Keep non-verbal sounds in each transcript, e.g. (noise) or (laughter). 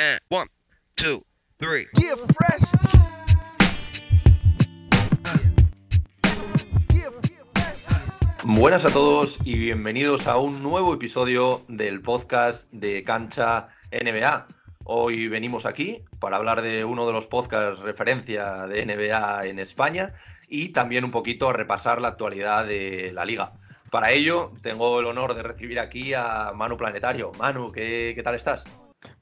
And one, two, three. Yeah, fresh. Buenas a todos y bienvenidos a un nuevo episodio del podcast de Cancha NBA. Hoy venimos aquí para hablar de uno de los podcasts referencia de NBA en España y también un poquito repasar la actualidad de la liga. Para ello, tengo el honor de recibir aquí a Manu Planetario. Manu, ¿qué, qué tal estás?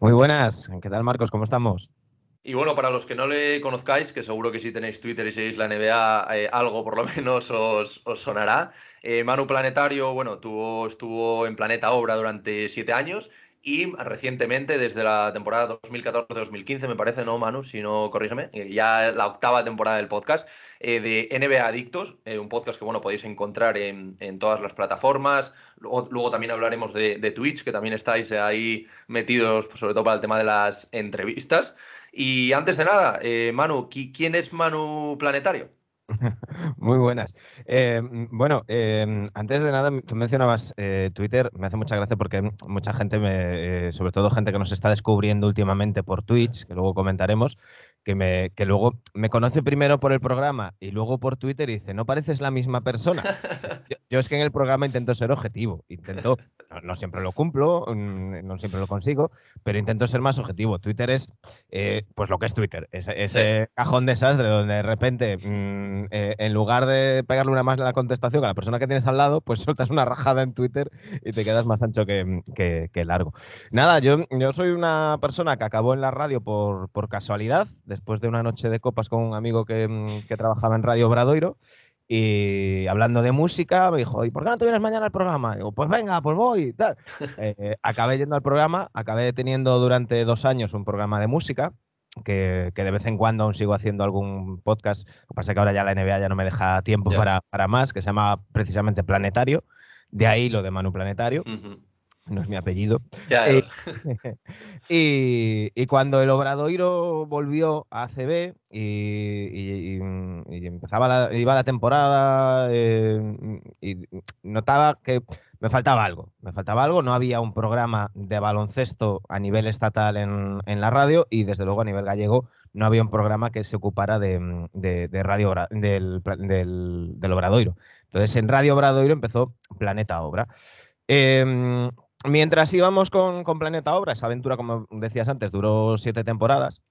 Muy buenas, ¿qué tal Marcos? ¿Cómo estamos? Y bueno, para los que no le conozcáis, que seguro que si tenéis Twitter y seguís la NBA, eh, algo por lo (laughs) menos os, sonará. Eh, Manu Planetario, bueno, tuvo, estuvo en Planeta Obra durante siete años y recientemente, desde la temporada 2014-2015, me parece, ¿no, Manu? Si no, corrígeme, eh, ya la octava temporada del podcast, eh, de NBA Adictos, eh, un podcast que, bueno, podéis encontrar en, en todas las plataformas. Luego, también hablaremos de, de, Twitch, que también estáis ahí metidos, pues, sobre todo para el tema de las entrevistas. Y antes de nada, Manu, ¿quién es Manu Planetario? (laughs) Muy buenas. Eh, bueno, eh, antes de nada, tú mencionabas eh, Twitter, me hace mucha gracia porque mucha gente, me, sobre todo gente que nos está descubriendo últimamente por Twitch, que luego comentaremos, que, me, que luego me conoce primero por el programa y luego por Twitter y dice, no pareces la misma persona. (laughs) yo, yo, es que en el programa intento ser objetivo, intento, no, no, siempre lo cumplo, no siempre lo consigo, pero intento ser más objetivo. Twitter es, pues lo que es Twitter, ese, ese sí. cajón desastre donde de repente... Mmm, eh, en lugar de pegarle una más a la contestación a la persona que tienes al lado, pues (laughs) sueltas una rajada en Twitter y te quedas más ancho que, que, que largo. Nada, yo, yo, soy una persona que acabó en la radio por, por, casualidad, después de una noche de copas con un amigo que, que trabajaba en Radio Obradoiro. Y hablando de música, me dijo, ¿y por qué no te vienes mañana al programa? Y digo, pues venga, pues voy. Tal. Eh, acabé yendo al programa, acabé teniendo durante dos años un programa de música, que, que, de vez en cuando aún sigo haciendo algún podcast. Lo que pasa es que ahora ya la NBA ya no me deja tiempo yeah. para, para, más, que se llama precisamente Planetario. De ahí lo de Manu Planetario. Uh -huh. No es mi apellido. (laughs) Eh, y, y, cuando el Obradoiro volvió a ACB y, y, y empezaba la, iba la temporada eh, y notaba que me faltaba algo, me faltaba algo, no había un programa de baloncesto a nivel estatal en, en la radio y desde luego a nivel gallego no había un programa que se ocupara de, de, de radio del, del, del, Obradoiro. Entonces en Radio Obradoiro empezó Planeta Obra. Eh, mientras íbamos con, con, Planeta Obra, esa aventura, como decías antes, duró siete temporadas.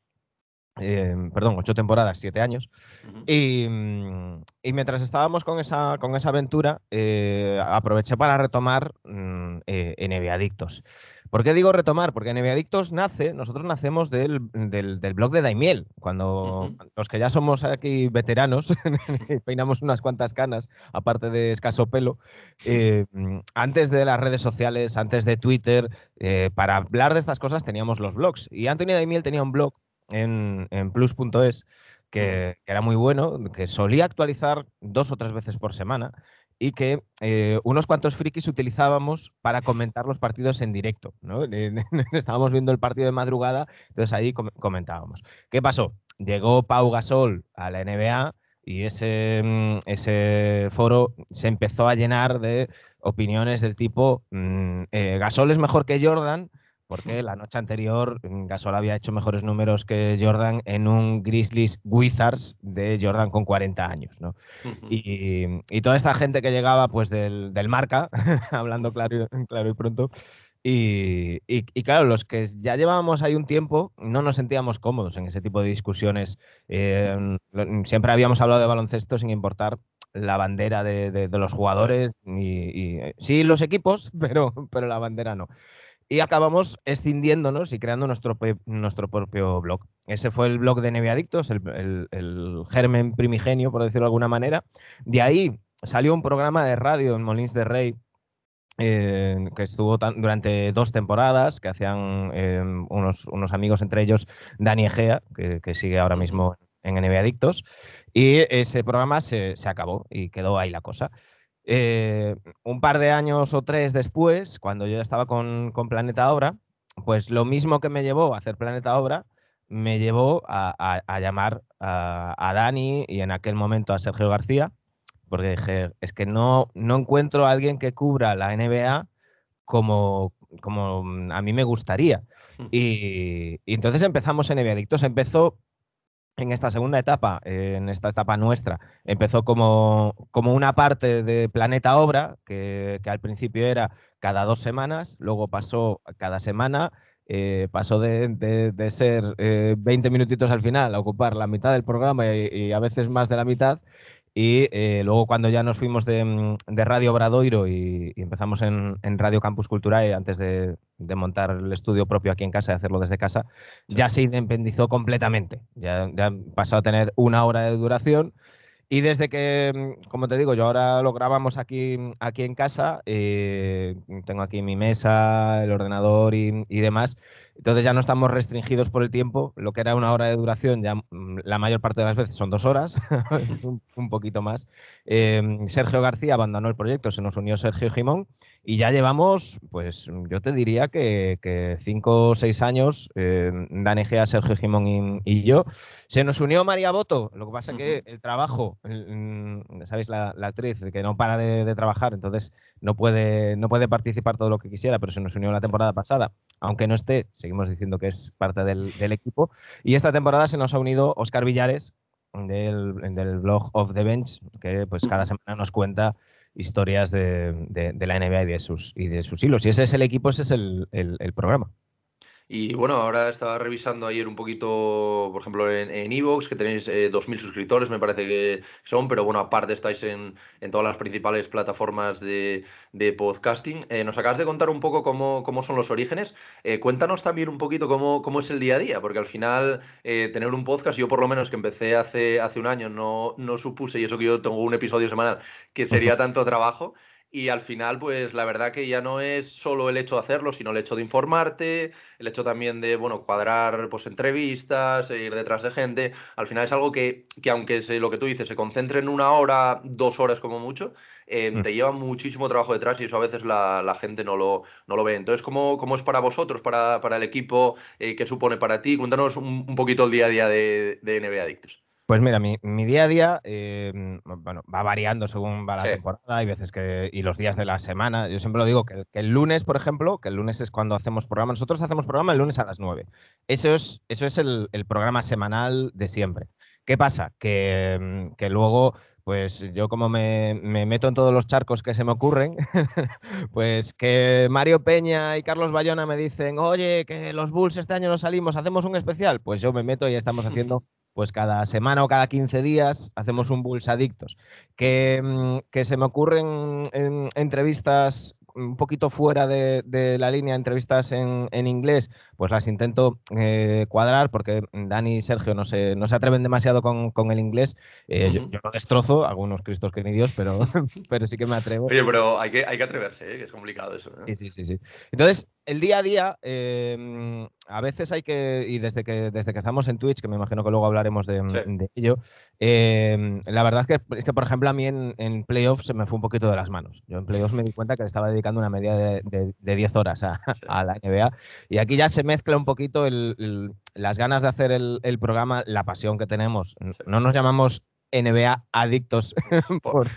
Eh, perdón, ocho temporadas, siete años. Uh -huh. y, y, mientras estábamos con esa, con esa aventura, eh, aproveché para retomar mm, eh, NBA Adictos. ¿Por qué digo retomar? Porque NBA Adictos nace, nosotros nacemos del, del, del blog de Daimiel, cuando uh -huh. los que ya somos aquí veteranos, (laughs) peinamos unas cuantas canas, aparte de escaso pelo, eh, antes de las redes sociales, antes de Twitter, eh, para hablar de estas cosas teníamos los blogs. Y Anthony Daimiel tenía un blog en, en plus.es que, que, era muy bueno, que solía actualizar dos o tres veces por semana y que eh, unos cuantos frikis utilizábamos para comentar los partidos en directo. ¿no? (laughs) Estábamos viendo el partido de madrugada, entonces ahí com comentábamos. ¿Qué pasó? Llegó Pau Gasol a la NBA y ese, mm, ese foro se empezó a llenar de opiniones del tipo mmm, eh, Gasol es mejor que Jordan, porque la noche anterior mm, Gasol había hecho mejores números que Jordan en un Grizzlies Wizards de Jordan con 40 años, ¿no? Uh -huh. y, y, toda esta gente que llegaba pues del, del marca, (laughs) hablando claro, claro y pronto, y, y, y, claro, los que ya llevábamos ahí un tiempo no nos sentíamos cómodos en ese tipo de discusiones. Eh, siempre habíamos hablado de baloncesto sin importar la bandera de, de, de los jugadores, y, y, sí los equipos, (laughs) pero, pero la bandera no y acabamos escindiéndonos y creando nuestro, nuestro propio blog. Ese fue el blog de Neve Adictos, el, el, el, germen primigenio, por decirlo de alguna manera. De ahí salió un programa de radio en Molins de Rey. Eh, que estuvo durante dos temporadas, que hacían eh, unos, unos, amigos, entre ellos Dani Egea, que, que sigue ahora mismo en NBA Adictos, y ese programa se, se acabó y quedó ahí la cosa. Eh, un par de años o tres después, cuando yo ya estaba con, con, Planeta Obra, pues lo mismo que me llevó a hacer Planeta Obra, me llevó a, a, a llamar a, a, Dani y en aquel momento a Sergio García, porque dije, es que no, no encuentro a alguien que cubra la NBA como como a mí me gustaría. Y, y entonces empezamos en NBA Adictos. Empezó en esta segunda etapa, en esta etapa nuestra, empezó como, como una parte de Planeta Obra, que, que, al principio era cada dos semanas, luego pasó cada semana, eh, pasó de, de, ser eh, 20 minutitos al final a ocupar la mitad del programa y a veces más de la mitad. Y eh, luego cuando ya nos fuimos de, mm, de Radio Obradoiro y, y empezamos en, en, Radio Campus Culturae antes de, de, montar el estudio propio aquí en casa y hacerlo desde casa, sí. ya se independizó completamente. Ya, ya pasó a tener una hora de duración. Y desde que, mm, como te digo, yo ahora lo grabamos aquí, aquí en casa, eh, tengo aquí mi mesa, el ordenador y, y, demás, entonces ya no estamos restringidos por el tiempo, lo que era una hora de duración, ya mm, la mayor parte de las veces son dos horas, (laughs) un, un, poquito más. Eh, Sergio García abandonó el proyecto, se nos unió Sergio Jimón y ya llevamos, pues yo te diría que, que cinco o seis años, eh, Dan Egea, Sergio Jimón y, y, yo. Se nos unió María Boto, lo que pasa es que el trabajo, el, ¿sabéis? La, la, actriz que no para de, de, trabajar, entonces no puede, no puede participar todo lo que quisiera, pero se nos unió la temporada pasada. Aunque no esté, seguimos diciendo que es parte del, del equipo. Y esta temporada se nos ha unido Oscar Villares, del, del, blog of the Bench, que pues cada semana nos cuenta historias de, de, de, la NBA y de, sus, y de sus hilos. Y ese es el equipo, ese es el, el, el programa. Y bueno, ahora estaba revisando ayer un poquito, por ejemplo, en Evox, que tenéis eh, 2.000 suscriptores, me parece que son, pero bueno, aparte estáis en, en todas las principales plataformas de, de podcasting. Eh, nos acabas de contar un poco cómo, cómo son los orígenes. Eh, cuéntanos también un poquito cómo, cómo es el día a día, porque al final eh, tener un podcast, yo por lo menos que empecé hace, hace un año, no, no supuse, y eso que yo tengo un episodio semanal, que sería tanto trabajo. Y al final, pues la verdad que ya no es solo el hecho de hacerlo, sino el hecho de informarte, el hecho también de, bueno, cuadrar pues entrevistas, ir detrás de gente. Al final es algo que, que aunque se, lo que tú dices, se concentre en una hora, dos horas como mucho, eh, mm. te lleva muchísimo trabajo detrás y eso a veces la, la gente no lo, no lo ve. Entonces, ¿cómo, cómo es para vosotros, para, para el equipo? Eh, ¿Qué supone para ti? Cuéntanos un, un, poquito el día a día de, de NBA Adictos. Pues mira, mi, mi, día a día eh, bueno, va variando según va la sí. temporada. Hay veces que. y los días de la semana. Yo siempre lo digo que, que, el lunes, por ejemplo, que el lunes es cuando hacemos programa. Nosotros hacemos programa el lunes a las 9. Eso es, eso es el, el programa semanal de siempre. ¿Qué pasa? Que, que luego pues yo como me, me, meto en todos los charcos que se me ocurren, (laughs) pues que Mario Peña y Carlos Bayona me dicen, oye, que los Bulls este año no salimos, hacemos un especial, pues yo me meto y estamos (laughs) haciendo pues cada semana o cada 15 días hacemos un Bulls Adictos. Que, mm, que se me ocurren en entrevistas un poquito fuera de, de la línea, entrevistas en, en, inglés, pues las intento eh, cuadrar porque Dani y Sergio no se, no se atreven demasiado con, con el inglés. Eh, uh -huh. yo, yo, lo destrozo, algunos cristos que ni Dios, pero, (laughs) pero sí que me atrevo. Oye, pero hay que, hay que atreverse, ¿eh? que es complicado eso. Sí, sí, sí, sí. Entonces, el día a día, eh, a veces hay que, y desde que, desde que estamos en Twitch, que me imagino que luego hablaremos de, sí. de ello, eh, la verdad es que, es que, por ejemplo, a mí en, en, playoffs se me fue un poquito de las manos. Yo en playoffs me di cuenta que le estaba dedicando una media de, de, de 10 horas a, sí. (laughs) a, la NBA. Y aquí ya se mezcla un poquito el, el, las ganas de hacer el, el, programa, la pasión que tenemos. No nos llamamos NBA adictos (laughs) por,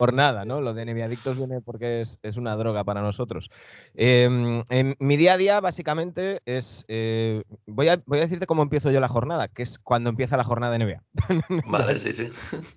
por nada, ¿no? Lo de Neviadictos viene porque es, es, una droga para nosotros. Eh, en mi día a día, básicamente, es. Eh, voy, a, voy a decirte cómo empiezo yo la jornada, que es cuando empieza la jornada de NBA. (laughs) Vale, sí, sí.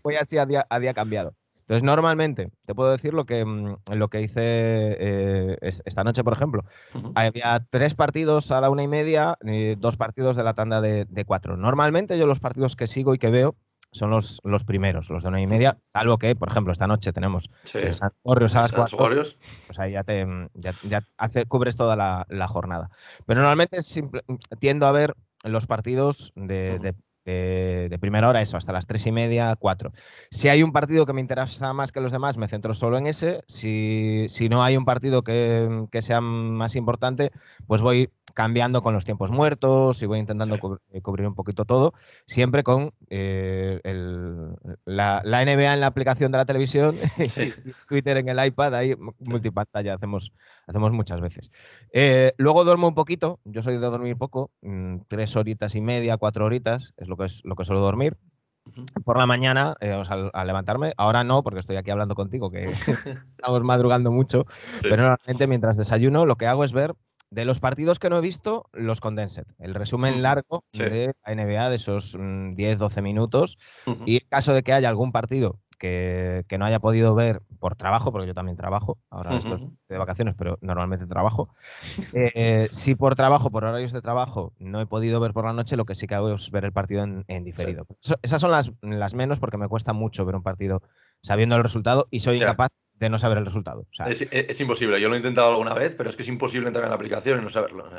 Voy así a día, a día cambiado. Entonces, normalmente, te puedo decir lo que, mm, lo que hice eh, esta noche, por ejemplo. Uh -huh. Había tres partidos a la una y media y dos partidos de la tanda de, de cuatro. Normalmente, yo los partidos que sigo y que veo son los, los primeros, los de una y media, salvo que, por ejemplo, esta noche tenemos sí. San Warriors a las cuatro, pues ahí ya, te, ya, ya hace, cubres toda la, la, jornada. Pero normalmente simple, tiendo a ver los partidos de, de, de, de, primera hora, eso, hasta las tres y media, cuatro. Si hay un partido que me interesa más que los demás, me centro solo en ese. Si, si no hay un partido que, que sea más importante, pues voy cambiando con los tiempos muertos y voy intentando eh, cubrir un poquito todo, siempre con eh, el, la, la, NBA en la aplicación de la televisión (laughs) sí. y Twitter en el iPad, ahí multipantalla hacemos, hacemos muchas veces. Eh, luego duermo un poquito, yo soy de dormir poco, mmm, tres horitas y media, cuatro horitas, es lo que, es, lo que suelo dormir. por la mañana, eh, o sea, al, levantarme. Ahora no, porque estoy aquí hablando contigo, que (laughs) estamos madrugando mucho. Pero normalmente mientras desayuno, lo que hago es ver de los partidos que no he visto, los condensed. El resumen largo de la NBA de esos 10-12 mm, minutos. Y en caso de que haya algún partido que, no haya podido ver por trabajo, porque yo también trabajo, ahora estoy de vacaciones, pero normalmente trabajo. (laughs) Eh, si por trabajo, por horarios de trabajo, no he podido ver por la noche, lo que sí que hago es ver el partido en, diferido. esas son las, las menos porque me cuesta mucho ver un partido sabiendo el resultado y soy incapaz de no saber el resultado. es, imposible. Yo lo he intentado alguna vez, pero es que es imposible entrar en la aplicación y no saberlo.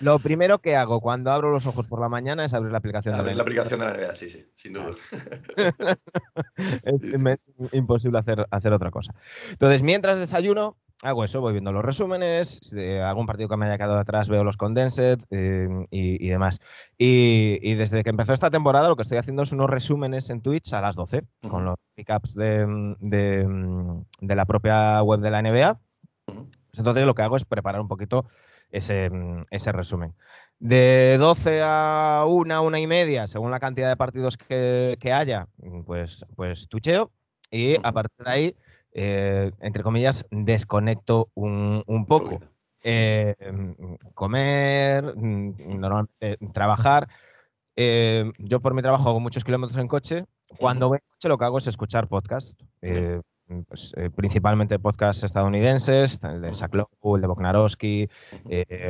Lo primero que hago cuando abro los ojos por la mañana es abrir la aplicación de la, la aplicación de la NBA, sí, sí, sin duda. (laughs) (laughs) es, imposible hacer, hacer otra cosa. Entonces, mientras desayuno, hago eso, voy viendo los resúmenes, si algún partido que me haya quedado atrás veo los condensed em, y, demás. Y, desde que empezó esta temporada lo que estoy haciendo es unos resúmenes en Twitch a las 12, con los pickups de, de, la propia web de la NBA. Entonces lo que hago es preparar un poquito ese, ese resumen. De 12 a 1, una y media, según la cantidad de partidos que, que haya, pues, pues tucheo. Y a partir de ahí eh, entre comillas, desconecto un, poco. Eh, comer, mm, normalmente trabajar. Eh, yo por mi trabajo hago muchos kilómetros en coche. Cuando voy en coche lo que hago es escuchar podcasts. Pues, principalmente podcasts estadounidenses, el de Saklow, el de Bognarowski,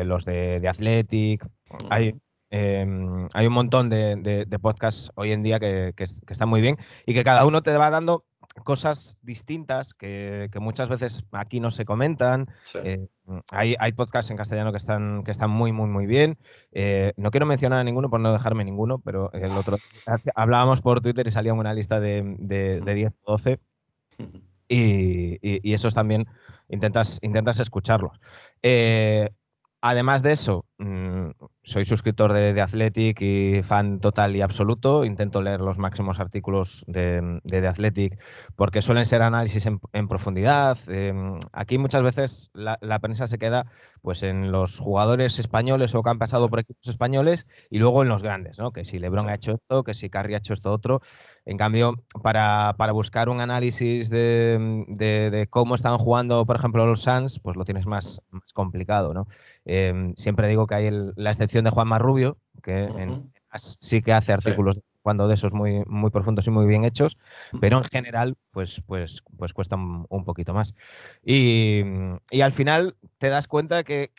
los de, Athletic. Hay, em, hay un montón de, podcasts hoy en día que, que, están muy bien y que cada uno te va dando cosas distintas que, muchas veces aquí no se comentan. Eh, hay, hay, podcasts en castellano que están, que están muy, muy, muy bien. Eh, no quiero mencionar a ninguno por no dejarme ninguno, pero el otro (laughs) hablábamos por Twitter y salía una lista de, de, 10 o 12. Y, y, esos también intentas, intentas escucharlos. Eh, además de eso, mm, soy suscriptor de, de, Athletic y fan total y absoluto. Intento leer los máximos artículos de, de, Athletic porque suelen ser análisis en, profundidad. Em, aquí muchas veces la, prensa se queda pues, en los jugadores españoles o que han pasado por equipos españoles y luego en los grandes, ¿no? que si LeBron ha hecho esto, que si Curry ha hecho esto otro. En cambio, para, buscar un análisis de, cómo están jugando, por ejemplo, los Suns, pues lo tienes más, más complicado. ¿no? Em, siempre digo que hay el, la excepción de Juan Marrubio, que sí que hace artículos cuando de esos muy, muy profundos y muy bien hechos, pero en general, pues, pues, pues cuesta un, poquito más. Y, al final te das cuenta que,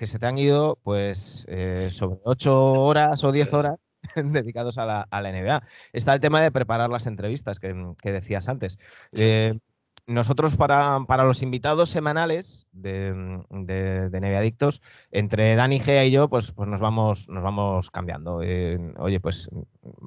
se te han ido pues eh, sobre ocho horas o diez horas (laughs) dedicados a la, NBA. Está el tema de preparar las entrevistas que, decías antes. Eh, nosotros para, los invitados semanales de, de, de entre Dani Gea y yo, pues, pues nos vamos, nos vamos cambiando. Eh, oye, pues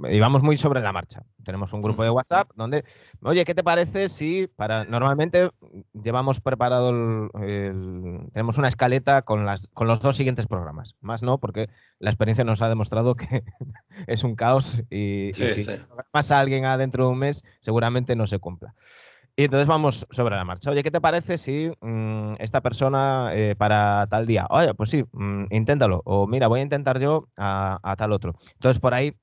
íbamos muy sobre la marcha. Tenemos un grupo de WhatsApp donde, oye, ¿qué te parece si para normalmente llevamos preparado el, tenemos una escaleta con las con los dos siguientes programas. Más no, porque la experiencia nos ha demostrado que (laughs) es un caos y, si más a alguien adentro de un mes, seguramente no se cumpla. Y entonces vamos sobre la marcha. Oye, ¿qué te parece si mm, esta persona eh, para tal día? Oye, pues sí, mm, inténtalo. O mira, voy a intentar yo a, tal otro. Entonces por ahí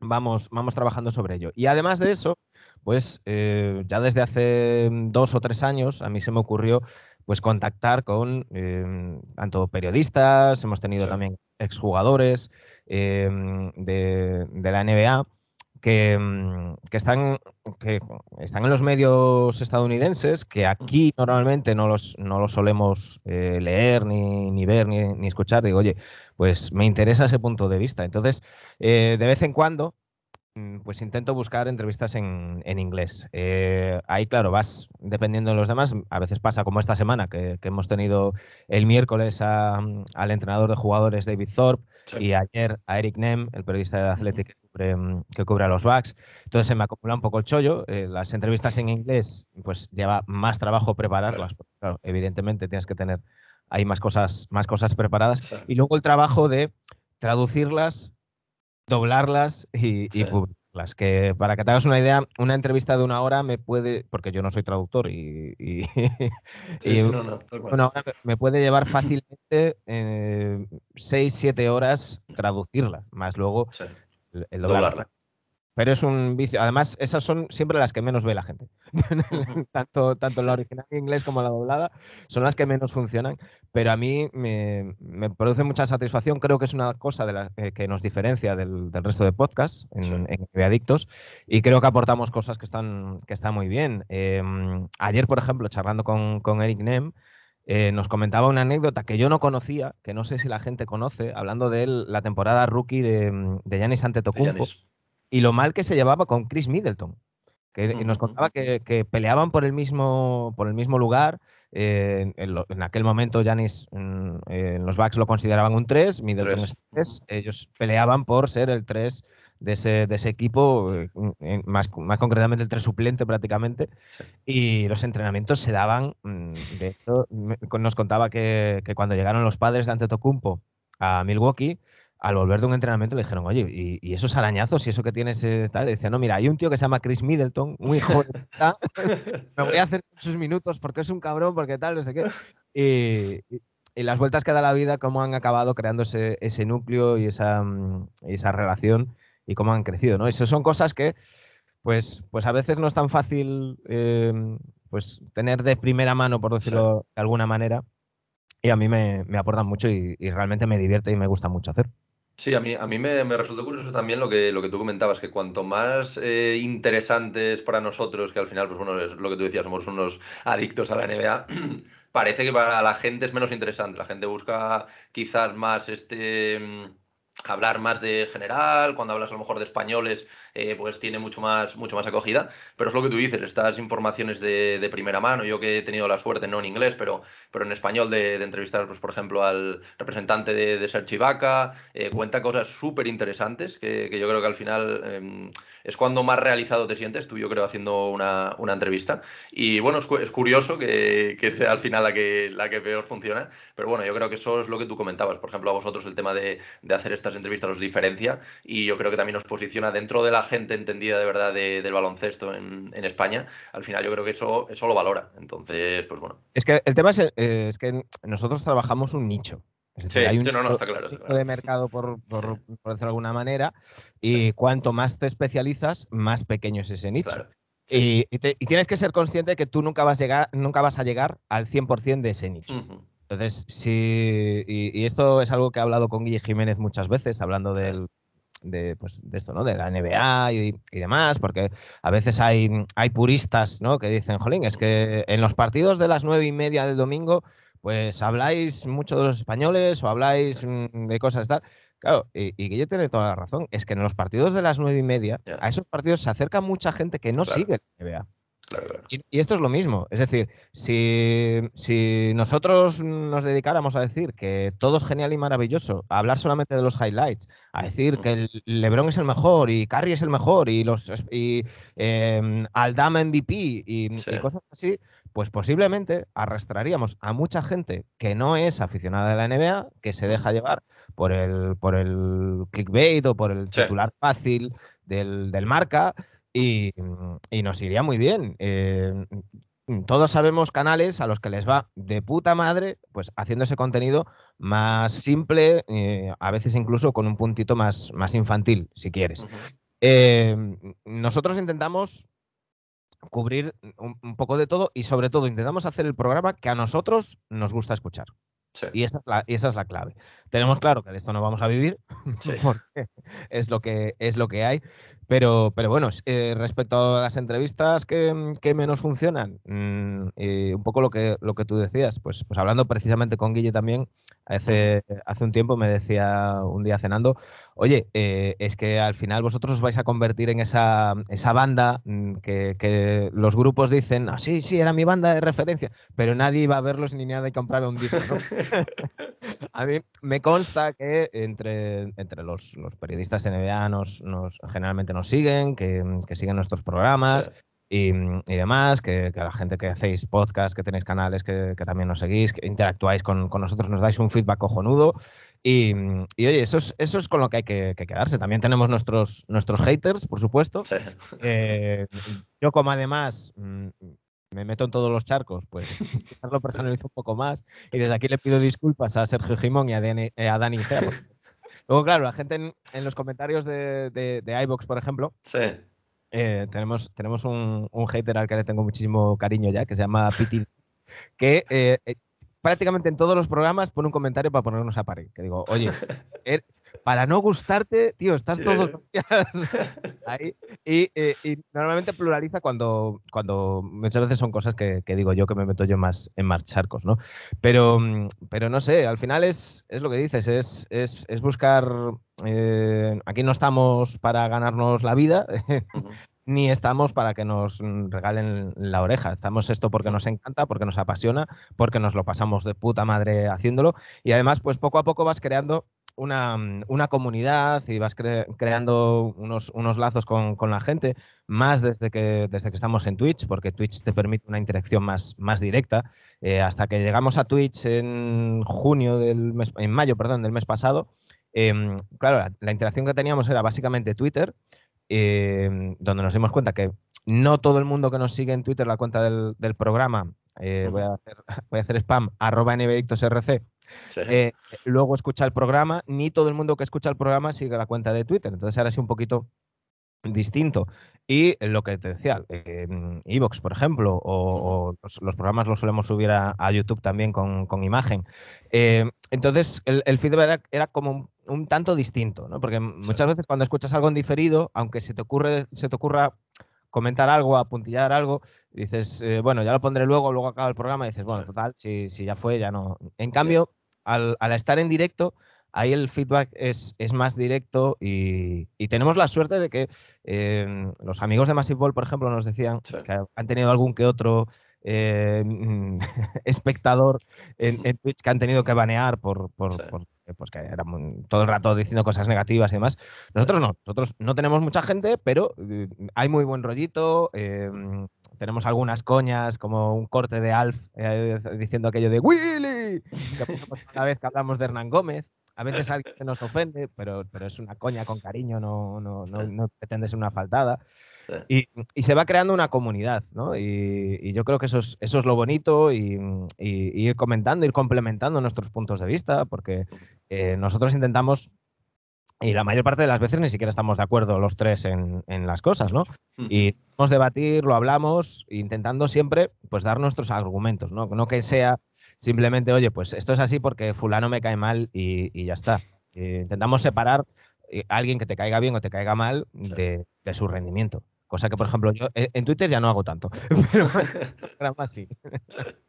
vamos, vamos trabajando sobre ello. Y además de eso, pues eh, ya desde hace dos o tres años a mí se me ocurrió pues contactar con em, tanto periodistas, hemos tenido también exjugadores em, de, de la NBA Mm, que, están, que están en los medios estadounidenses, que aquí normalmente no los, no los solemos eh, leer, ni, ver, ni, escuchar. Digo, oye, pues me interesa ese punto de vista. Entonces, eh, de vez en cuando, mm, pues intento buscar entrevistas en, inglés. Eh, ahí, claro, vas dependiendo de los demás. A veces pasa como esta semana, que, hemos tenido el miércoles al entrenador de jugadores David Thorpe y ayer a Eric Nem, el periodista de Athletic Mm, que cubre a los backs. Entonces se me acumula un poco el chollo. Eh, las entrevistas en inglés, pues lleva más trabajo prepararlas. Claro. evidentemente tienes que tener ahí más cosas, más cosas preparadas. Y luego el trabajo de traducirlas, doblarlas y, publicarlas. Que para que te hagas una idea, una entrevista de una hora me puede, porque yo no soy traductor y, (laughs) una hora me puede llevar fácilmente eh, 6, 7 horas traducirla, más luego el, doblarla. pero es un vicio. Además, esas son siempre las que menos ve la gente. (laughs) tanto, tanto la original en inglés como la doblada son las que menos funcionan. Pero a mí me, produce mucha satisfacción. Creo que es una cosa de la, eh, que nos diferencia del, resto de podcasts en, en Adictos. Y creo que aportamos cosas que están, que están muy bien. Em, ayer, por ejemplo, charlando con, con Eric Nem, eh, nos comentaba una anécdota que yo no conocía, que no sé si la gente conoce, hablando de él, la temporada rookie de, de Giannis Antetokounmpo y lo mal que se llevaba con Chris Middleton. Que, nos contaba que, peleaban por el mismo, por el mismo lugar. Eh, en, aquel momento, Janis, mm, en, los Bucks lo consideraban un 3, Middleton es 3. Ellos peleaban por ser el 3 de ese, de ese equipo, eh, más, más, concretamente el 3 suplente prácticamente. Y los entrenamientos se daban. Mm, de hecho, nos contaba que, que cuando llegaron los padres de Antetokounmpo a Milwaukee, al volver de un entrenamiento le dijeron, oye, ¿y, esos arañazos y eso que tienes eh, tal? Y decía, no, mira, hay un tío que se llama Chris Middleton, de (laughs) puta, me voy a hacer sus minutos porque es un cabrón, porque tal, no sé qué. Y, las vueltas que da la vida, cómo han acabado creando ese, núcleo y esa, mm, esa relación y cómo han crecido, ¿no? Esas son cosas que, pues, pues a veces no es tan fácil em, pues, tener de primera mano, por decirlo de alguna manera, y a mí me, aportan mucho y realmente me divierte y me gusta mucho hacer. Sí, a mí, a mí me, resultó curioso también lo que, lo que tú comentabas, que cuanto más eh, interesantes para nosotros, que al final, pues bueno, es lo que tú decías, somos unos adictos a la NBA, (clears throat) parece que para la gente es menos interesante. La gente busca quizás más este mm, hablar más de general, cuando hablas a lo mejor de españoles, eh, pues tiene mucho más, mucho más acogida. Pero es lo que tú dices, estas informaciones de, de, primera mano, yo que he tenido la suerte, no en inglés, pero, pero en español, de, de entrevistar, pues, por ejemplo, al representante de, de Sergi Vaca, eh, cuenta cosas súper interesantes que, que, yo creo que al final em, es cuando más realizado te sientes, tú yo creo haciendo una, una entrevista. Y bueno, es, es curioso que, que, sea al final la que, la que peor funciona, pero bueno, yo creo que eso es lo que tú comentabas, por ejemplo, a vosotros el tema de, de hacer estas entrevistas os diferencia y yo creo que también os posiciona dentro de la gente entendida de verdad del baloncesto en, España. Al final yo creo que eso, eso lo valora. Entonces, pues bueno. Es que el tema es, eh, es que nosotros trabajamos un nicho. sí, hay un no, no, está claro, de mercado, por, por, decirlo de alguna manera, y cuanto más te especializas, más pequeño es ese nicho. Y, tienes que ser consciente de que tú nunca vas a llegar, nunca vas a llegar al 100% de ese nicho. Entonces, sí, y, esto es algo que he hablado con Guille Jiménez muchas veces, hablando del, de, pues, de esto, ¿no? De la NBA y, demás, porque a veces hay, hay puristas, ¿no? Que dicen, jolín, es que en los partidos de las nueve y media del domingo, pues habláis mucho de los españoles o habláis mm, de cosas tal. Claro, y, Guille tiene toda la razón, es que en los partidos de las nueve y media, a esos partidos se acerca mucha gente que no sigue la NBA. Y, esto es lo mismo. Es decir, si, nosotros nos dedicáramos a decir que todo es genial y maravilloso, a hablar solamente de los highlights, a decir que el LeBron es el mejor y Curry es el mejor y los y em, Aldama MVP y, cosas así, pues posiblemente arrastraríamos a mucha gente que no es aficionada de la NBA, que se deja llevar por el, por el clickbait o por el titular fácil del, del marca Y, nos iría muy bien. Eh, todos sabemos canales a los que les va de puta madre, pues haciendo ese contenido más simple, eh, a veces incluso con un puntito más, más infantil, si quieres. Eh, nosotros intentamos cubrir un, poco de todo y sobre todo intentamos hacer el programa que a nosotros nos gusta escuchar. Y, esa es la, esa es la clave. Tenemos claro que de esto no vamos a vivir, (laughs) porque es lo que, es lo que hay. Pero, pero bueno, eh, respecto a las entrevistas que, menos funcionan, mm, un poco lo que, lo que tú decías, pues, pues hablando precisamente con Guille también, hace, hace un tiempo me decía un día cenando, oye, eh, es que al final vosotros os vais a convertir en esa, esa banda mm, que, los grupos dicen, ah, sí, sí, era mi banda de referencia, pero nadie iba a verlos ni nada y comprar un disco. (laughs) a mí me consta que entre, entre los, los periodistas NBA nos, generalmente nos siguen, que, siguen nuestros programas. Y, demás, que, a la gente que hacéis podcast, que tenéis canales, que, también nos seguís, que interactuáis con, nosotros, nos dais un feedback cojonudo. Y, oye, eso es, eso es con lo que hay que, quedarse. También tenemos nuestros, nuestros haters, por supuesto. Eh, yo como además mm, me meto en todos los charcos, pues (laughs) lo personalizo un poco más. Y desde aquí le pido disculpas a Sergio Jimón y a Dani, eh, a Dani (laughs) Luego, claro, la gente en, los comentarios de, de, iVox, por ejemplo, eh, tenemos, tenemos un, un, hater al que le tengo muchísimo cariño ya, que se llama Piti, (laughs) que eh, eh, prácticamente en todos los programas pone un comentario para ponernos a parir. Que digo, oye, (laughs) para no gustarte, tío, estás todos los (laughs) días ahí. Eh, y, normalmente pluraliza cuando, cuando muchas veces son cosas que, digo yo que me meto yo más en más charcos, ¿no? Pero, mm, pero no sé, al final es, es lo que dices, es, es, es buscar. Eh, aquí no estamos para ganarnos la vida. (laughs) ni estamos para que nos regalen la oreja. Estamos esto porque nos encanta, porque nos apasiona, porque nos lo pasamos de puta madre haciéndolo. Y además, pues poco a poco vas creando una, una comunidad y vas creando unos, unos lazos con, con, la gente, más desde que, desde que estamos en Twitch, porque Twitch te permite una interacción más, más directa. Eh, hasta que llegamos a Twitch en junio del mes, en mayo, perdón, del mes pasado, em, claro, la interacción que teníamos era básicamente Twitter. Em, donde nos dimos cuenta que no todo el mundo que nos sigue en Twitter la cuenta del, programa, eh, voy, a hacer, (laughs) voy, a hacer, spam, arroba nbdictosrc, eh, luego escucha el programa, ni todo el mundo que escucha el programa sigue la cuenta de Twitter. Entonces ahora sí un poquito distinto. Y lo que te decía, Evox, por ejemplo, o, los, programas los solemos subir a, YouTube también con, imagen. Eh, entonces, el, feedback era, como un, tanto distinto, ¿no? Porque muchas veces cuando escuchas algo en diferido, aunque se te, ocurre, se te ocurra comentar algo, apuntillar algo, dices, eh, bueno, ya lo pondré luego, luego acaba el programa, y dices, bueno, total, si, si ya fue, ya no. En cambio, al, al estar en directo, ahí el feedback es, es más directo y, tenemos la suerte de que eh, los amigos de Massive Ball, por ejemplo, nos decían que han tenido algún que otro eh, (laughs) espectador en, Twitch que han tenido que banear por, por, pues que todo el rato diciendo cosas negativas y demás. Nosotros no, nosotros no tenemos mucha gente, pero eh, hay muy buen rollito. tenemos algunas coñas, como un corte de Alf diciendo aquello de Willy, una (laughs) vez que hablamos de Hernán Gómez. A veces alguien se nos ofende, pero, pero es una coña con cariño, no, no, no, no pretende ser una faltada. Y, y, se va creando una comunidad, ¿no? Y, y yo creo que eso es, eso es lo bonito y, y, ir comentando, ir complementando nuestros puntos de vista, porque eh, nosotros intentamos y la mayor parte de las veces ni siquiera estamos de acuerdo los tres en, en las cosas, ¿no? Y vamos a debatir, lo hablamos, intentando siempre pues dar nuestros argumentos, ¿no? No que sea simplemente, oye, pues esto es así porque fulano me cae mal y, y ya está. intentamos separar eh, a alguien que te caiga bien o te caiga mal de, de su rendimiento. Cosa que, por ejemplo, yo eh, en Twitter ya no hago tanto, (laughs) pero más sí. (laughs)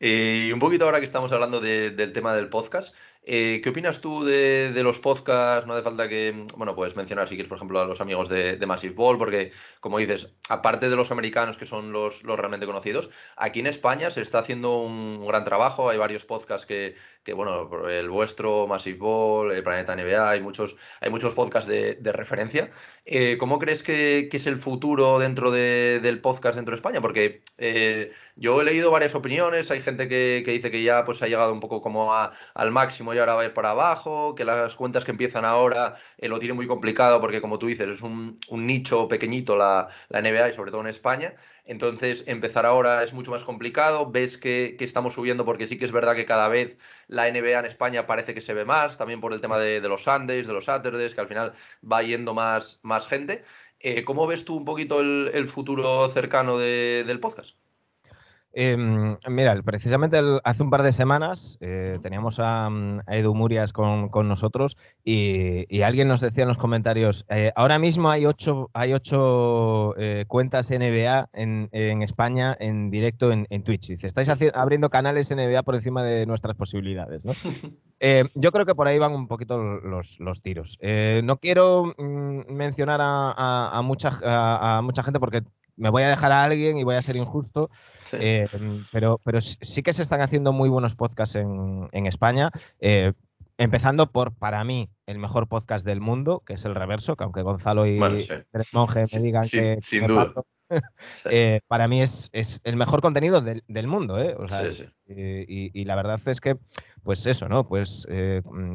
Y un poquito ahora que estamos hablando del tema del podcast, eh, ¿Qué opinas tú de, los podcasts? No hace falta que, bueno, puedes mencionar si quieres, por ejemplo, a los amigos de, Massive Ball, porque, como dices, aparte de los americanos que son los, los, realmente conocidos, aquí en España se está haciendo un gran trabajo. Hay varios podcasts que, que bueno, el vuestro, Massive Ball, el Planeta NBA, hay muchos, hay muchos podcasts de, referencia. Eh, ¿Cómo crees que, es el futuro dentro del podcast dentro de España? Porque eh, yo he leído varias opiniones, hay gente que, dice que ya pues, ha llegado un poco como al máximo ahora va a ir para abajo, que las cuentas que empiezan ahora eh, lo tiene muy complicado porque, como tú dices, es un, nicho pequeñito la, NBA y sobre todo en España. Entonces, empezar ahora es mucho más complicado. Ves que, estamos subiendo porque sí que es verdad que cada vez la NBA en España parece que se ve más, también por el tema de, los Sundays, de los Saturdays, que al final va yendo más, más gente. Eh, ¿Cómo ves tú un poquito el, futuro cercano del podcast? Em, mira, precisamente hace un par de semanas eh, teníamos a, mm, Edu Murias con, nosotros y, alguien nos decía en los comentarios, eh, ahora mismo hay ocho, hay ocho eh, cuentas NBA en, España en directo en, Twitch. Dice, estáis abriendo canales NBA por encima de nuestras posibilidades. ¿no? (laughs) yo creo que por ahí van un poquito los, tiros. no quiero mm, mencionar a, mucha, a mucha gente porque me voy a dejar a alguien y voy a ser injusto, eh, pero, pero sí que se están haciendo muy buenos podcasts en, España. Eh, empezando por, para mí, el mejor podcast del mundo, que es El Reverso, que aunque Gonzalo y Tres Monjes me digan que... Sin duda. (laughs) Eh, para mí es, el mejor contenido del, mundo, ¿eh? y, la verdad es que, pues eso, ¿no? Pues,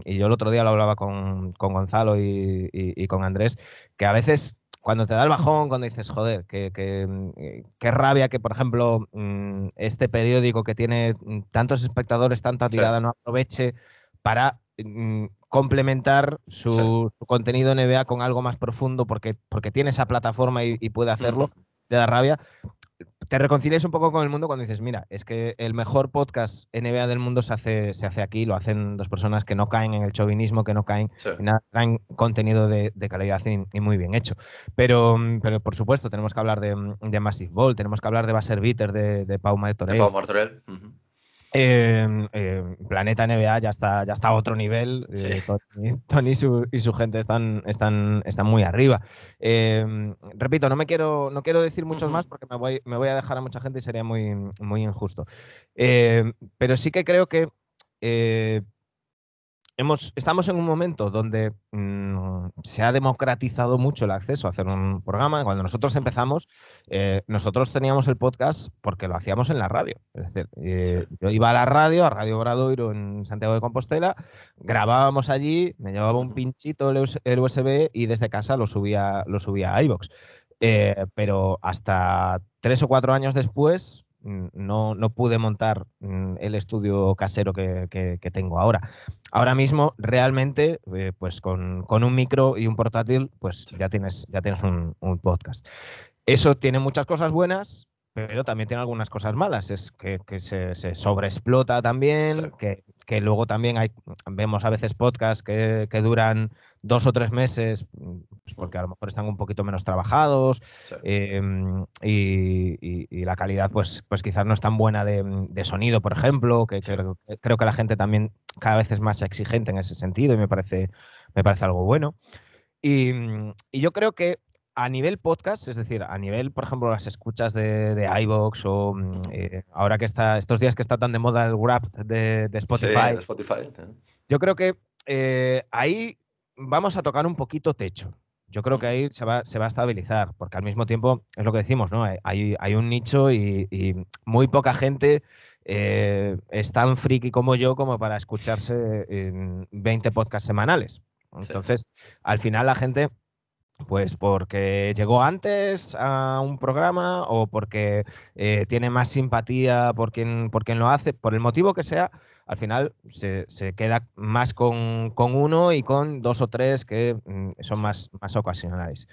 y yo el otro día lo hablaba con, Gonzalo y, y, con Andrés, que a veces cuando te da el bajón, cuando dices, joder, qué que, rabia que, por ejemplo, mm, este periódico que tiene tantos espectadores, tanta tirada, no aproveche para mm, complementar su, su, contenido NBA con algo más profundo porque, porque tiene esa plataforma y, y puede hacerlo, te da rabia te reconcilias un poco con el mundo cuando dices, mira, es que el mejor podcast NBA del mundo se hace, se hace aquí, lo hacen dos personas que no caen en el chauvinismo, que no caen sí. en nada, traen contenido de, de calidad y, y, muy bien hecho. Pero, pero por supuesto, tenemos que hablar de, de Massive Ball, tenemos que hablar de Basser Bitter, de, de Pau Martorell. De Pau Martorell. Uh -huh. Eh, eh, Planeta NBA ya está, ya está a otro nivel. Sí. Eh, Tony, (laughs) Tony y, su, y, su, gente están, están, están muy arriba. Eh, repito, no me quiero, no quiero decir muchos uh -huh. más porque me voy, me voy, a dejar a mucha gente y sería muy, muy injusto. Eh, pero sí que creo que hemos, estamos en un momento donde mmm, se ha democratizado mucho el acceso a hacer un programa. Cuando nosotros empezamos, eh, nosotros teníamos el podcast porque lo hacíamos en la radio. Es decir, eh, yo iba a la radio, a Radio Bradoiro en Santiago de Compostela, grabábamos allí, me llevaba un pinchito el USB y desde casa lo subía, lo subía a iVoox. Eh, pero hasta tres o cuatro años después, Mm, no, no, pude montar el estudio casero que, que, que, tengo ahora. Ahora mismo, realmente, eh, pues con, con, un micro y un portátil, pues ya tienes, ya tienes un, un, podcast. Eso tiene muchas cosas buenas, pero también tiene algunas cosas malas. Es que, que se, se, sobreexplota también, sí. que, que, luego también hay, vemos a veces podcasts que, duran dos o tres meses, pues porque a lo mejor están un poquito menos trabajados sí. eh, y, y, y, la calidad pues, pues quizás no es tan buena de, de sonido, por ejemplo, que, sí. creo, creo, que la gente también cada vez es más exigente en ese sentido y me parece, me parece algo bueno. Y, y yo creo que a nivel podcast, es decir, a nivel, por ejemplo, las escuchas de, de iVoox o eh, ahora que está, estos días que está tan de moda el Wrap de, de Spotify, sí, de Spotify. yo creo que eh, ahí vamos a tocar un poquito techo. Yo creo que ahí se va, se va a estabilizar, porque al mismo tiempo es lo que decimos, ¿no? Hay, hay un nicho y, y muy poca gente eh, es tan friki como yo como para escucharse en 20 podcasts semanales. Entonces, sí. al final la gente pues porque llegó antes a un programa o porque eh, tiene más simpatía por quien, por lo hace, por el motivo que sea, al final se, queda más con, con, uno y con dos o tres que mm, son más, más ocasionales.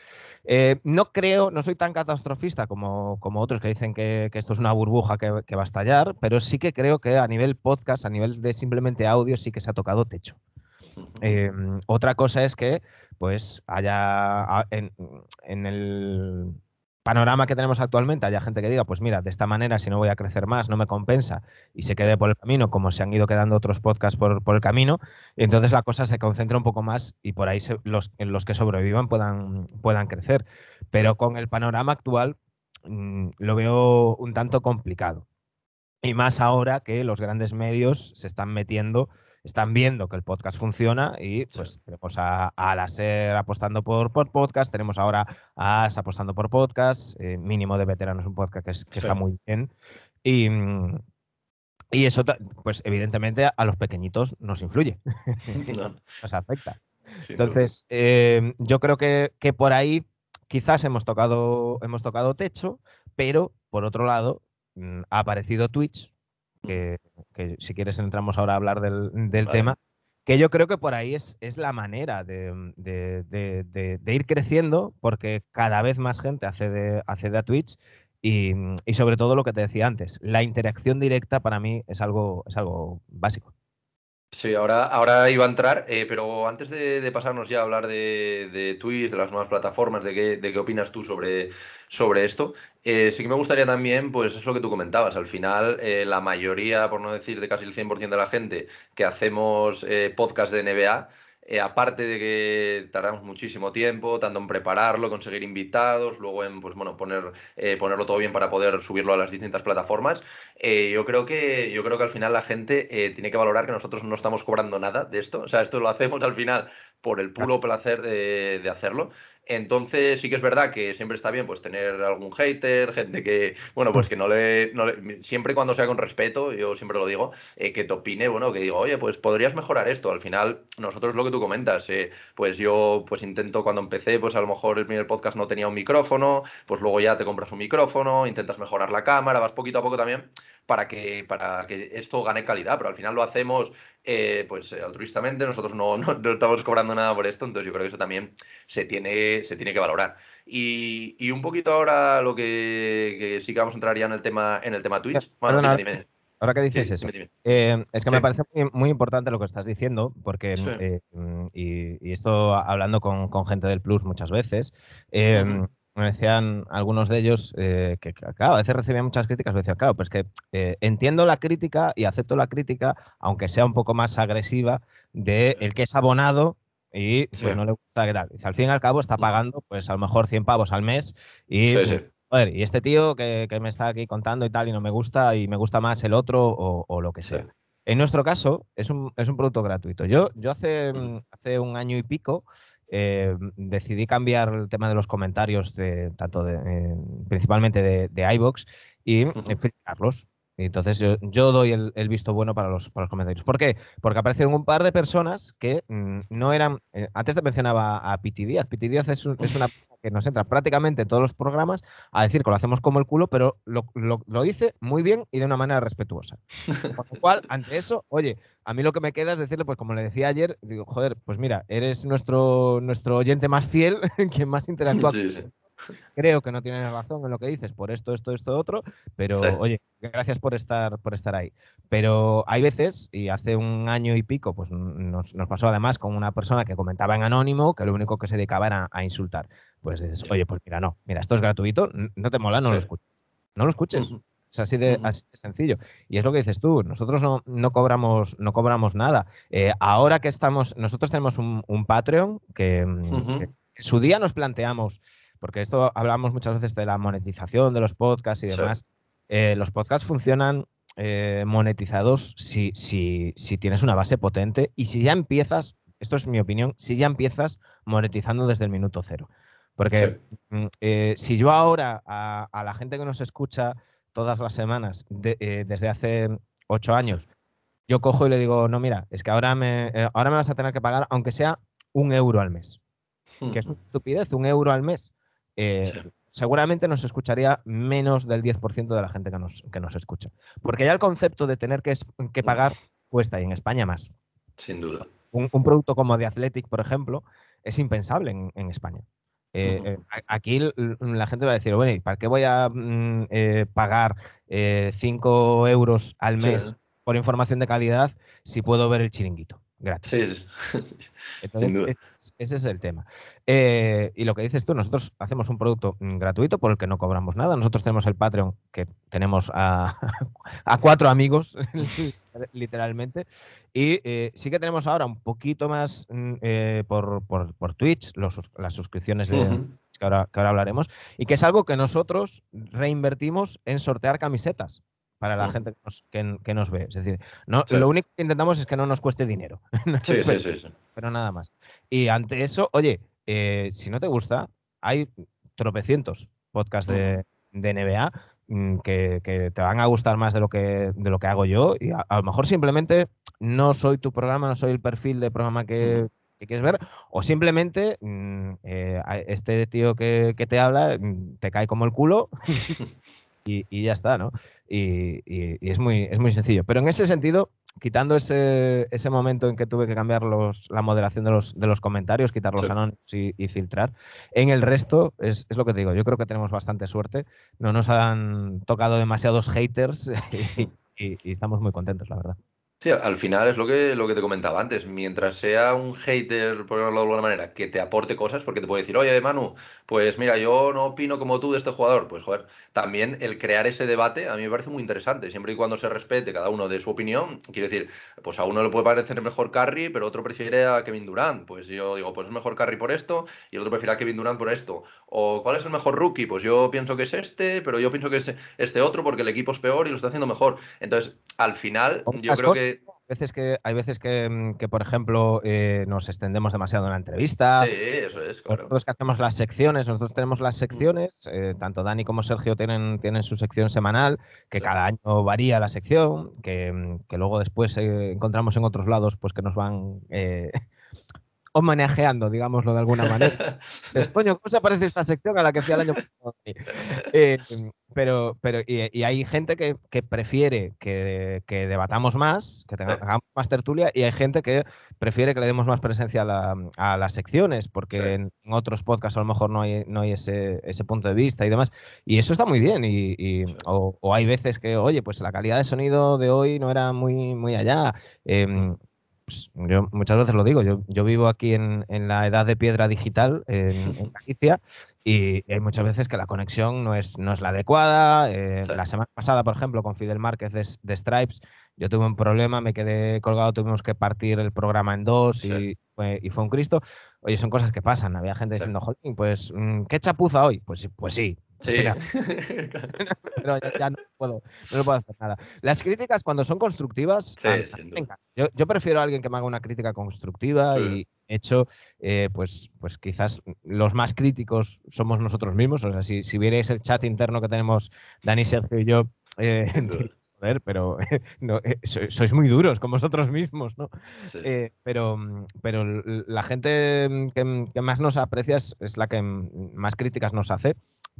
Eh, no creo, no soy tan catastrofista como, como otros que dicen que, esto es una burbuja que va a estallar, pero sí que creo que a nivel podcast, a nivel de simplemente audio, sí que se ha tocado techo. Eh, otra cosa es que pues haya en, en, el panorama que tenemos actualmente haya gente que diga, pues mira, de esta manera si no voy a crecer más, no me compensa y se quede por el camino, como se han ido quedando otros podcasts por, por el camino, y entonces la cosa se concentra un poco más y por ahí se, los, los que sobrevivan puedan, puedan crecer. Pero con el panorama actual mmm, lo veo un tanto complicado. Y más ahora que los grandes medios se están metiendo, están viendo que el podcast funciona y pues sí. tenemos a, a la SER apostando por, por, podcast, tenemos ahora a AS apostando por podcast, eh, mínimo de veteranos un podcast que, es, que sí. está muy bien. Y, y eso, pues evidentemente a los pequeñitos nos influye, (laughs) no. nos afecta. Entonces, eh, yo creo que, que por ahí quizás hemos tocado, hemos tocado techo, pero por otro lado, Mm, ha aparecido Twitch, que, que, si quieres entramos ahora a hablar del, del vale. tema, que yo creo que por ahí es, es la manera de, de, de, de, ir creciendo, porque cada vez más gente accede, accede a Twitch y, y, sobre todo lo que te decía antes, la interacción directa para mí es algo, es algo básico. Sí, ahora, ahora iba a entrar, eh, pero antes de, pasarnos ya a hablar de, de Twitch, de las nuevas plataformas, de qué, de qué opinas tú sobre, sobre esto, eh, sí que me gustaría también, pues es lo que tú comentabas, al final eh, la mayoría, por no decir de casi el 100% de la gente que hacemos podcast de NBA, eh, aparte de que tardamos muchísimo tiempo, tanto en prepararlo, conseguir invitados, luego en pues, bueno, poner, eh, ponerlo todo bien para poder subirlo a las distintas plataformas, eh, yo, creo que, yo creo que al final la gente tiene que valorar que nosotros no estamos cobrando nada de esto. O sea, esto lo hacemos al final por el puro placer de, de hacerlo. Entonces sí que es verdad que siempre está bien pues tener algún hater, (laughs) gente que, bueno, pues que no le, no le siempre cuando sea con respeto, yo siempre lo digo, eh, que te opine, bueno, que digo, oye, pues podrías mejorar esto. Al final, nosotros lo que tú comentas, eh, pues yo pues intento cuando empecé, pues a lo mejor el primer podcast no tenía un micrófono, pues luego ya te compras un micrófono, intentas mejorar la cámara, vas poquito a poco también para que, para que esto gane calidad, pero al final lo hacemos eh, pues eh, altruistamente, nosotros no, (laughs) no, no, estamos cobrando nada por esto, entonces yo creo que eso también se tiene, se tiene que valorar. Y, y un poquito ahora lo que, que, sí que vamos a entrar ya en el tema, en el tema Twitch. Bueno, dime, dime. Ahora que dices Sí, eso, dime, dime. eh, es que Sí. me parece muy, muy importante lo que estás diciendo, porque, Sí. eh, y, y esto hablando con, con gente del Plus muchas veces, eh. Me decían algunos de ellos eh, que, que, claro, a veces recibían muchas críticas, me decían, claro, pues que eh, entiendo la crítica y acepto la crítica, aunque sea un poco más agresiva, de el que es abonado y Sí. pues no le gusta qué tal. Dice, al fin y al cabo está Ujú. pagando pues a lo mejor 100 pavos al mes y Sí, sí. Joder, y este tío que, que me está aquí contando y tal y no me gusta y me gusta más el otro o, o lo que sea. En nuestro caso es un, es un producto gratuito. Yo, yo hace, mm, hace un año y pico eh, decidí cambiar el tema de los comentarios de tanto de, eh, principalmente de, de iVoox y filtrarlos. Entonces yo, doy el, visto bueno para los, para los comentarios. ¿Por qué? Porque aparecieron un par de personas que mm, no eran... eh, antes te mencionaba a Piti Díaz. Piti Díaz es, un- es una que nos entra prácticamente en todos los programas a decir que lo hacemos como el culo, pero lo dice muy bien y de una manera respetuosa. Con lo cual, ante eso, oye, a mí lo que me queda es decirle, pues como le decía ayer, digo, joder, pues mira, eres nuestro, nuestro oyente más fiel, (laughs) quien más interactúa Sí, sí. Creo que no tienes razón en lo que dices por esto, esto, esto, otro, pero Sí. oye, gracias por estar, por estar ahí. Pero hay veces, y hace un año y pico, pues nos, nos pasó además con una persona que comentaba en anónimo que lo único que se dedicaba era a insultar. Pues dices, oye, pues mira, no, mira, esto es gratuito, no te mola, no lo escuches. No lo escuches. Es así de, Ujú. así de sencillo. Y es lo que dices tú, nosotros no, no cobramos, no cobramos nada. Eh, ahora que estamos, nosotros tenemos un, un Patreon que, mm, que en su día nos planteamos, porque esto hablamos muchas veces de la monetización de los podcasts y Sí. demás. eh, los podcasts funcionan eh, monetizados si, si, si tienes una base potente y si ya empiezas, esto es mi opinión, si ya empiezas monetizando desde el minuto cero. Porque mm, eh, si yo ahora a, a la gente que nos escucha todas las semanas de- eh, desde hace ocho años, yo cojo y le digo, no, mira, es que ahora me, eh, ahora me vas a tener que pagar, aunque sea un euro al mes que es una estupidez, un euro al mes, eh, Sí. seguramente nos escucharía menos del 10% de la gente que nos, que nos escucha. Porque ya el concepto de tener que, que pagar cuesta, y en España más. Sin duda. Un, un producto como The Athletic, por ejemplo, es impensable en, en España. Eh, eh, aquí la gente va a decir, bueno, ¿y para qué voy a mm, eh, pagar 5 euros al Sí. mes por información de calidad si puedo ver el chiringuito gratis? Sí, sí. sí. (laughs) Entonces, duda. es- ese es el tema. Eh, y lo que dices tú, nosotros hacemos un producto mm, gratuito por el que no cobramos nada. Nosotros tenemos el Patreon, que tenemos a, (laughs) a cuatro amigos, (laughs) literalmente. Y eh, sí que tenemos ahora un poquito más mm, eh, por, por- por Twitch, los las suscripciones de, que, ahora, que ahora hablaremos, y que es algo que nosotros reinvertimos en sortear camisetas para la gente que nos, que- que nos ve. Es decir, no, Sí. lo único que intentamos es que no nos cueste dinero. (laughs) Sí, sí, sí, sí. pero nada más. Y ante eso, oye, eh, si no te gusta, hay tropecientos podcasts de, de NBA mm, que, que te van a gustar más de lo que, de lo que hago yo. Y a, a lo mejor simplemente no soy tu programa, no soy el perfil de programa que, quieres ver, o simplemente mm, eh, este tío que, que te habla mm, te cae como el culo. (laughs) Y, y ya está, ¿no? Y, y- y es, muy, es muy sencillo. Pero en ese sentido, quitando ese, ese momento en que tuve que cambiar los, la moderación de los, de los comentarios, quitar los Sí. anónimos y, filtrar, en el resto es, es lo que te digo. Yo creo que tenemos bastante suerte. No nos han tocado demasiados haters (laughs) y estamos muy contentos, la verdad. Sí, al- al final es lo que, lo que te comentaba antes. Mientras sea un hater, por llamarlo de alguna manera, que te aporte cosas, porque te puede decir, oye, Manu, pues mira, yo no opino como tú de este jugador. Pues joder, también el crear ese debate a mí me parece muy interesante. Siempre y cuando se respete cada uno de su opinión. Quiero decir, pues a uno le puede parecer mejor Curry, pero otro prefiere a Kevin Durant. Pues yo digo, pues es mejor Curry por esto, y el otro prefiere a Kevin Durant por esto. O ¿cuál es el mejor rookie? Pues yo pienso que es este, pero yo pienso que es este otro porque el equipo es peor y lo está haciendo mejor. Entonces, al final, yo creo cosas, que. Hay veces que, hay veces que, mm, que, por ejemplo, eh, nos extendemos demasiado en la entrevista. Sí, eso es, claro. Nosotros que hacemos las secciones, nosotros tenemos las secciones, eh, tanto Dani como Sergio tienen, tienen su sección semanal, que Sí. cada año varía la sección, que, mm, que luego después eh, encontramos en otros lados, pues que nos van eh, (laughs) homenajeando, digámoslo de alguna manera. (laughs) Dices, coño, ¿cómo se parece esta sección a la que hacía el año pasado? (laughs) Eh, pero, pero y, hay gente que, prefiere que, debatamos más, que tengamos más tertulia, y hay gente que prefiere que le demos más presencia a, las secciones, porque en, otros podcasts a lo mejor no hay, no hay ese, punto de vista y demás. Y eso está muy bien. Y, o, hay veces que, oye, pues la calidad de sonido de hoy no era muy, muy allá. Em, pues, yo muchas veces lo digo, yo, yo vivo aquí en, la edad de piedra digital, en, (laughs) Galicia, y hay muchas veces que la conexión no es, no es la adecuada. Eh, la semana pasada, por ejemplo, con Fidel Márquez de, Stripes, yo tuve un problema, me quedé colgado, tuvimos que partir el programa en dos y, fue, y, fue, un Cristo. Oye, son cosas que pasan. Había gente diciendo, Jolín, pues, mm, ¿qué chapuza hoy? Pues, pues sí, Sí. Pero (laughs) (laughs) ya, no, puedo, no puedo hacer nada. Las críticas, cuando son constructivas, yo, yo, prefiero a alguien que me haga una crítica constructiva y hecho, eh, pues, pues quizás los más críticos somos nosotros mismos. O sea, si, si vierais el chat interno que tenemos Dani, Sergio y yo, eh, (laughs) pero no, eh, sois muy duros con vosotros mismos, ¿no? pero, pero la gente que, que, más nos aprecia es la que más críticas nos hace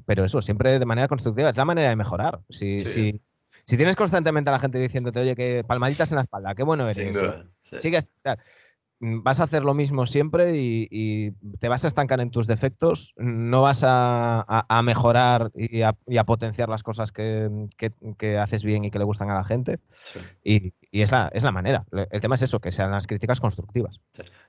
pero eso, siempre de manera constructiva, es la manera de mejorar. Si, si, si tienes constantemente a la gente diciéndote, oye, que palmaditas en la espalda, qué bueno eres. Sigue así, vas a hacer lo mismo siempre y, te vas a estancar en tus defectos, no vas a, mejorar y a, potenciar las cosas que, haces bien y que le gustan a la gente. Y, es, la, es la manera. El tema es eso, que sean las críticas constructivas.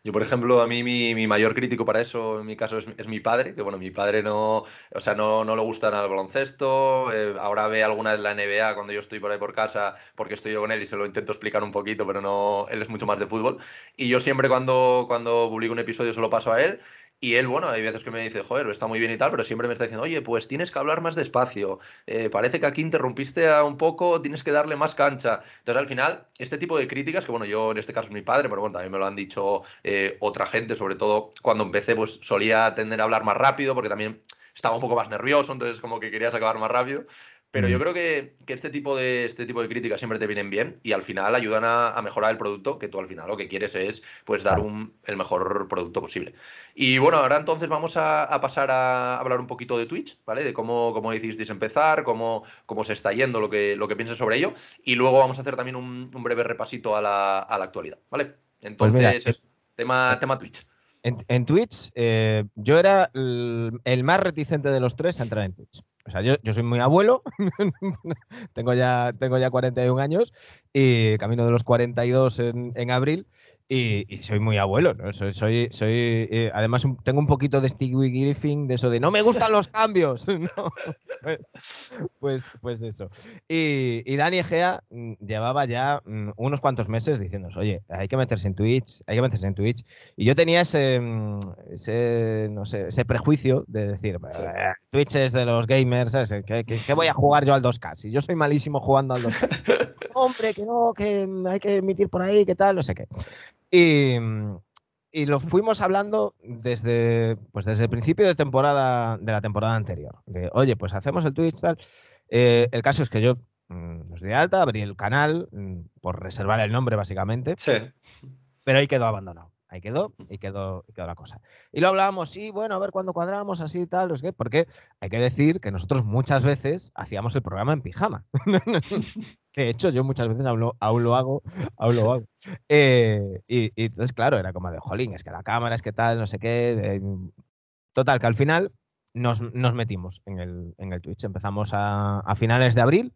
Yo, por ejemplo, a mí mi, mayor crítico para eso, en mi caso, es, mi padre, que bueno, mi padre no, o sea, no, no le gusta nada el baloncesto, eh, ahora ve alguna de la NBA cuando yo estoy por ahí por casa, porque estoy yo con él y se lo intento explicar un poquito, pero no, él es mucho más de fútbol. Y yo siempre cuando, cuando publico un episodio se lo paso a él. Y él, bueno, hay veces que me dice, joder, está muy bien y tal, pero siempre me está diciendo, oye, pues tienes que hablar más despacio. Eh, parece que aquí interrumpiste a un poco, tienes que darle más cancha. Entonces, al final, este tipo de críticas, que bueno, yo en este caso es mi padre, pero bueno, también me lo han dicho eh, otra gente, sobre todo cuando empecé, pues solía tender a hablar más rápido, porque también estaba un poco más nervioso, entonces como que querías acabar más rápido. Pero yo creo que, este, tipo de, este tipo de críticas siempre te vienen bien y al final ayudan a, mejorar el producto, que tú al final lo que quieres es pues dar un, el mejor producto posible. Y bueno, ahora entonces vamos a, pasar a hablar un poquito de Twitch, ¿vale? De cómo, cómo decidisteis empezar, cómo, cómo se está yendo, lo que, lo que piensas sobre ello. Y luego vamos a hacer también un, breve repasito a la, actualidad, ¿vale? Pues entonces, tema, tema Twitch. En, Twitch, eh, yo era el, más reticente de los tres a entrar en Twitch. O sea, yo, soy muy abuelo, (laughs) tengo, ya, tengo ya 41 años y camino de los 42 en, en abril y, soy muy abuelo, ¿no? Soy, soy, eh, además tengo un poquito de Stewie Griffin, de eso de no me gustan los cambios. (laughs) Pues, pues, pues, eso. Y, y, Dani Egea mm, llevaba ya mm, unos cuantos meses diciéndonos, oye, hay que meterse en Twitch, hay que meterse en Twitch. Y yo tenía ese, mm, ese no sé, ese prejuicio de decir, eh, Twitch es de los gamers, ¿Qué, qué, voy a jugar yo al 2K? Si yo soy malísimo jugando al 2K. (laughs) Hombre, que no, que hay que emitir por ahí, que tal, no sé qué. Y, lo fuimos hablando desde, pues desde el principio de temporada de la temporada anterior. Oye, pues hacemos el Twitch tal. Eh, el caso es que yo mm, nos di alta, abrí el canal mm, por reservar el nombre básicamente. Sí. Pero ahí quedó abandonado. Ahí quedó y quedó, quedó la cosa. Y lo hablábamos, sí, bueno, a ver cuándo cuadramos, así y tal, no sé porque hay que decir que nosotros muchas veces hacíamos el programa en pijama. (laughs) de hecho, yo muchas veces aún lo, hago, aún lo hago. Eh, y, entonces, claro, era como de, jolín, es que la cámara, es que tal, no sé qué. total, que al final nos, metimos en el, en el Twitch. Empezamos a finales de abril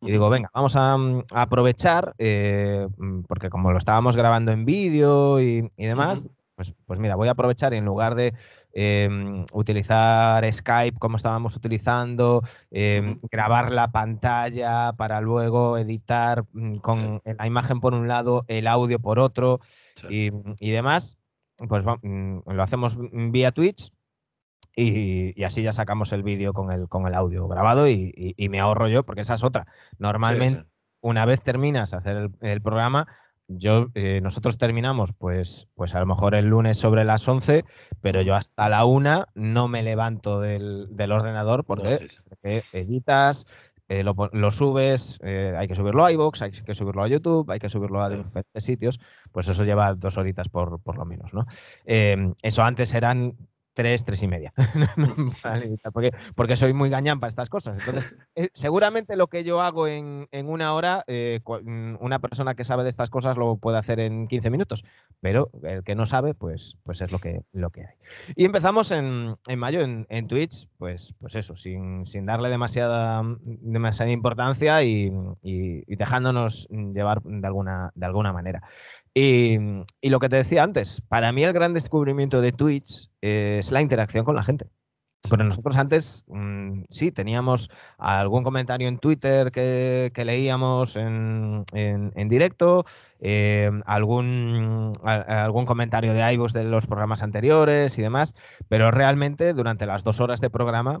y digo, venga, vamos a, mm, aprovechar, eh, mm, porque como lo estábamos grabando en vídeo y, demás, pues, pues, mira, voy a aprovechar y en lugar de em, utilizar Skype como estábamos utilizando, em, grabar la pantalla para luego editar mm, con la imagen por un lado, el audio por otro y, demás, pues lo hacemos vía Twitch y, así ya sacamos el vídeo con el, con el audio grabado y, me ahorro yo, porque esa es otra. Normalmente, una vez terminas hacer el, programa, yo, eh, nosotros terminamos, pues, pues a lo mejor el lunes sobre las 11, pero yo hasta la una no me levanto del, ordenador porque, editas, eh, lo, subes, eh, hay que subirlo a iVoox, hay que subirlo a YouTube, hay que subirlo a diferentes sitios, pues eso lleva dos horitas por, por lo menos, ¿no? eso antes eran tres, tres y media. (laughs) (laughs) porque, porque soy muy gañán para estas cosas. Entonces, eh, seguramente lo que yo hago en, una hora, eh, mm, una persona que sabe de estas cosas lo puede hacer en 15 minutos, pero el que no sabe, pues, pues es lo que, lo que hay. Y empezamos en, mayo en, Twitch, pues, pues eso, sin, darle demasiada, demasiada importancia y, y, dejándonos llevar de alguna, de alguna manera. Y, lo que te decía antes, para mí el gran descubrimiento de Twitch es la interacción con la gente. Pero nosotros antes mm, sí teníamos algún comentario en Twitter que, leíamos en, directo, eh, algún, algún comentario de iVoox de los programas anteriores y demás, pero realmente durante las dos horas de programa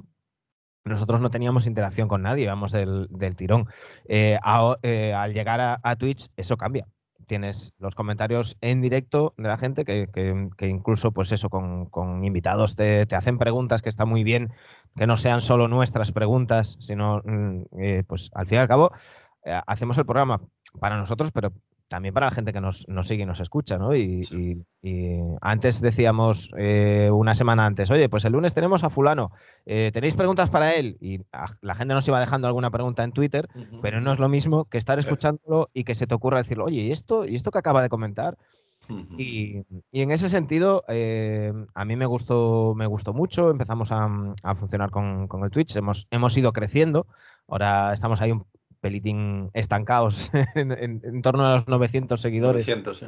nosotros no teníamos interacción con nadie, vamos del, tirón. Eh, eh, al llegar a Twitch eso cambia tienes los comentarios en directo de la gente que, incluso, pues eso, con, invitados te, hacen preguntas que está muy bien, que no sean solo nuestras preguntas, sino, mm, eh, pues al fin y al cabo, eh, hacemos el programa para nosotros, pero también para la gente que nos, sigue y nos escucha, ¿no? Y, antes decíamos eh, una semana antes, oye, pues el lunes tenemos a fulano, eh, ¿tenéis preguntas para él? Y la gente nos iba dejando alguna pregunta en Twitter, pero no es lo mismo que estar escuchándolo y que se te ocurra decirlo, oye, ¿y esto, ¿y esto que acaba de comentar? y, en ese sentido, eh, a mí me gustó, me gustó mucho, empezamos a, funcionar con, el Twitch, hemos, hemos ido creciendo, ahora estamos ahí un, pelitín estancados (laughs) en, torno a los 900 seguidores. 900,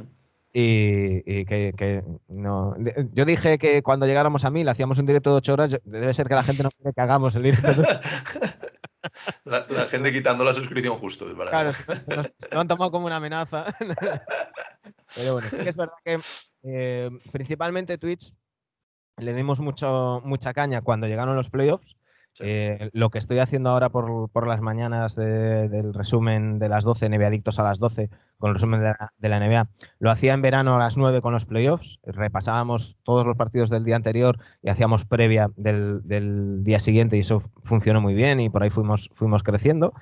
Y, que, no. Yo dije que cuando llegáramos a 1000 hacíamos un directo de 8 horas. Debe ser que la gente no quiere que hagamos el directo. (laughs) La, gente quitando la suscripción justo. Claro, nos, lo han tomado como una amenaza. (laughs) Pero bueno, es verdad que eh, principalmente Twitch le dimos mucho, mucha caña cuando llegaron los playoffs eh, lo que estoy haciendo ahora por, las mañanas del resumen de las 12, NBA Adictos a las 12, con el resumen de la, NBA, lo hacía en verano a las 9 con los playoffs, repasábamos todos los partidos del día anterior y hacíamos previa del, día siguiente y eso funcionó muy bien y por ahí fuimos, fuimos creciendo.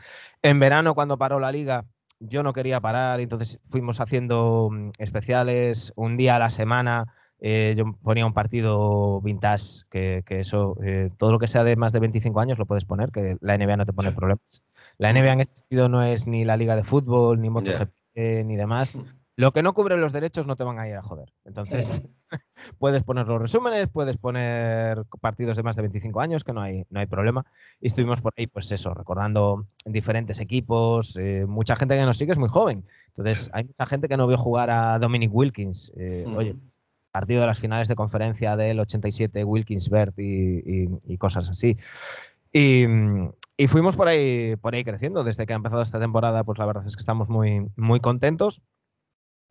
En verano, cuando paró la liga, yo no quería parar, entonces fuimos haciendo mm, especiales un día a la semana eh, yo ponía un partido vintage, que, eso, eh, todo lo que sea de más de 25 años lo puedes poner, que la NBA no te pone problemas. La NBA en ese sentido no es ni la liga de fútbol, ni MotoGP, ni demás. Lo que no cubre los derechos no te van a ir a joder. Entonces, (laughs) puedes poner los resúmenes, puedes poner partidos de más de 25 años, que no hay, no hay problema. Y estuvimos por ahí, pues eso, recordando diferentes equipos. Eh, mucha gente que nos sigue es muy joven. Entonces, hay mucha gente que no vio jugar a Dominic Wilkins. Oye, partido de las finales de conferencia del 87, Wilkinsberg y, y, cosas así. Y, fuimos por ahí, por ahí creciendo. Desde que ha empezado esta temporada, pues la verdad es que estamos muy, muy contentos.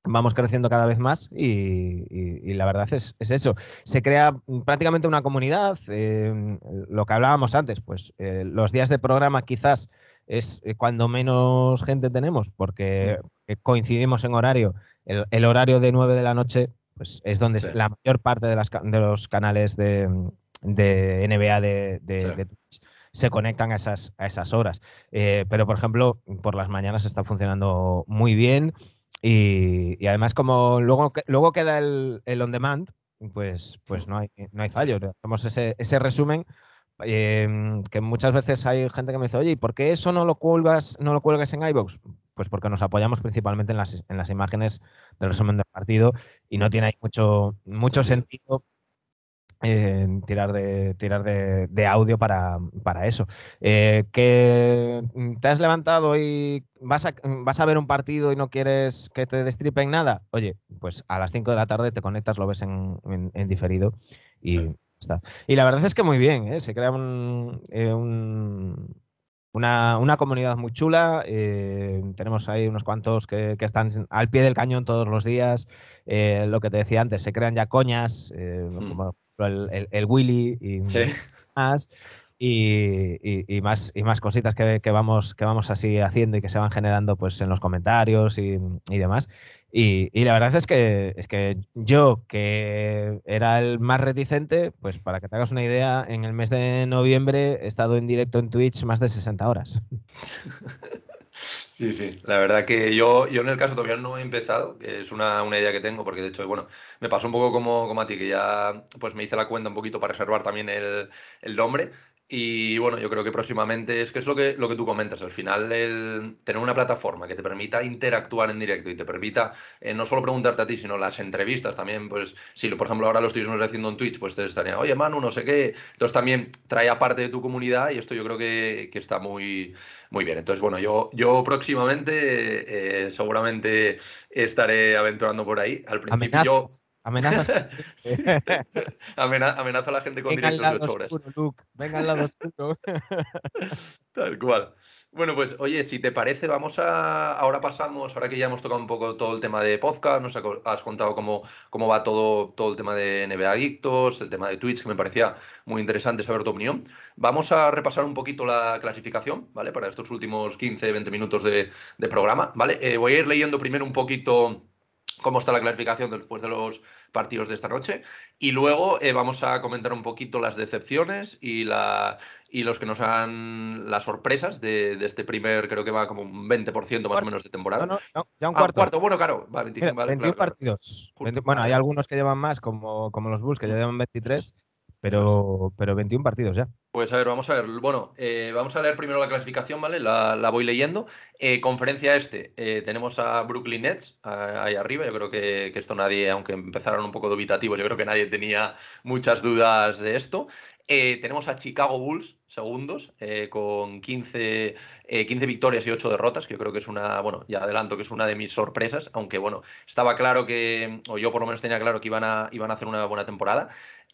Vamos creciendo cada vez más y, la verdad es, eso. Se crea prácticamente una comunidad. Eh, lo que hablábamos antes, pues eh, los días de programa quizás es eh, cuando menos gente tenemos porque coincidimos en horario. El, el, horario de 9 de la noche pues es donde la mayor parte de, los canales de, NBA de, Twitch se conectan a esas, a esas horas. Eh, pero, por ejemplo, por las mañanas está funcionando muy bien y, además como luego, luego queda el, on demand, pues, pues no, hay, no hay fallo. Hacemos ese, ese resumen em, que muchas veces hay gente que me dice, oye, ¿y por qué eso no lo cuelgas, no lo cuelgas en iVoox? Pues porque nos apoyamos principalmente en las, en las imágenes del resumen del partido y no tiene ahí mucho, mucho sentido tirar de tirar de, audio para, eso. Eh, que te has levantado y vas a, vas a ver un partido y no quieres que te destripen nada, oye, pues a las 5 de la tarde te conectas, lo ves en, diferido y está. Y la verdad es que muy bien, ¿eh? se crea un, eh, una, comunidad muy chula. Eh, tenemos ahí unos cuantos que, están al pie del cañón todos los días. Eh, lo que te decía antes, se crean ya coñas, eh, hmm. como el, Willy y más. Y, más y más cositas que, vamos que vamos así haciendo y que se van generando pues en los comentarios y, y demás y, la verdad es que, es que yo, que era el más reticente, pues para que te hagas una idea, en el mes de noviembre he estado en directo en Twitch más de 60 horas. (laughs) Sí, sí, la verdad que yo, yo en el caso todavía no he empezado, que es una, una idea que tengo, porque de hecho, bueno, me pasó un poco como, como a ti, que ya pues me hice la cuenta un poquito para reservar también el, el nombre. Y bueno, yo creo que próximamente es que es lo que, lo que tú comentas. Al final, el tener una plataforma que te permita interactuar en directo y te permita eh, no solo preguntarte a ti, sino las entrevistas también. Pues si, por ejemplo, ahora lo estuviésemos haciendo en Twitch, pues te estaría, oye, Manu, no sé qué. Entonces también trae aparte de tu comunidad y esto yo creo que, que está muy, muy bien. Entonces, bueno, yo, yo próximamente eh, seguramente estaré aventurando por ahí. Al principio yo. Amenazas. (laughs) (laughs) amenaza a la gente con directos de 8 horas. Venga al lado oscuro. (laughs) Tal cual. Bueno, pues oye, si te parece, vamos a. Ahora pasamos, ahora que ya hemos tocado un poco todo el tema de podcast, nos has contado cómo, cómo va todo, todo el tema de NBA Adictos, el tema de Twitch, que me parecía muy interesante saber tu opinión. Vamos a repasar un poquito la clasificación, ¿vale? Para estos últimos 15, 20 minutos de, programa, ¿vale? Eh, voy a ir leyendo primero un poquito cómo está la clasificación después de los partidos de esta noche. Y luego eh, vamos a comentar un poquito las decepciones y, la, y los que nos han las sorpresas de, este primer, creo que va como un 20% más o menos de temporada. No, no, ya un ah, cuarto. Bueno, claro, va, 25, 21 partidos. bueno, hay algunos que llevan más, como, como los Bulls, que ya llevan 23. Pero, pero 21 partidos ya. Pues a ver, vamos a ver. Bueno, eh, vamos a leer primero la clasificación, ¿vale? La, voy leyendo. Eh, conferencia este, eh, tenemos a Brooklyn Nets ahí arriba. Yo creo que, esto nadie, aunque empezaron un poco dubitativos, yo creo que nadie tenía muchas dudas de esto. tenemos a Chicago Bulls, segundos, con 15, 15, victorias y 8 derrotas, que yo creo que es una, bueno, ya adelanto que es una de mis sorpresas, aunque bueno, estaba claro que, o yo por lo menos tenía claro que iban a, iban a hacer una buena temporada.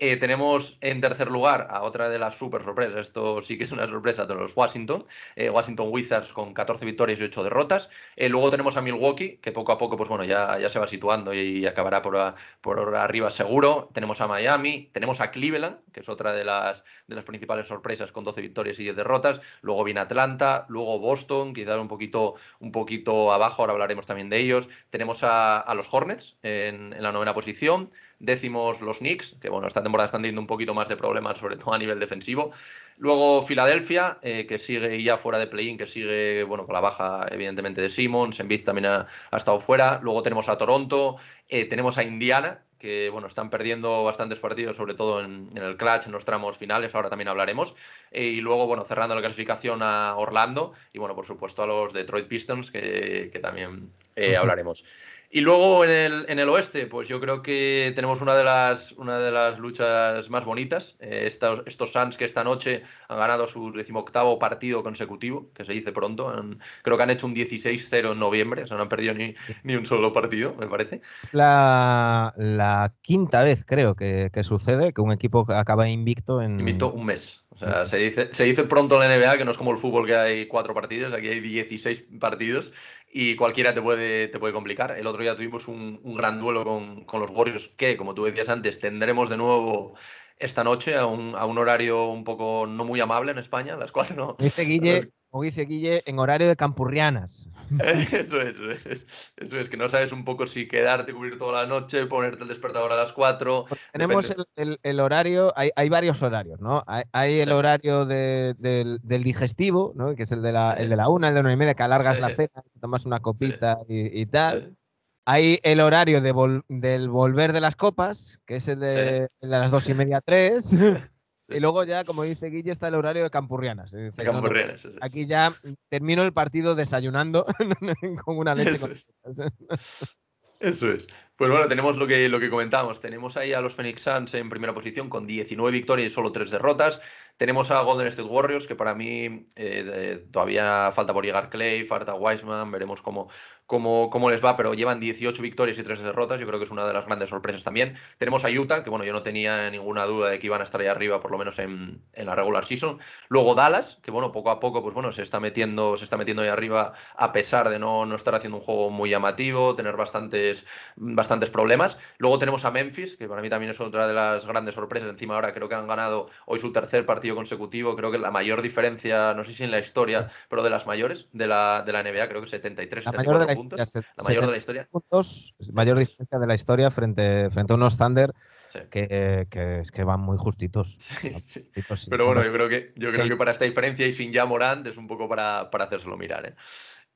Eh, tenemos en tercer lugar a otra de las super sorpresas, esto sí que es una sorpresa de los Washington, eh, Washington Wizards con 14 victorias y 8 derrotas. Eh, luego tenemos a Milwaukee, que poco a poco pues bueno, ya, ya se va situando y, acabará por, por, arriba seguro. Tenemos a Miami, tenemos a Cleveland, que es otra de las, de las principales sorpresas con 12 victorias y 10 derrotas. Luego viene Atlanta, luego Boston, quizás un poquito, un poquito abajo, ahora hablaremos también de ellos. Tenemos a, los Hornets en, en la novena posición décimos los Knicks, que bueno, esta temporada están teniendo un poquito más de problemas, sobre todo a nivel defensivo. Luego Filadelfia, eh, que sigue ya fuera de play-in, que sigue bueno, con la baja evidentemente de Simmons, Embiid también ha, estado fuera. Luego tenemos a Toronto, eh, tenemos a Indiana, que bueno, están perdiendo bastantes partidos, sobre todo en, el clutch, en los tramos finales, ahora también hablaremos. Eh, y luego, bueno, cerrando la clasificación a Orlando y bueno, por supuesto a los Detroit Pistons, que, también hablaremos. Y luego en el, en el oeste, pues yo creo que tenemos una de las, una de las luchas más bonitas. Eh, estos, estos Suns que esta noche han ganado su decimoctavo partido consecutivo, que se dice pronto. creo que han hecho un 16-0 en noviembre, o sea, no han perdido ni, (laughs) ni un solo partido, me parece. Es la, la quinta vez, creo, que, que, sucede que un equipo acaba invicto en. Invicto un mes. O sea, se dice, se dice pronto en la NBA que no es como el fútbol que hay cuatro partidos, aquí hay 16 partidos y cualquiera te puede, te puede complicar. El otro día tuvimos un, gran duelo con, con, los Warriors que, como tú decías antes, tendremos de nuevo esta noche a un, a un horario un poco no muy amable en España, a las cuatro. ¿no? Dice Guille, (laughs) como dice Guille, en horario de campurrianas. (laughs) Eso es, eso es, que no sabes un poco si quedarte, cubrir toda la noche, ponerte el despertador a las 4. Tenemos el, horario, hay, varios horarios, ¿no? Hay, el horario del, digestivo, ¿no? Que es el de la, el de la una, el de una y media, que alargas la cena, tomas una copita y, tal. Hay el horario de del volver de las copas, que es el de, el de las dos y media, tres. Y luego ya, como dice Guille, está el horario de Campurrianas. Campurrianas. aquí ya termino el partido desayunando (laughs) con una leche. Eso es. (laughs) Pues bueno, tenemos lo que, lo que comentábamos. Tenemos ahí a los Phoenix Suns en primera posición con 19 victorias y solo 3 derrotas. Tenemos a Golden State Warriors, que para mí eh, todavía falta por llegar Clay, falta Wiseman, veremos cómo, cómo, les va, pero llevan 18 victorias y 3 derrotas. Yo creo que es una de las grandes sorpresas también. Tenemos a Utah, que bueno, yo no tenía ninguna duda de que iban a estar ahí arriba, por lo menos en, la regular season. Luego Dallas, que bueno, poco a poco, pues bueno, se está metiendo, se está metiendo ahí arriba, a pesar de no, no estar haciendo un juego muy llamativo, tener bastantes problemas. Luego tenemos a Memphis, que para mí también es otra de las grandes sorpresas. Encima ahora creo que han ganado hoy su tercer partido consecutivo. Creo que la mayor diferencia, no sé si en la historia, pero de las mayores de la, de la NBA, creo que 73, 74 la mayor de la historia. Puntos, mayor diferencia de la historia frente, frente a unos Thunder que, es que van muy justitos. (laughs) Pero bueno, yo creo que, yo creo que para esta diferencia y sin ya Morant es un poco para, para hacérselo mirar. ¿eh?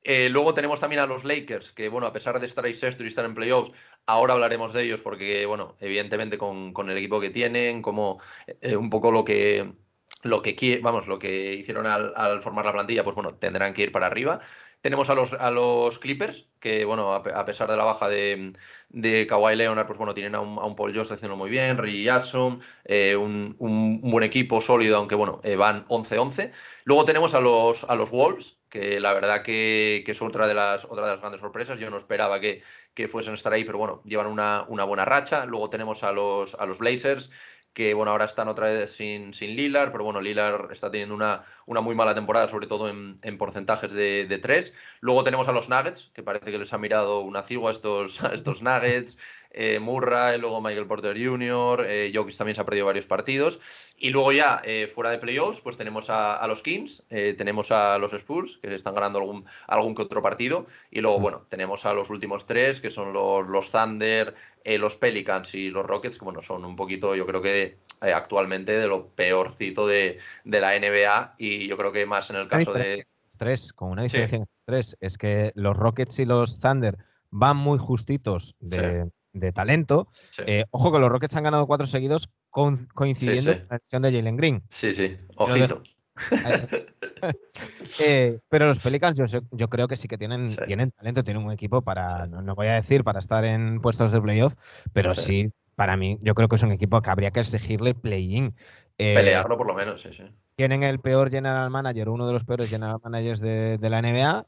Eh, luego tenemos también a los Lakers, que bueno, a pesar de estar ahí sexto y estar en playoffs, ahora hablaremos de ellos porque, bueno, evidentemente con, el equipo que tienen, como eh, un poco lo que, lo que, vamos, lo que hicieron al, formar la plantilla, pues bueno, tendrán que ir para arriba. Tenemos a los, a los Clippers, que bueno, a, pesar de la baja de, de Kawhi Leonard, pues bueno, tienen a un, a un Paul George haciendo muy bien, Reggie Jackson, eh, un, un, buen equipo sólido, aunque bueno, van 11-11. Luego tenemos a los, a los Wolves, que la verdad que, es otra de, las, otra de las grandes sorpresas. Yo no esperaba que, que fuesen a estar ahí, pero bueno, llevan una, una buena racha. Luego tenemos a los, a los Blazers, que bueno, ahora están otra vez sin, sin Lilar, pero bueno, Lilar está teniendo una, una muy mala temporada, sobre todo en, en porcentajes de, de, tres. Luego tenemos a los Nuggets, que parece que les ha mirado una cigua a estos, (laughs) a estos Nuggets eh, Murray, luego Michael Porter Jr., eh, Jokic también se ha perdido varios partidos. Y luego ya, eh, fuera de playoffs, pues tenemos a, los Kings, eh, tenemos a los Spurs, que están ganando algún, algún que otro partido. Y luego, bueno, tenemos a los últimos tres, que son los, los Thunder, los Pelicans y los Rockets, que bueno, son un poquito, yo creo que actualmente de lo peorcito de, de, la NBA. Y yo creo que más en el caso de... Tres, con una diferencia sí. tres, es que los Rockets y los Thunder van muy justitos de, sí de talento. Sí. Eh, ojo que los Rockets han ganado cuatro seguidos con, coincidiendo sí, sí. con la elección de Jalen Green. Sí, sí, ojito. (laughs) eh, pero los Pelicans yo, yo, creo que sí que tienen, tienen talento, tienen un equipo para, no, no, voy a decir para estar en puestos de playoff, pero sí. para mí yo creo que es un equipo que habría que exigirle play-in. Eh, Pelearlo por lo menos, sí, sí. Tienen el peor general manager, uno de los peores general managers de, de la NBA.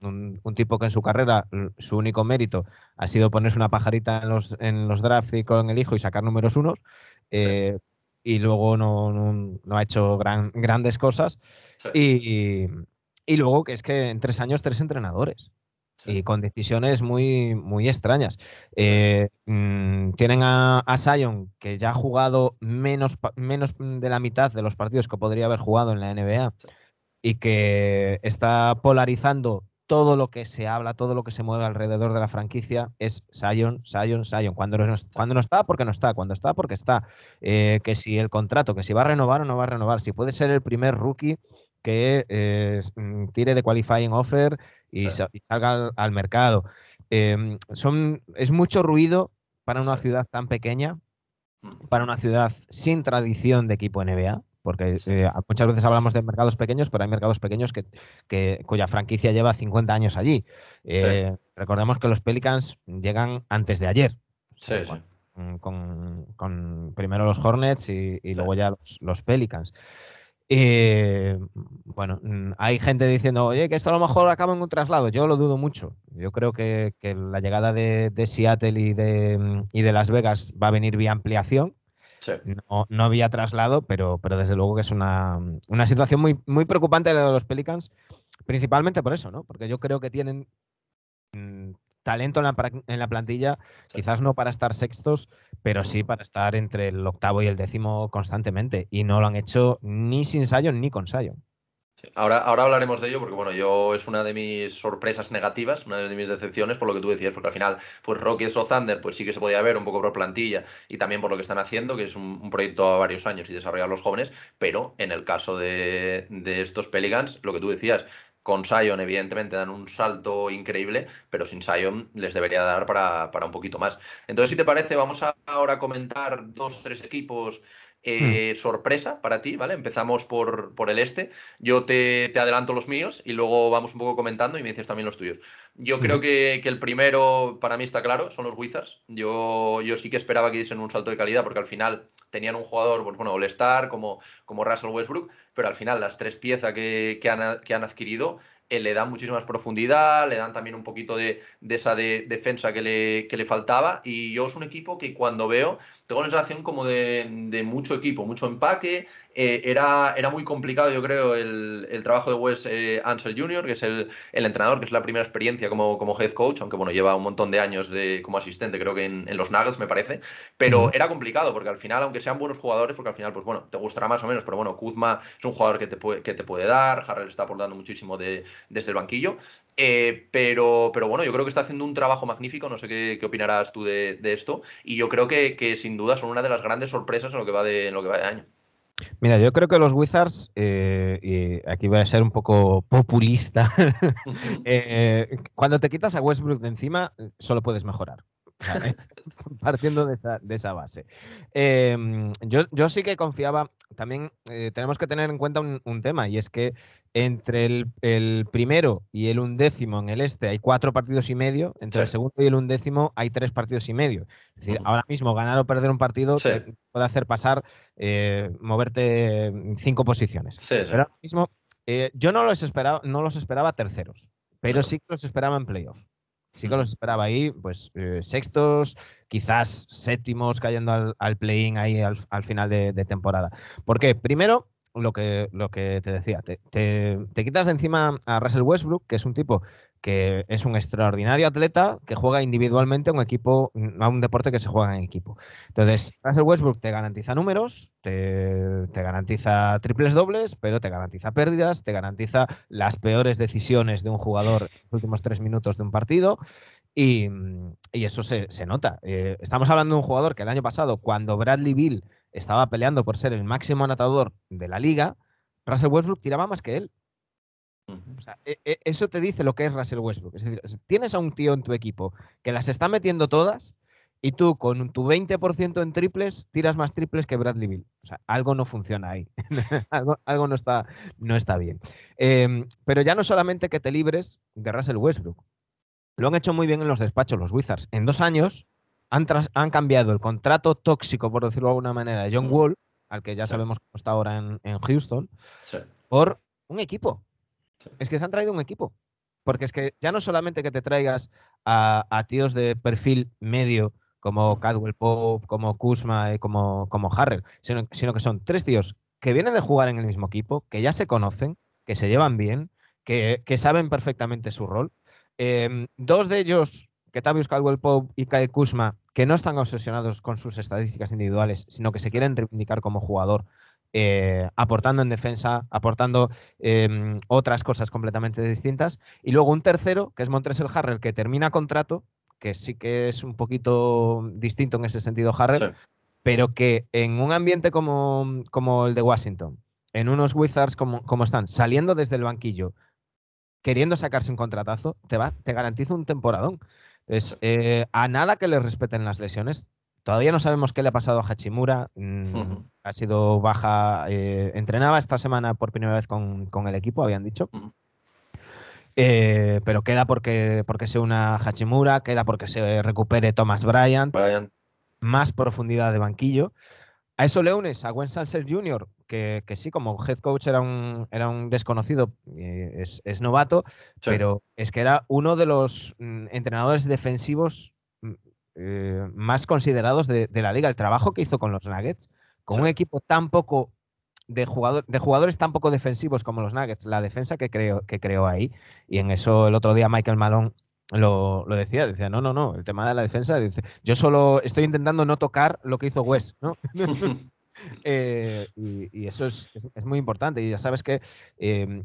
Un, un, tipo que en su carrera su único mérito ha sido ponerse una pajarita en los, en los drafts y con el hijo y sacar números unos. Eh, sí. Y luego no, no, no, ha hecho gran, grandes cosas. Sí. Y, y, luego que es que en tres años tres entrenadores. Y con decisiones muy, muy extrañas. Eh, mmm, tienen a, a Sion, que ya ha jugado menos, menos de la mitad de los partidos que podría haber jugado en la NBA y que está polarizando todo lo que se habla, todo lo que se mueve alrededor de la franquicia es Sion, Sion, Sion. Cuando no, cuando no está, porque no está. Cuando está, porque está. Eh, que si el contrato, que si va a renovar o no va a renovar. Si puede ser el primer rookie que eh, tire de qualifying offer y, sí. salga al, al mercado. Eh, son, es mucho ruido para una ciudad tan pequeña, para una ciudad sin tradición de equipo NBA porque eh, muchas veces hablamos de mercados pequeños, pero hay mercados pequeños que, que cuya franquicia lleva 50 años allí. Eh, sí. Recordemos que los Pelicans llegan antes de ayer. Sí, con, sí. Con, con, primero los Hornets y, y luego ya los, los Pelicans. Eh, bueno, mm, hay gente diciendo, oye, que esto a lo mejor acaba en un traslado. Yo lo dudo mucho. Yo creo que, que la llegada de, de Seattle y de, y de, Las Vegas va a venir vía ampliación. Sí. No, no, había traslado, pero, pero desde luego que es una, una situación muy, muy preocupante la de los Pelicans, principalmente por eso, ¿no? Porque yo creo que tienen mmm, talento en la, en la plantilla, sí. quizás no para estar sextos, pero sí para estar entre el octavo y el décimo constantemente. Y no lo han hecho ni sin Sion ni con Sion. Ahora, ahora hablaremos de ello porque, bueno, yo es una de mis sorpresas negativas, una de mis decepciones por lo que tú decías, porque al final, pues Rockets o Thunder, pues sí que se podía ver un poco por plantilla y también por lo que están haciendo, que es un, proyecto a varios años y desarrollar los jóvenes, pero en el caso de, de estos Pelicans, lo que tú decías, con Sion, evidentemente, dan un salto increíble, pero sin Sion les debería dar para, para un poquito más. Entonces, si te parece, vamos a ahora comentar dos, tres equipos eh, hmm. sorpresa para ti, ¿vale? Empezamos por, por el este. Yo te, te, adelanto los míos y luego vamos un poco comentando y me dices también los tuyos. Yo creo que, que, el primero, para mí está claro, son los Wizards. Yo, yo sí que esperaba que diesen un salto de calidad porque al final tenían un jugador, pues, bueno, All-Star como, como Russell Westbrook, pero al final las tres piezas que, que, han, que han adquirido eh, le dan muchísima profundidad, le dan también un poquito de, de esa de, defensa que le, que le, faltaba. Y yo es un equipo que cuando veo, tengo la sensación como de, de mucho equipo, mucho empaque, eh, era, era muy complicado, yo creo, el, el trabajo de Wes eh, Ansel Jr., que es el, el, entrenador, que es la primera experiencia como, como head coach, aunque bueno, lleva un montón de años de, como asistente, creo que en, en los Nuggets, me parece, pero era complicado, porque al final, aunque sean buenos jugadores, porque al final, pues bueno, te gustará más o menos, pero bueno, Kuzma es un jugador que te puede, que te puede dar, Harrell está aportando muchísimo de, desde el banquillo, eh, pero, pero bueno, yo creo que está haciendo un trabajo magnífico, no sé qué, qué opinarás tú de, de, esto, y yo creo que, que sin duda son una de las grandes sorpresas en lo que va de, en lo que va de año. Mira, yo creo que los Wizards, eh, y aquí voy a ser un poco populista, (laughs) eh, cuando te quitas a Westbrook de encima, solo puedes mejorar. (laughs) Partiendo de esa, de esa base. Em, yo, yo sí que confiaba, también eh, tenemos que tener en cuenta un, un tema, y es que entre el, el primero y el undécimo en el este hay cuatro partidos y medio, entre el segundo y el undécimo hay tres partidos y medio. Es decir, ahora mismo ganar o perder un partido Sí. te puede hacer pasar, eh, moverte cinco posiciones. Sí, sí. Pero ahora mismo, eh, yo no los esperaba, no los esperaba terceros, pero sí que los esperaba en playoff. Sí que los esperaba ahí, pues eh, sextos, quizás séptimos, cayendo al, al play-in ahí al, al final de, temporada. ¿Por qué? Primero, lo que, lo que te decía, te- te quitas de encima a Russell Westbrook, que es un tipo que es un extraordinario atleta que juega individualmente a un equipo, a un deporte que se juega en equipo. Entonces, Russell Westbrook te garantiza números, te, te garantiza triples dobles, pero te garantiza pérdidas, te garantiza las peores decisiones de un jugador en los últimos tres minutos de un partido. Y, y eso se, se nota. Eh, estamos hablando de un jugador que el año pasado, cuando Bradley Bill estaba peleando por ser el máximo anotador de la liga, Russell Westbrook tiraba más que él. Ujú. O sea, e- e- eso te dice lo que es Russell Westbrook. Es decir, tienes a un tío en tu equipo que las está metiendo todas y tú con tu 20% en triples tiras más triples que Bradley Bill. O sea, algo no funciona ahí. (laughs) algo, algo no, está, no está bien. Em, pero ya no solamente que te libres de Russell Westbrook. Lo han hecho muy bien en los despachos los Wizards. En dos años han, tras- han cambiado el contrato tóxico, por decirlo de alguna manera, de John Mm. Wall, al que ya sabemos cómo está ahora en, en Houston, Sí. por un equipo. Es que se han traído un equipo. Porque es que ya no solamente que te traigas a, tíos de perfil medio como Cadwell Pope, como Kuzma y como, como Harrell, sino, que son tres tíos que vienen de jugar en el mismo equipo, que ya se conocen, que se llevan bien, que, que saben perfectamente su rol. Em, dos de ellos, Ketavius Caldwell Pope y Kyle Kuzma, que no están obsesionados con sus estadísticas individuales, sino que se quieren reivindicar como jugador, eh, aportando en defensa, aportando em, otras cosas completamente distintas. Y luego un tercero, que es Montrezl Harrell, que termina contrato, que sí que es un poquito distinto en ese sentido Harrell, Sí. pero que en un ambiente como, como el de Washington, en unos Wizards como, como están, saliendo desde el banquillo, queriendo sacarse un contratazo, te, va, te garantiza un temporadón. Entonces, eh, a nada que le respeten las lesiones, todavía no sabemos qué le ha pasado a Hachimura, mm, ha sido baja, eh, entrenaba esta semana por primera vez con, con el equipo, habían dicho. Eh, pero queda porque, porque se una Hachimura, queda porque se recupere Thomas Bryant Brian. más profundidad de banquillo. A eso le unes a Gwen Salser Jr., que, que sí, como head coach era un, era un desconocido, eh, es, es novato, Sí. pero es que era uno de los mm, entrenadores defensivos eh, más considerados de, de la liga. El trabajo que hizo con los Nuggets, con Sí. un equipo tan poco de, jugador, de jugadores tan poco defensivos como los Nuggets, la defensa que creó, que creó ahí, y en eso el otro día Michael Malone lo, lo decía, decía, no, no, no, el tema de la defensa, dice, yo solo estoy intentando no tocar lo que hizo Wes, ¿no? (laughs) (laughs) Eh, y, y eso es, es- es muy importante. Y ya sabes que eh,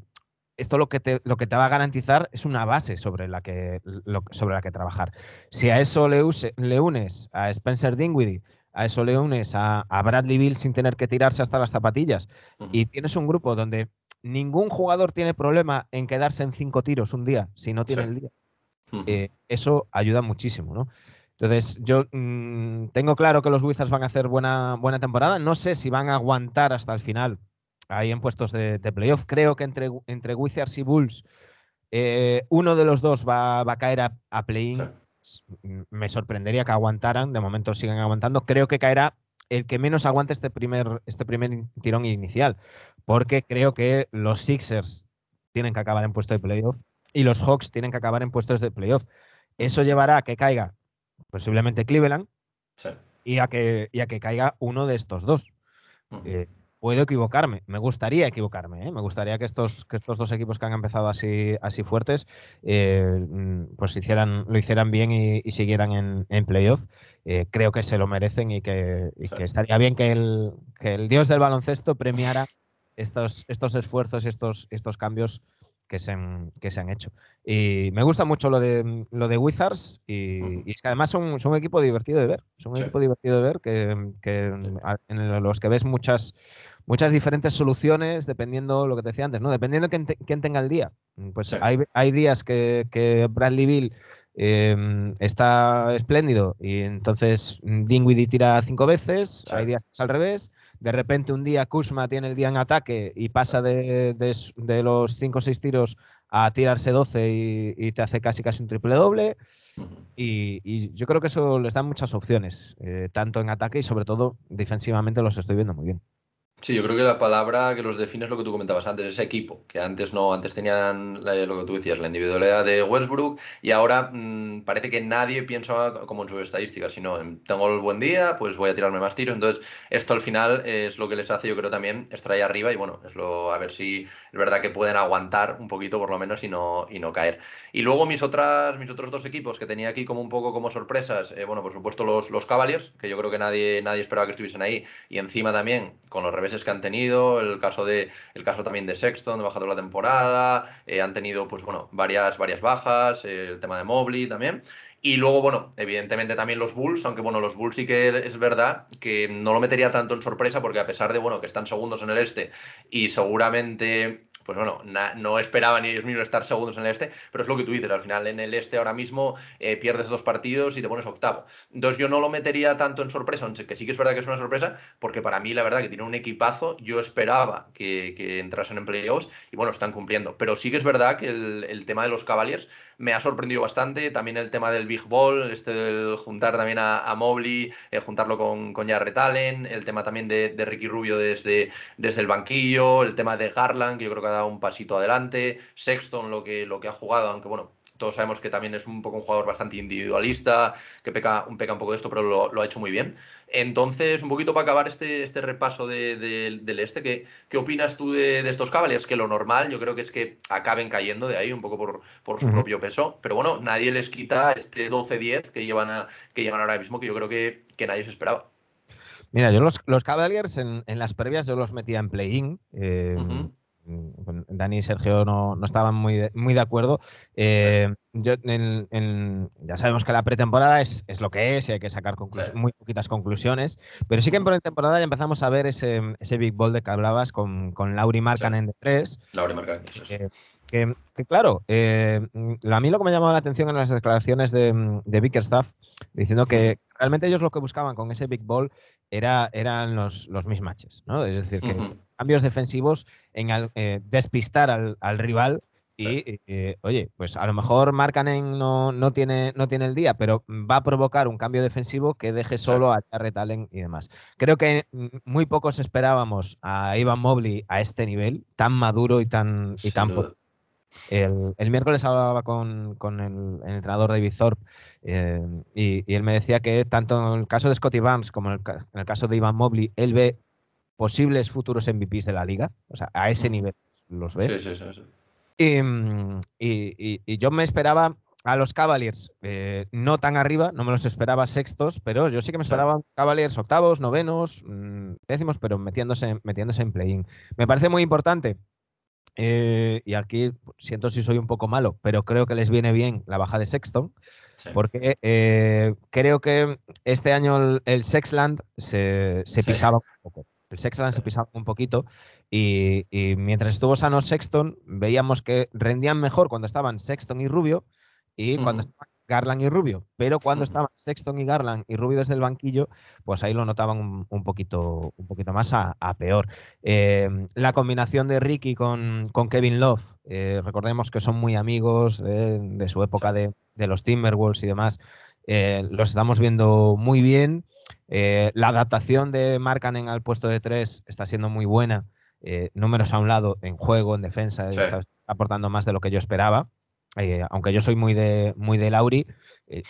esto lo que, te, lo que te va a garantizar es una base sobre la que, lo- sobre la que trabajar. Si a eso le, use- le unes a Spencer Dinwiddie, a eso le unes a, a Bradley Bill sin tener que tirarse hasta las zapatillas, y tienes un grupo donde ningún jugador tiene problema en quedarse en cinco tiros un día si no tiene Sí. el día eh, eso ayuda muchísimo, ¿no? Entonces, yo mm, tengo claro que los Wizards van a hacer buena, buena temporada. No sé si van a aguantar hasta el final ahí en puestos de, de playoff. Creo que entre, entre Wizards y Bulls, eh, uno de los dos va, va a caer a, a play-in. Me sorprendería que aguantaran. De momento siguen aguantando. Creo que caerá el que menos aguante este primer, este primer tirón inicial. Porque creo que los Sixers tienen que acabar en puesto de playoff y los Hawks tienen que acabar en puestos de playoff. Eso llevará a que caiga posiblemente Cleveland Sí. y a que, y a que caiga uno de estos dos. Eh, puedo equivocarme, me gustaría equivocarme, ¿eh? me gustaría que estos, que estos dos equipos que han empezado así, así fuertes eh, mm, pues hicieran, lo hicieran bien y, y siguieran en, en playoff. Eh, creo que se lo merecen y que, y Sí. que estaría bien que el, que el dios del baloncesto premiara estos, estos esfuerzos y estos, estos cambios que se, han, que se han hecho. Y me gusta mucho lo de, lo de Wizards y, es que además son, son un equipo divertido de ver. Son un Sí. equipo divertido de ver que, que Sí. a- en los que ves muchas, muchas diferentes soluciones dependiendo lo que te decía antes, ¿no? Dependiendo de quién, tenga el día. Pues hay, días que, que Bradley Bill em, está espléndido y entonces Dingwiddie tira cinco veces, hay días que es al revés. De repente un día Kusma tiene el día en ataque y pasa de, los cinco o seis tiros a tirarse 12 y, te hace casi casi un triple doble. Y, yo creo que eso les da muchas opciones, eh, tanto en ataque y sobre todo defensivamente los estoy viendo muy bien. Sí, yo creo que la palabra que los define es lo que tú comentabas antes, ese equipo, que antes no, antes tenían lo que tú decías, la individualidad de Westbrook y ahora mm, parece que nadie piensa como en sus estadísticas, sino tengo el buen día, pues voy a tirarme más tiros. Entonces, esto al final es lo que les hace, yo creo también, estar ahí arriba y bueno, es lo, a ver si es verdad que pueden aguantar un poquito por lo menos y no, y no caer. Y luego mis, otras, mis otros dos equipos que tenía aquí como un poco como sorpresas, eh, bueno, por supuesto los, los Cavaliers, que yo creo que nadie, nadie esperaba que estuviesen ahí, y encima también con los revés que han tenido, el caso, de, el caso también de Sexton, de bajado la temporada, eh, han tenido pues bueno, varias, varias bajas, el tema de Mobley también. Y luego, bueno, evidentemente también los Bulls, aunque bueno, los Bulls sí que es verdad que no lo metería tanto en sorpresa porque a pesar de, bueno, que están segundos en el este y seguramente pues bueno, no esperaban ni ellos mismos estar segundos en el este, pero es lo que tú dices, al final en el este ahora mismo eh, pierdes dos partidos y te pones octavo. Entonces yo no lo metería tanto en sorpresa, que sí que es verdad que es una sorpresa, porque para mí la verdad que tiene un equipazo, yo esperaba que, que entrasen en playoffs y bueno, están cumpliendo, pero sí que es verdad que el, tema de los Cavaliers me ha sorprendido bastante, también el tema del Big Ball, este del juntar también a, Mobley, eh, juntarlo con, con Jarrett Allen, el tema también de, Ricky Rubio desde, desde el banquillo, el tema de Garland, que yo creo que dado un pasito adelante. Sexton, lo que, lo que ha jugado, aunque bueno, todos sabemos que también es un poco un jugador bastante individualista, que peca un, peca un poco de esto, pero lo, ha hecho muy bien. Entonces, un poquito para acabar este, este repaso del este, ¿qué, ¿qué opinas tú de, estos Cavaliers? Que lo normal yo creo que es que acaben cayendo de ahí un poco por, por su propio peso, pero bueno, nadie les quita este 12-10 que, llevan a, que llevan ahora mismo, que yo creo que, que nadie se esperaba. Mira, yo los, los Cavaliers en, en, las previas yo los metía en play-in. Eh, Dani y Sergio no, estaban muy de, muy de acuerdo. Eh, yo, ya sabemos que la pretemporada es, lo que es y hay que sacar muy poquitas conclusiones, pero sí que en pretemporada ya empezamos a ver ese, Big Ball de que hablabas con, con Lauri Markkanen de 3. Lauri Markkanen, eh, que, claro, eh, a mí lo que me ha llamado la atención en las declaraciones de, de Bickerstaff, diciendo que realmente ellos lo que buscaban con ese Big Ball era, eran los, los mismatches, ¿no? Es decir, que cambios defensivos en eh, despistar al, rival y, eh, oye, pues a lo mejor Markanen no, no, tiene, no tiene el día, pero va a provocar un cambio defensivo que deje solo a Jarrett Allen y demás. Creo que muy pocos esperábamos a Ivan Mobley a este nivel, tan maduro y tan, y tan el, miércoles hablaba con, el, entrenador David Thorpe eh, y, él me decía que tanto en el caso de Scotty Barnes como en el, caso de Ivan Mobley, él ve posibles futuros MVPs de la liga, o sea, a ese nivel los ve. Sí, sí, sí, y, yo me esperaba a los Cavaliers eh, no tan arriba, no me los esperaba sextos, pero yo sí que me esperaba Cavaliers octavos, novenos, mm, décimos, pero metiéndose, metiéndose en play-in. Me parece muy importante eh, y aquí siento si soy un poco malo, pero creo que les viene bien la baja de Sexton, porque eh, creo que este año el, Sexland se, pisaba un poco. El Sexland se pisaba un poquito y, mientras estuvo sano Sexton, veíamos que rendían mejor cuando estaban Sexton y Rubio y cuando estaban Garland y Rubio, pero cuando estaban Sexton y Garland y Rubio desde el banquillo, pues ahí lo notaban un, poquito, un poquito más a, peor. Eh, la combinación de Ricky con, Kevin Love, eh, recordemos que son muy amigos de, su época de, los Timberwolves y demás, eh, los estamos viendo muy bien. La adaptación de Markanen al puesto de tres está siendo muy buena. números a un lado en juego, en defensa, está aportando más de lo que yo esperaba. Eh, aunque yo soy muy de, muy de Lauri, eh,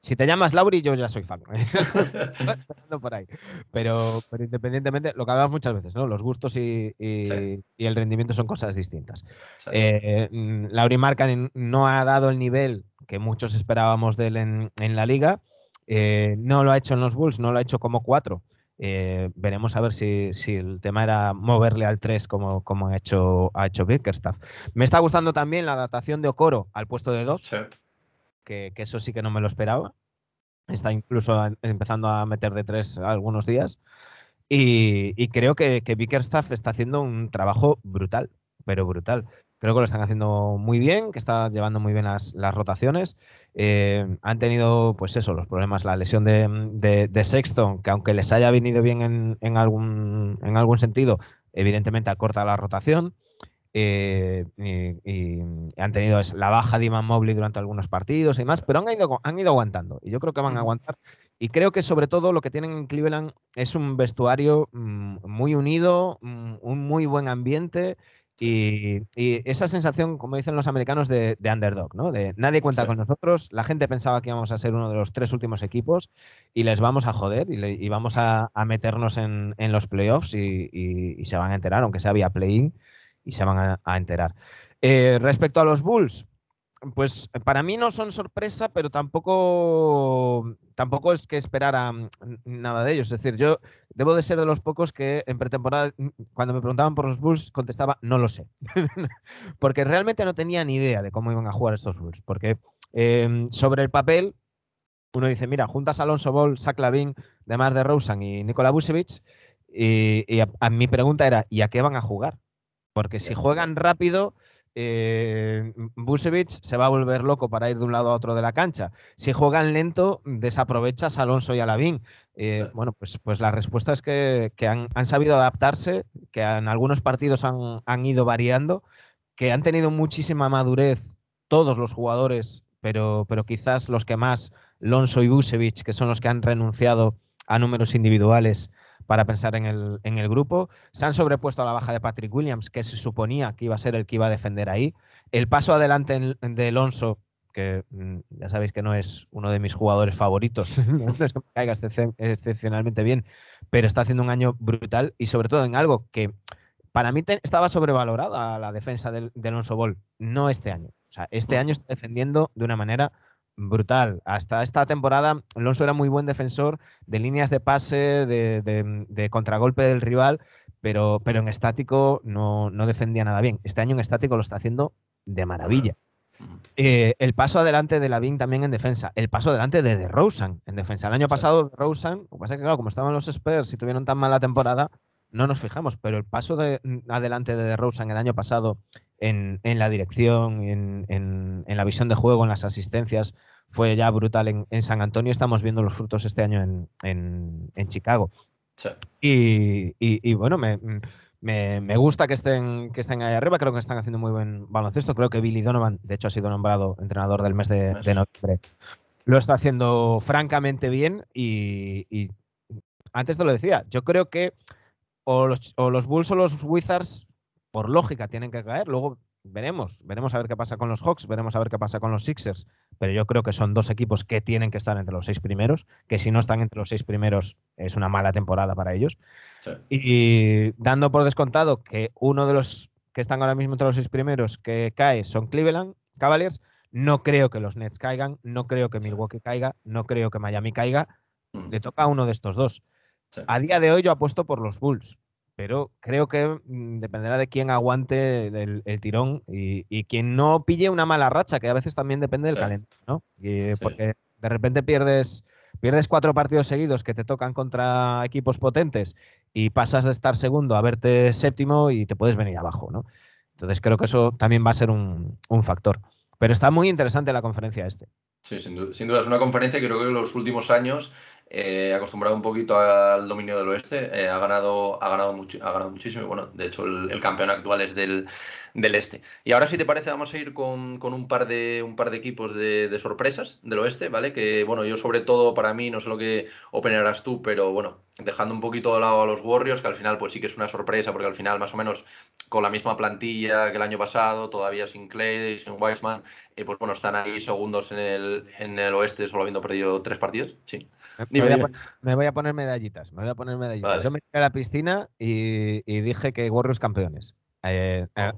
si, te llamas Lauri, yo ya soy fan. (laughs) por ahí. Pero, pero independientemente, lo que hablamos muchas veces, ¿no? Los gustos y, el rendimiento son cosas distintas. Eh, mm, Lauri Marcan no ha dado el nivel que muchos esperábamos de él en, en la liga. No lo ha hecho en los Bulls, no lo ha hecho como cuatro. Eh, veremos a ver si, el tema era moverle al 3 como, como ha hecho, ha hecho Bickerstaff. Me está gustando también la adaptación de Okoro al puesto de 2, que, eso sí que no me lo esperaba. Está incluso empezando a meter de 3 algunos días. Y, creo que, que Bickerstaff está haciendo un trabajo brutal, pero brutal. Creo que lo están haciendo muy bien, que está llevando muy bien las, rotaciones. Eh, han tenido, pues eso, los problemas, la lesión de, Sexton, que aunque les haya venido bien en, algún, en algún sentido, evidentemente acorta la rotación. Eh, y, han tenido la baja de Iman Mobley durante algunos partidos y más, pero han ido, han ido aguantando y yo creo que van a aguantar. Y creo que sobre todo lo que tienen en Cleveland es un vestuario mm, muy unido, mm, un muy buen ambiente y, esa sensación, como dicen los americanos, de, underdog, ¿no? De nadie cuenta con nosotros, la gente pensaba que íbamos a ser uno de los tres últimos equipos y les vamos a joder y, vamos a, meternos en, los playoffs y, se van a enterar, aunque sea vía play-in, y se van a, enterar. Eh, respecto a los Bulls, pues para mí no son sorpresa, pero tampoco, tampoco es que esperara nada de ellos. Es decir, yo debo de ser de los pocos que en pretemporada, cuando me preguntaban por los Bulls, contestaba, no lo sé. (laughs) porque realmente no tenía ni idea de cómo iban a jugar estos Bulls. Porque em, sobre el papel, uno dice, mira, juntas a Alonso Ball, Zach Lavin, Demar de Rosen y Nikola Vucevic, y, a, mi pregunta era, ¿y a qué van a jugar? Porque si juegan rápido, eh, se va a volver loco para ir de un lado a otro de la cancha. Si juegan lento, desaprovechas a Alonso y a Lavín. Eh, bueno, pues, pues la respuesta es que, han, sabido adaptarse, que en algunos partidos han, ido variando, que han tenido muchísima madurez todos los jugadores, pero, pero quizás los que más, Alonso y Busevich, que son los que han renunciado a números individuales, para pensar en el, en el grupo. Se han sobrepuesto a la baja de Patrick Williams, que se suponía que iba a ser el que iba a defender ahí. El paso adelante de Alonso, que mm, ya sabéis que no es uno de mis jugadores favoritos, (laughs) no es que me caiga excepcionalmente bien, pero está haciendo un año brutal y sobre todo en algo que para mí estaba sobrevalorada la defensa del, de Alonso Ball, no este año. O sea, este año está defendiendo de una manera brutal. Hasta esta temporada, Alonso era muy buen defensor de líneas de pase, de, contragolpe del rival, pero, pero en estático no, defendía nada bien. Este año en estático lo está haciendo de maravilla. Eh, el paso adelante de Lavín también en defensa. El paso adelante de DeRozan en defensa. El año pasado, DeRozan, lo que pasa es que, claro, como estaban los Spurs y tuvieron tan mala temporada, no nos fijamos, pero el paso de, adelante de DeRozan el año pasado en, la dirección, en, la visión de juego, en las asistencias, fue ya brutal en, San Antonio. Estamos viendo los frutos este año en, Chicago. Y, bueno, me, gusta que estén, que estén ahí arriba. Creo que están haciendo muy buen baloncesto. Creo que Billy Donovan, de hecho, ha sido nombrado entrenador del mes de, noviembre. Lo está haciendo francamente bien. Y, antes te lo decía, yo creo que o los, o los Bulls o los Wizards por lógica tienen que caer. Luego veremos, veremos a ver qué pasa con los Hawks, veremos a ver qué pasa con los Sixers, pero yo creo que son dos equipos que tienen que estar entre los seis primeros, que si no están entre los seis primeros es una mala temporada para ellos. Y dando por descontado que uno de los que están ahora mismo entre los seis primeros que cae son Cleveland Cavaliers, no creo que los Nets caigan, no creo que Milwaukee caiga, no creo que Miami caiga, mm. le toca a uno de estos dos. A día de hoy yo apuesto por los Bulls, pero creo que mm, dependerá de quién aguante el, tirón y, quien no pille una mala racha, que a veces también depende del talento, ¿no? Porque de repente pierdes, pierdes cuatro partidos seguidos que te tocan contra equipos potentes y pasas de estar segundo a verte séptimo y te puedes venir abajo, ¿no? Entonces creo que eso también va a ser un, factor. Pero está muy interesante la conferencia este. Sí, sin duda, sin duda, es una conferencia que creo que en los últimos años eh, acostumbrado un poquito al dominio del oeste, eh, ha, ganado, ha, ganado ha ganado muchísimo. Bueno, de hecho, el, campeón actual es del, del, este. Y ahora, si te parece, vamos a ir con, un, par de, un par de equipos de, sorpresas del oeste, ¿vale? Que, bueno, yo sobre todo, para mí, no sé lo que opinarás tú, pero bueno, dejando un poquito de lado a los Warriors, que al final, pues sí que es una sorpresa, porque al final, más o menos, con la misma plantilla que el año pasado, todavía sin Clay, sin Wiseman, eh, pues bueno, están ahí segundos en el, en el oeste, solo habiendo perdido tres partidos, sí. (laughs) Me voy, a poner, medallitas. Me voy a poner medallitas. Yo me tiré a la piscina y, dije que Warriors campeones. Eh, eh,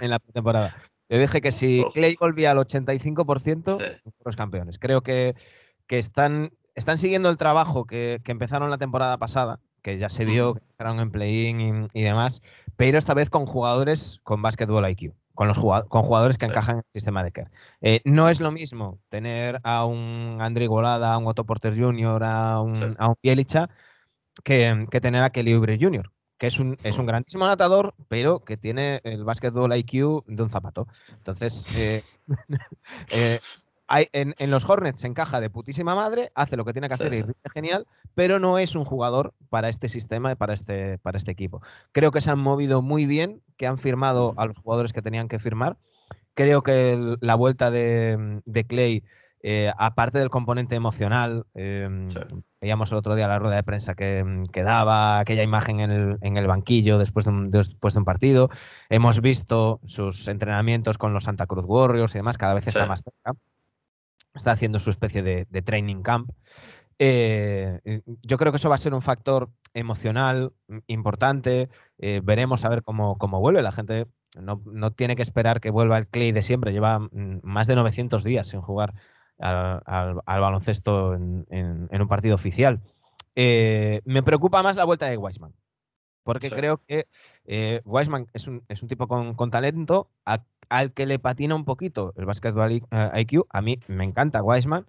en la temporada. Yo dije que si Clay volvía al 85%, sí. campeones. Creo que, que están, están siguiendo el trabajo que, empezaron la temporada pasada, que ya se vio que entraron en play-in y, demás, pero esta vez con jugadores con básquetbol IQ con, los jugadores, con jugadores que encajan en el sistema de Kerr. Eh, no es lo mismo tener a un André Golada, a un Otto Porter Jr., a un, a un Bielicha, que, tener a Kelly Oubre Jr., que es un, es un grandísimo anotador, pero que tiene el básquetbol IQ de un zapato. Entonces, eh, (laughs) eh, en, los Hornets se encaja de putísima madre, hace lo que tiene que hacer y es genial, pero no es un jugador para este sistema y para este, para este equipo. Creo que se han movido muy bien, que han firmado a los jugadores que tenían que firmar. Creo que la vuelta de, Clay, eh, aparte del componente emocional, em, veíamos el otro día la rueda de prensa que, que daba, aquella imagen en el, en el banquillo después de, un, después de un partido. Hemos visto sus entrenamientos con los Santa Cruz Warriors y demás, cada vez está más cerca está haciendo su especie de, training camp. Eh, yo creo que eso va a ser un factor emocional importante. Eh, veremos a ver cómo, vuelve. La gente no, tiene que esperar que vuelva el Clay de siempre. Lleva mm, más de 900 días sin jugar al, baloncesto en, un partido oficial. Eh, me preocupa más la vuelta de Weisman. Porque creo que Weisman es un, tipo con, con talento al que le patina un poquito el basketball IQ, eh, a mí me encanta Wiseman,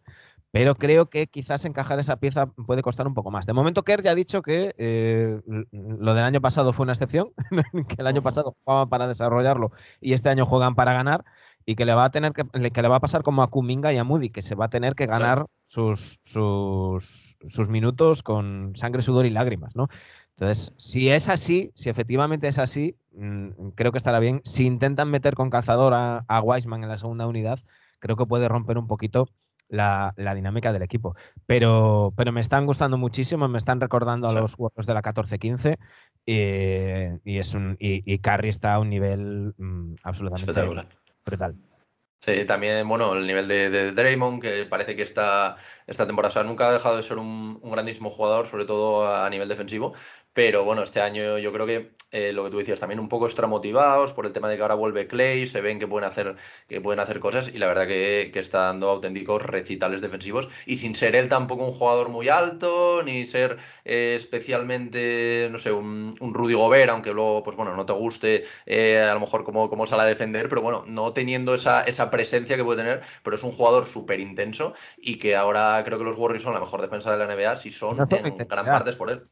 pero creo que quizás encajar esa pieza puede costar un poco más. De momento, Kerr ya ha dicho que eh, lo del año pasado fue una excepción, (laughs) que el año pasado jugaban para desarrollarlo y este año juegan para ganar y que le va a tener que, que le va a pasar como a Kuminga y a Moody, que se va a tener que ganar sus, sus, sus, minutos con sangre, sudor y lágrimas, ¿no? Entonces, si es así, si efectivamente es así, mm, creo que estará bien. Si intentan meter con calzador a, a Weisman en la segunda unidad, creo que puede romper un poquito la, dinámica del equipo. Pero, pero me están gustando muchísimo, me están recordando a los juegos de la 14-15 eh, y, es un, y, Carry está a un nivel mm, absolutamente brutal. Sí, también, bueno, el nivel de, de, Draymond, que parece que esta, esta temporada nunca ha dejado de ser un, un, grandísimo jugador, sobre todo a nivel defensivo, pero bueno, este año yo creo que eh, lo que tú decías, también un poco extramotivados por el tema de que ahora vuelve Clay, se ven que pueden hacer, que pueden hacer cosas y la verdad que, está dando auténticos recitales defensivos y sin ser él tampoco un jugador muy alto, ni ser eh, especialmente, no sé, un, Rudy Gobert, aunque luego, pues bueno, no te guste eh, a lo mejor cómo, cómo sale a defender, pero bueno, no teniendo esa, esa presencia que puede tener, pero es un jugador súper intenso y que ahora creo que los Warriors son la mejor defensa de la NBA si son en gran parte por él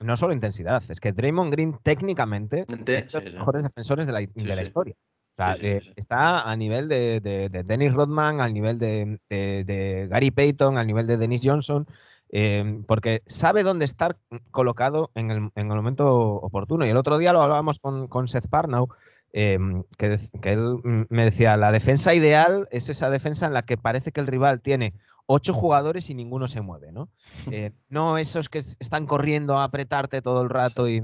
no solo intensidad, es que Draymond Green técnicamente es de los mejores defensores de la, historia. está a nivel de, Dennis Rodman, al nivel de, Gary Payton, al nivel de Dennis Johnson, em, porque sabe dónde estar colocado en el, momento oportuno. Y el otro día lo hablábamos con, Seth Parnell, em, que, que, él me decía, la defensa ideal es esa defensa en la que parece que el rival tiene ocho jugadores y ninguno se mueve, ¿no? (laughs) Eh, no esos que están corriendo a apretarte todo el rato y,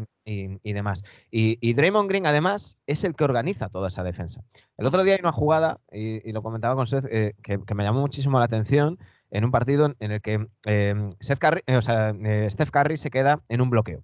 demás. Y, Draymond Green, además, es el que organiza toda esa defensa. El otro día hay una jugada, y, lo comentaba con Seth, eh, que, me llamó muchísimo la atención, en un partido en el que em, Seth o sea, eh, Steph Curry se queda en un bloqueo.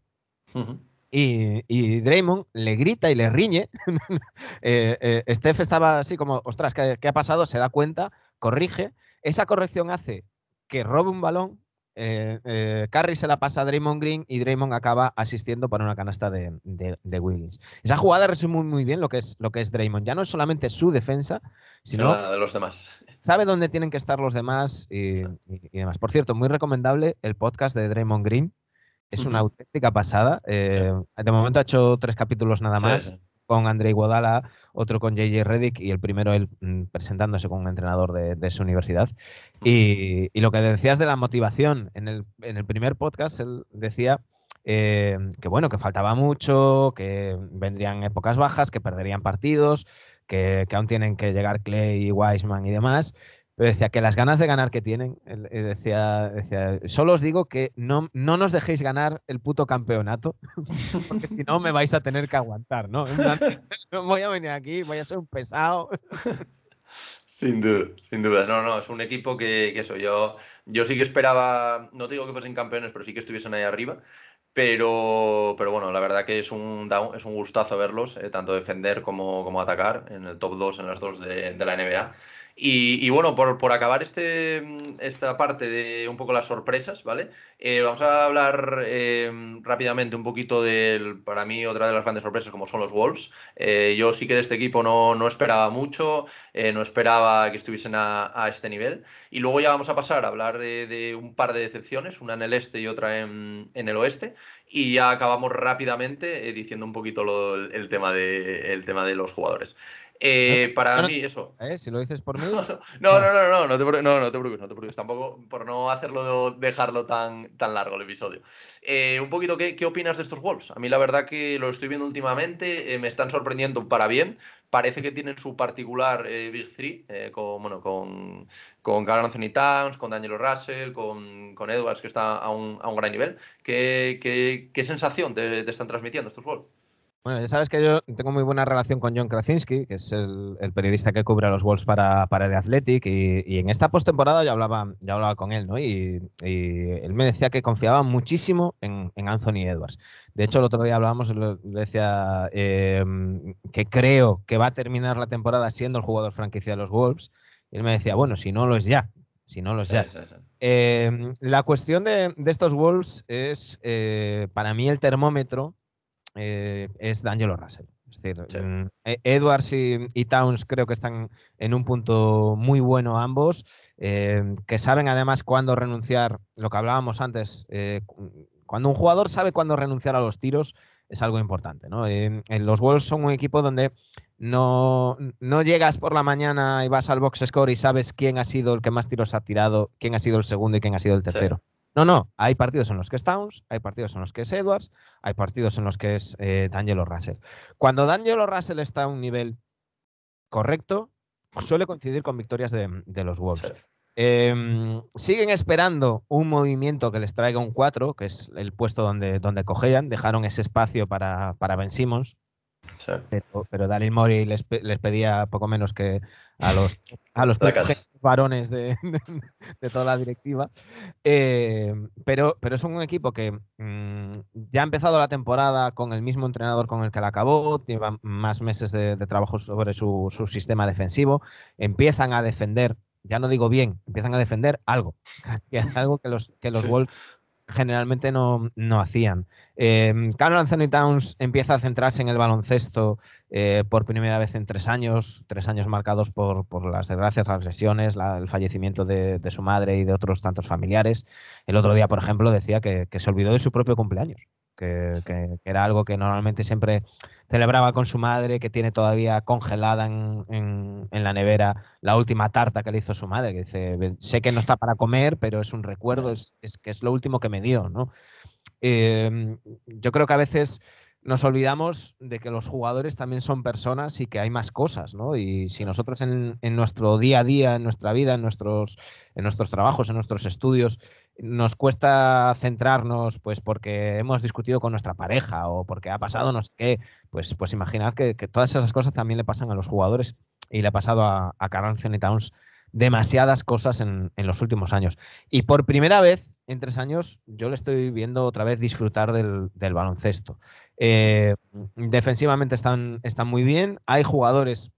Y, Draymond le grita y le riñe. (laughs) Steph estaba así como, ostras, ¿qué, ha pasado? Se da cuenta, corrige esa corrección hace que robe un balón, eh, eh se la pasa a Draymond Green y Draymond acaba asistiendo para una canasta de, de, Wiggins. Esa jugada resume muy, bien lo que, es, lo que es Draymond. Ya no es solamente su defensa, sino de los demás. Sabe dónde tienen que estar los demás y, demás. Por cierto, muy recomendable el podcast de Draymond Green. Es una auténtica pasada. Eh, de momento ha hecho tres capítulos nada más con Andrei Guadala, otro con JJ Reddick y el primero él mm, presentándose como un entrenador de, su universidad. Y, lo que decías de la motivación, en el, primer podcast él decía eh, que bueno, que faltaba mucho, que vendrían épocas bajas, que perderían partidos, que, que aún tienen que llegar Clay, Wiseman y demás, decía que las ganas de ganar que tienen, eh, decía, decía, solo os digo que no, no nos dejéis ganar el puto campeonato, (laughs) porque si no me vais a tener que aguantar, ¿no? (laughs) voy a venir aquí, voy a ser un pesado. (laughs) Sin duda, sin duda. No, no, es un equipo que, eso, yo, yo sí que esperaba, no te digo que fuesen campeones, pero sí que estuviesen ahí arriba. Pero, pero bueno, la verdad que es un, es un gustazo verlos, eh, tanto defender como, como atacar en el top 2 en las dos de la NBA. Y, bueno, por, por, acabar este, esta parte de un poco las sorpresas, ¿vale? Eh, vamos a hablar eh, rápidamente un poquito del, para mí, otra de las grandes sorpresas como son los Wolves. Eh, yo sí que de este equipo no, no esperaba mucho, no esperaba que estuviesen a, este nivel. Y luego ya vamos a pasar a hablar de, un par de decepciones, una en el este y otra en, en el oeste. Y ya acabamos rápidamente diciendo un poquito el, tema de, el tema de los jugadores. Eh, para mí, eso. ¿Eh? Si lo dices por mí. (laughs) no, no, no, no, no, te, no, no te preocupes, no te preocupes. Tampoco por no hacerlo, dejarlo tan, tan largo el episodio. Eh, un poquito, ¿qué, ¿qué, opinas de estos Wolves? A mí la verdad que lo estoy viendo últimamente, me están sorprendiendo para bien. Parece que tienen su particular Big Three, con, bueno, con, con Carl Anthony Towns, con Daniel Russell, con, con Edwards, que está a un, a un gran nivel. ¿Qué, qué, qué sensación te, te están transmitiendo estos Wolves? Bueno, ya sabes que yo tengo muy buena relación con John Krasinski, que es el, periodista que cubre a los Wolves para, para The Athletic, y, en esta postemporada ya hablaba, ya hablaba con él, ¿no? Y, él me decía que confiaba muchísimo en, Anthony Edwards. De hecho, el otro día hablábamos, le decía em, que creo que va a terminar la temporada siendo el jugador franquicia de los Wolves. Y él me decía, bueno, si no lo es ya, si no lo es ya. Em, la cuestión de, estos Wolves es, eh, para mí, el termómetro eh, es D'Angelo Russell. Es decir, mm, e-, Edwards y, Towns creo que están en un punto muy bueno ambos, eh, que saben además cuándo renunciar, lo que hablábamos antes, eh, cuando un jugador sabe cuándo renunciar a los tiros es algo importante. ¿no? los Wolves son un equipo donde no, no, llegas por la mañana y vas al box score y sabes quién ha sido el que más tiros ha tirado, quién ha sido el segundo y quién ha sido el tercero. No, no, hay partidos en los que es Towns, hay partidos en los que es Edwards, hay partidos en los que es eh, D'Angelo Russell. Cuando D'Angelo Russell está a un nivel correcto, suele coincidir con victorias de, los Wolves. Em, siguen esperando un movimiento que les traiga un 4, que es el puesto donde, donde cojean. Dejaron ese espacio para, para Ben Simmons. Pero, pero Daryl Morey les, pedía poco menos que a los, a los varones de, toda la directiva. Eh, pero, pero son un equipo que mm, ya ha empezado la temporada con el mismo entrenador con el que la acabó, lleva más meses de, trabajo sobre su, sistema defensivo, empiezan a defender, ya no digo bien, empiezan a defender algo, (laughs) algo que los, que los Wolves generalmente no, no hacían. Eh, Carl Anthony Towns empieza a centrarse en el baloncesto eh, por primera vez en tres años, tres años marcados por, las desgracias, las lesiones, el fallecimiento de, su madre y de otros tantos familiares. El otro día, por ejemplo, decía que se olvidó de su propio cumpleaños que, era algo que normalmente siempre celebraba con su madre, que tiene todavía congelada en, la nevera la última tarta que le hizo su madre, que dice, sé que no está para comer, pero es un recuerdo, es, que es lo último que me dio, ¿no? Em, yo creo que a veces nos olvidamos de que los jugadores también son personas y que hay más cosas, ¿no? Y si nosotros en, nuestro día a día, en nuestra vida, en nuestros, en nuestros trabajos, en nuestros estudios, nos cuesta centrarnos, pues porque hemos discutido con nuestra pareja o porque ha pasado no sé qué, pues, pues imaginad que, todas esas cosas también le pasan a los jugadores y le ha pasado a, a Carl Towns demasiadas cosas en, en los últimos años. Y por primera vez en tres años yo le estoy viendo otra vez disfrutar del, baloncesto. Eh, defensivamente están, están muy bien. Hay jugadores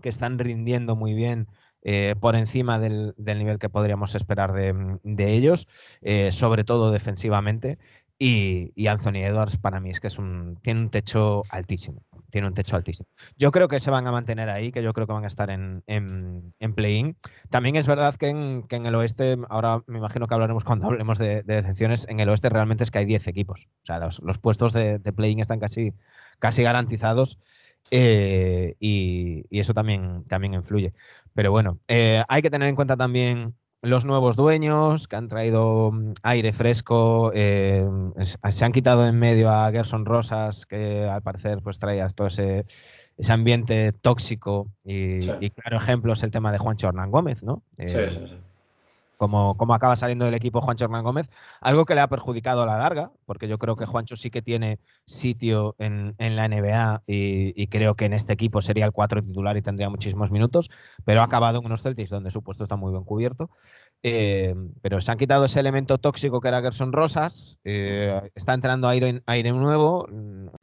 que están rindiendo muy bien eh, por encima del, nivel que podríamos esperar de, ellos, eh, sobre todo defensivamente. Y, Anthony Edwards para mí es que es un, tiene un techo altísimo. Tiene un techo altísimo. Yo creo que se van a mantener ahí, que yo creo que van a estar en, en, play-in. También es verdad que en, el oeste, ahora me imagino que hablaremos cuando hablemos de, decepciones, en el oeste realmente es que hay 10 equipos. O sea, los, puestos de, de play-in están casi, casi garantizados. Eh, y, eso también, también influye. Pero bueno, eh, hay que tener en cuenta también los nuevos dueños que han traído mm, aire fresco, eh, se han quitado en medio a Gerson Rosas, que al parecer pues traía todo ese, ese ambiente tóxico y, claro ejemplo es el tema de Juancho Hernán Gómez, ¿no? sí, sí, sí como, acaba saliendo del equipo Juancho Hernán Gómez, algo que le ha perjudicado a la larga, porque yo creo que Juancho sí que tiene sitio en, la NBA y, creo que en este equipo sería el cuatro titular y tendría muchísimos minutos, pero ha acabado en unos Celtics donde su puesto está muy bien cubierto. Eh, pero se han quitado ese elemento tóxico que era Gerson Rosas, eh, está entrando aire, aire nuevo,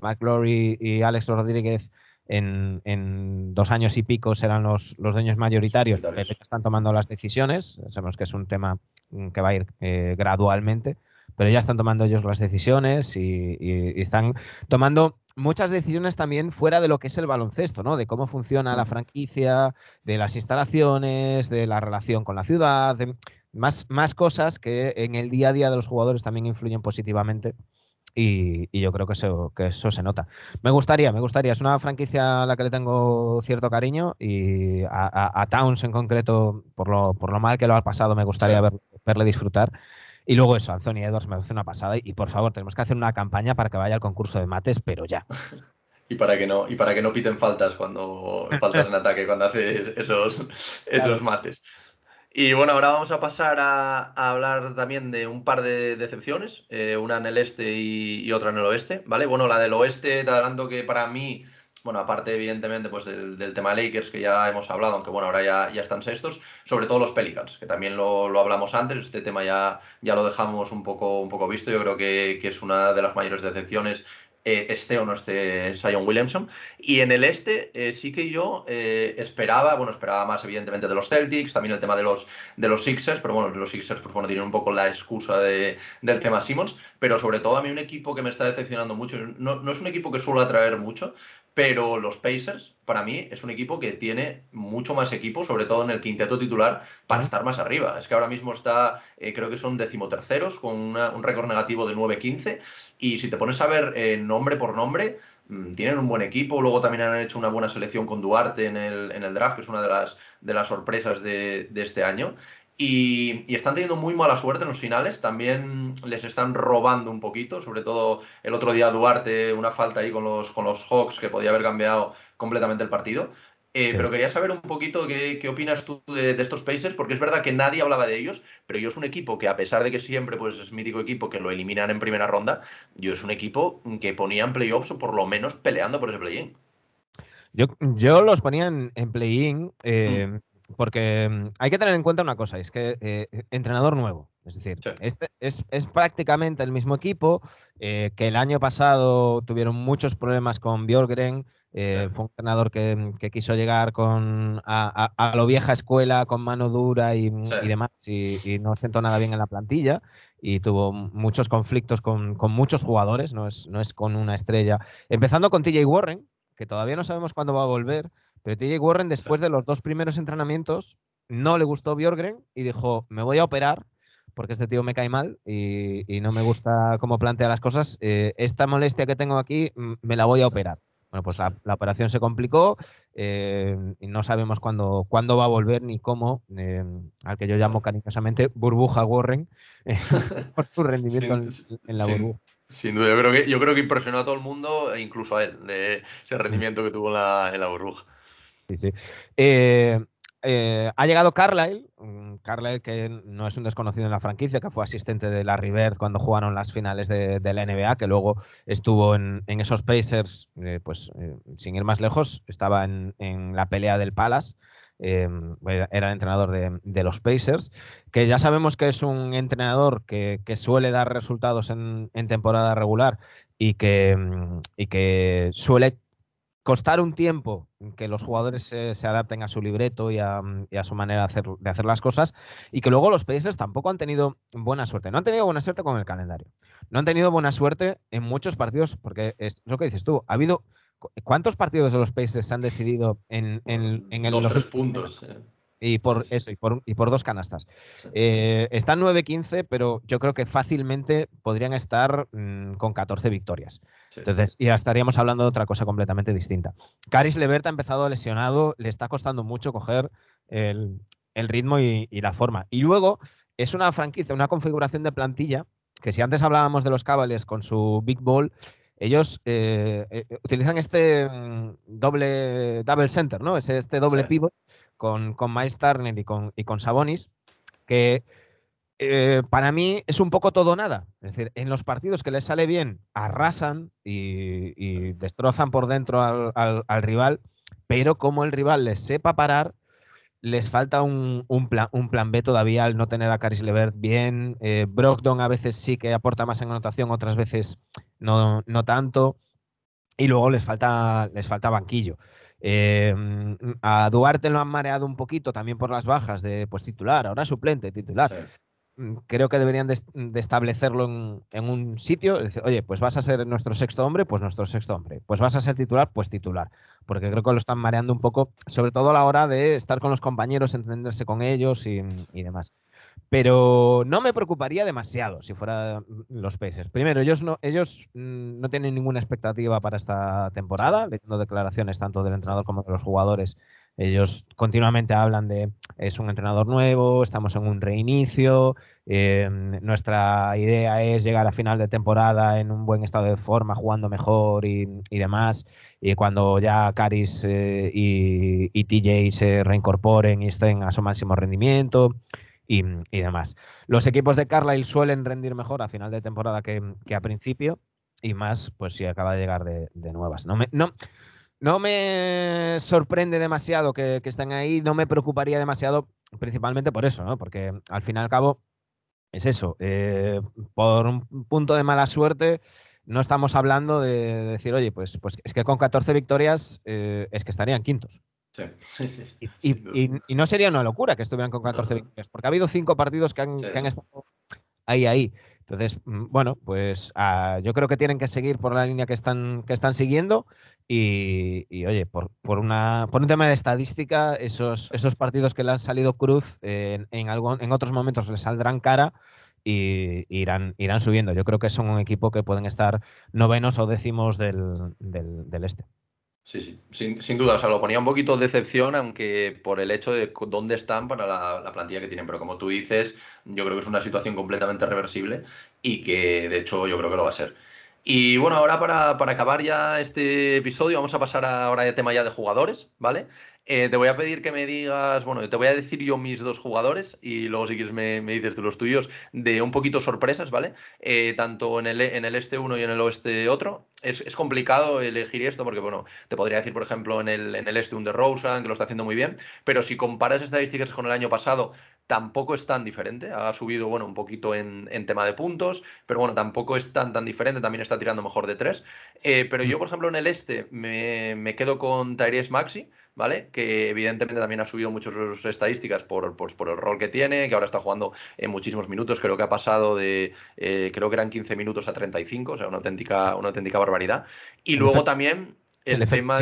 McLaury y Alex Rodríguez en, dos años y pico serán los, los dueños mayoritarios, que están tomando las decisiones. Sabemos que es un tema mm, que va a ir eh, gradualmente, pero ya están tomando ellos las decisiones y, están tomando muchas decisiones también fuera de lo que es el baloncesto, ¿no? De cómo funciona la franquicia, de las instalaciones, de la relación con la ciudad, más, más cosas que en el día a día de los jugadores también influyen positivamente y, yo creo que eso, que eso se nota. Me gustaría, me gustaría. Es una franquicia a la que le tengo cierto cariño y a, Towns en concreto, por lo, por lo mal que lo ha pasado, me gustaría verle disfrutar. Y luego eso, Anthony Edwards me hace una pasada y, por favor, tenemos que hacer una campaña para que vaya al concurso de mates, pero ya. (laughs) y para que no y para que no piten faltas cuando faltas en ataque cuando haces esos esos mates y bueno, ahora vamos a pasar a, hablar también de un par de decepciones, eh, una en el este y, otra en el oeste, ¿vale? Bueno, la del oeste, te adelanto que para mí, bueno, aparte evidentemente pues del, tema Lakers que ya hemos hablado, aunque bueno, ahora ya, ya están sextos, sobre todo los Pelicans, que también lo, lo, hablamos antes, este tema ya, ya lo dejamos un poco, un poco visto, yo creo que, que es una de las mayores decepciones eh, o no esté Sion Williamson. Y en el este eh, sí que yo eh, esperaba, bueno, esperaba más evidentemente de los Celtics, también el tema de los, de los Sixers, pero bueno, los Sixers pues bueno, tienen un poco la excusa de, del tema Simmons, pero sobre todo a mí un equipo que me está decepcionando mucho, no, no es un equipo que suelo atraer mucho, pero los Pacers, para mí, es un equipo que tiene mucho más equipo, sobre todo en el quinteto titular, para estar más arriba. Es que ahora mismo está, eh, creo que son decimoterceros, con un récord negativo de 9-15. Y si te pones a ver eh, nombre por nombre, mm, tienen un buen equipo. Luego también han hecho una buena selección con Duarte en el, en el draft, que es una de las, de las sorpresas de, de este año. Y, están teniendo muy mala suerte en los finales. También les están robando un poquito. Sobre todo el otro día Duarte, una falta ahí con los, con los Hawks que podía haber cambiado completamente el partido. Eh, pero quería saber un poquito qué, opinas tú de, estos Pacers, porque es verdad que nadie hablaba de ellos, pero yo es un equipo que a pesar de que siempre pues, es mítico equipo que lo eliminan en primera ronda, yo es un equipo que ponía en playoffs o por lo menos peleando por ese play-in. Yo, yo los ponía en, play-in. Eh, porque mm, hay que tener en cuenta una cosa, es que eh, entrenador nuevo, es decir, este es, prácticamente el mismo equipo eh, que el año pasado tuvieron muchos problemas con Björgren, eh, fue un entrenador que, mm, quiso llegar con a, a, lo vieja escuela, con mano dura y, mm, demás, y, no sentó nada bien en la plantilla y tuvo muchos conflictos con, con muchos jugadores, no es, no es con una estrella, empezando con TJ Warren, que todavía no sabemos cuándo va a volver, pero TJ Warren, después de los dos primeros entrenamientos, no le gustó Bjorgren y dijo: Me voy a operar porque este tío me cae mal y, no me gusta cómo plantea las cosas. Eh, esta molestia que tengo aquí mm, me la voy a operar. Bueno, pues la, operación se complicó eh, y no sabemos cuándo, cuándo va a volver ni cómo, eh, al que yo llamo cariñosamente burbuja Warren, (laughs) por su rendimiento en, la burbuja. Sin duda, yo creo, que, yo creo que impresionó a todo el mundo, e incluso a él, de ese rendimiento que tuvo en la, en la burbuja. Sí, sí. Eh, eh, ha llegado Carlyle, Carlyle que no es un desconocido en la franquicia, que fue asistente de Larry Bird cuando jugaron las finales de, la NBA, que luego estuvo en, esos Pacers, eh, pues sin ir más lejos, estaba en, la pelea del Palace. era el entrenador de, los Pacers, que ya sabemos que es un entrenador que, suele dar resultados en, temporada regular y que, y que suele costar un tiempo que los jugadores se, adapten a su libreto y a, su manera de hacer, de hacer, las cosas y que luego los Pacers tampoco han tenido buena suerte. No han tenido buena suerte con el calendario. No han tenido buena suerte en muchos partidos porque es lo que dices tú. Ha habido ¿Cuántos partidos de los Pacers se han decidido en, en, en los tres puntos? Eh. Y por eso, y por, y por dos canastas. Eh, están 9-15, pero yo creo que fácilmente podrían estar mm, con 14 victorias. Entonces, ya estaríamos hablando de otra cosa completamente distinta. Caris Levert ha empezado lesionado, le está costando mucho coger el, ritmo y, la forma. Y luego es una franquicia, una configuración de plantilla que si antes hablábamos de los Cavaliers con su Big Ball, ellos eh, eh, utilizan este mm, doble double center, ¿no? Es este doble pivot con, con Miles Turner y con, y con Sabonis, que eh, para mí es un poco todo nada. Es decir, en los partidos que les sale bien, arrasan y, destrozan por dentro al, rival, pero como el rival les sepa parar, les falta un, plan, B todavía al no tener a Caris Levert bien. Eh, Brogdon a veces sí que aporta más en anotación, otras veces no, tanto. y luego les falta, les falta banquillo. Eh, a Duarte lo han mareado un poquito también por las bajas de pues, titular, ahora suplente, titular. Creo que deberían de, establecerlo en, un sitio. Oye, pues vas a ser nuestro sexto hombre, pues nuestro sexto hombre. Pues vas a ser titular, pues titular. Porque creo que lo están mareando un poco, sobre todo a la hora de estar con los compañeros, entenderse con ellos y, demás. Pero no me preocuparía demasiado si fuera los peces. Primero, ellos no, ellos mm, no tienen ninguna expectativa para esta temporada, leyendo declaraciones tanto del entrenador como de los jugadores ellos continuamente hablan de es un entrenador nuevo, estamos en un reinicio, eh, nuestra idea es llegar a final de temporada en un buen estado de forma, jugando mejor y, demás. Y cuando ya Caris eh, y, TJ se reincorporen y estén a su máximo rendimiento. Y, demás. Los equipos de Carlisle suelen rendir mejor a final de temporada que, a principio y más pues si acaba de llegar de, nuevas. No, me, no, no me sorprende demasiado que, estén ahí, no me preocuparía demasiado, principalmente por eso, ¿no? Porque al fin y al cabo es eso. Eh, por un punto de mala suerte, no estamos hablando de decir, oye, pues, pues es que con 14 victorias eh, es que estarían quintos. Sí, (laughs) sí, sí. Y, no sería una locura que estuvieran con 14 victorias, porque ha habido cinco partidos que han, que han estado ahí, ahí. Entonces, mm, bueno, pues ah, yo creo que tienen que seguir por la línea que están, que están siguiendo y, oye, por, por, una, por un tema de estadística, esos, esos partidos que le han salido cruz en, en, algo, en otros momentos les saldrán cara y irán, irán subiendo. Yo creo que son un equipo que pueden estar novenos o décimos del, del este. Sí, sí, sin, duda. O sea, lo ponía un poquito de decepción, aunque por el hecho de dónde están para la, plantilla que tienen. Pero como tú dices, yo creo que es una situación completamente reversible y que de hecho yo creo que lo va a ser. Y bueno, ahora para, para acabar ya este episodio, vamos a pasar ahora de tema ya de jugadores, ¿vale? Eh, te voy a pedir que me digas, bueno, te voy a decir yo mis dos jugadores y luego si quieres me, dices tú los tuyos, de un poquito sorpresas, ¿vale? Eh, tanto en el, en el este uno y en el oeste otro. Es, complicado elegir esto porque, bueno, te podría decir, por ejemplo, en el, en el este un de Rosen, que lo está haciendo muy bien, pero si comparas estadísticas con el año pasado, tampoco es tan diferente. Ha subido, bueno, un poquito en, tema de puntos, pero bueno, tampoco es tan, tan diferente. También está tirando mejor de tres. Eh, pero yo, por ejemplo, en el este me, me quedo con Tyrese Maxi, ¿vale? Que evidentemente también ha subido mucho sus estadísticas por, por, el rol que tiene, que ahora está jugando en muchísimos minutos. Creo que ha pasado de, eh, creo que eran 15 minutos a 35, o sea, una auténtica, una auténtica barbaridad. Y luego también el, tema...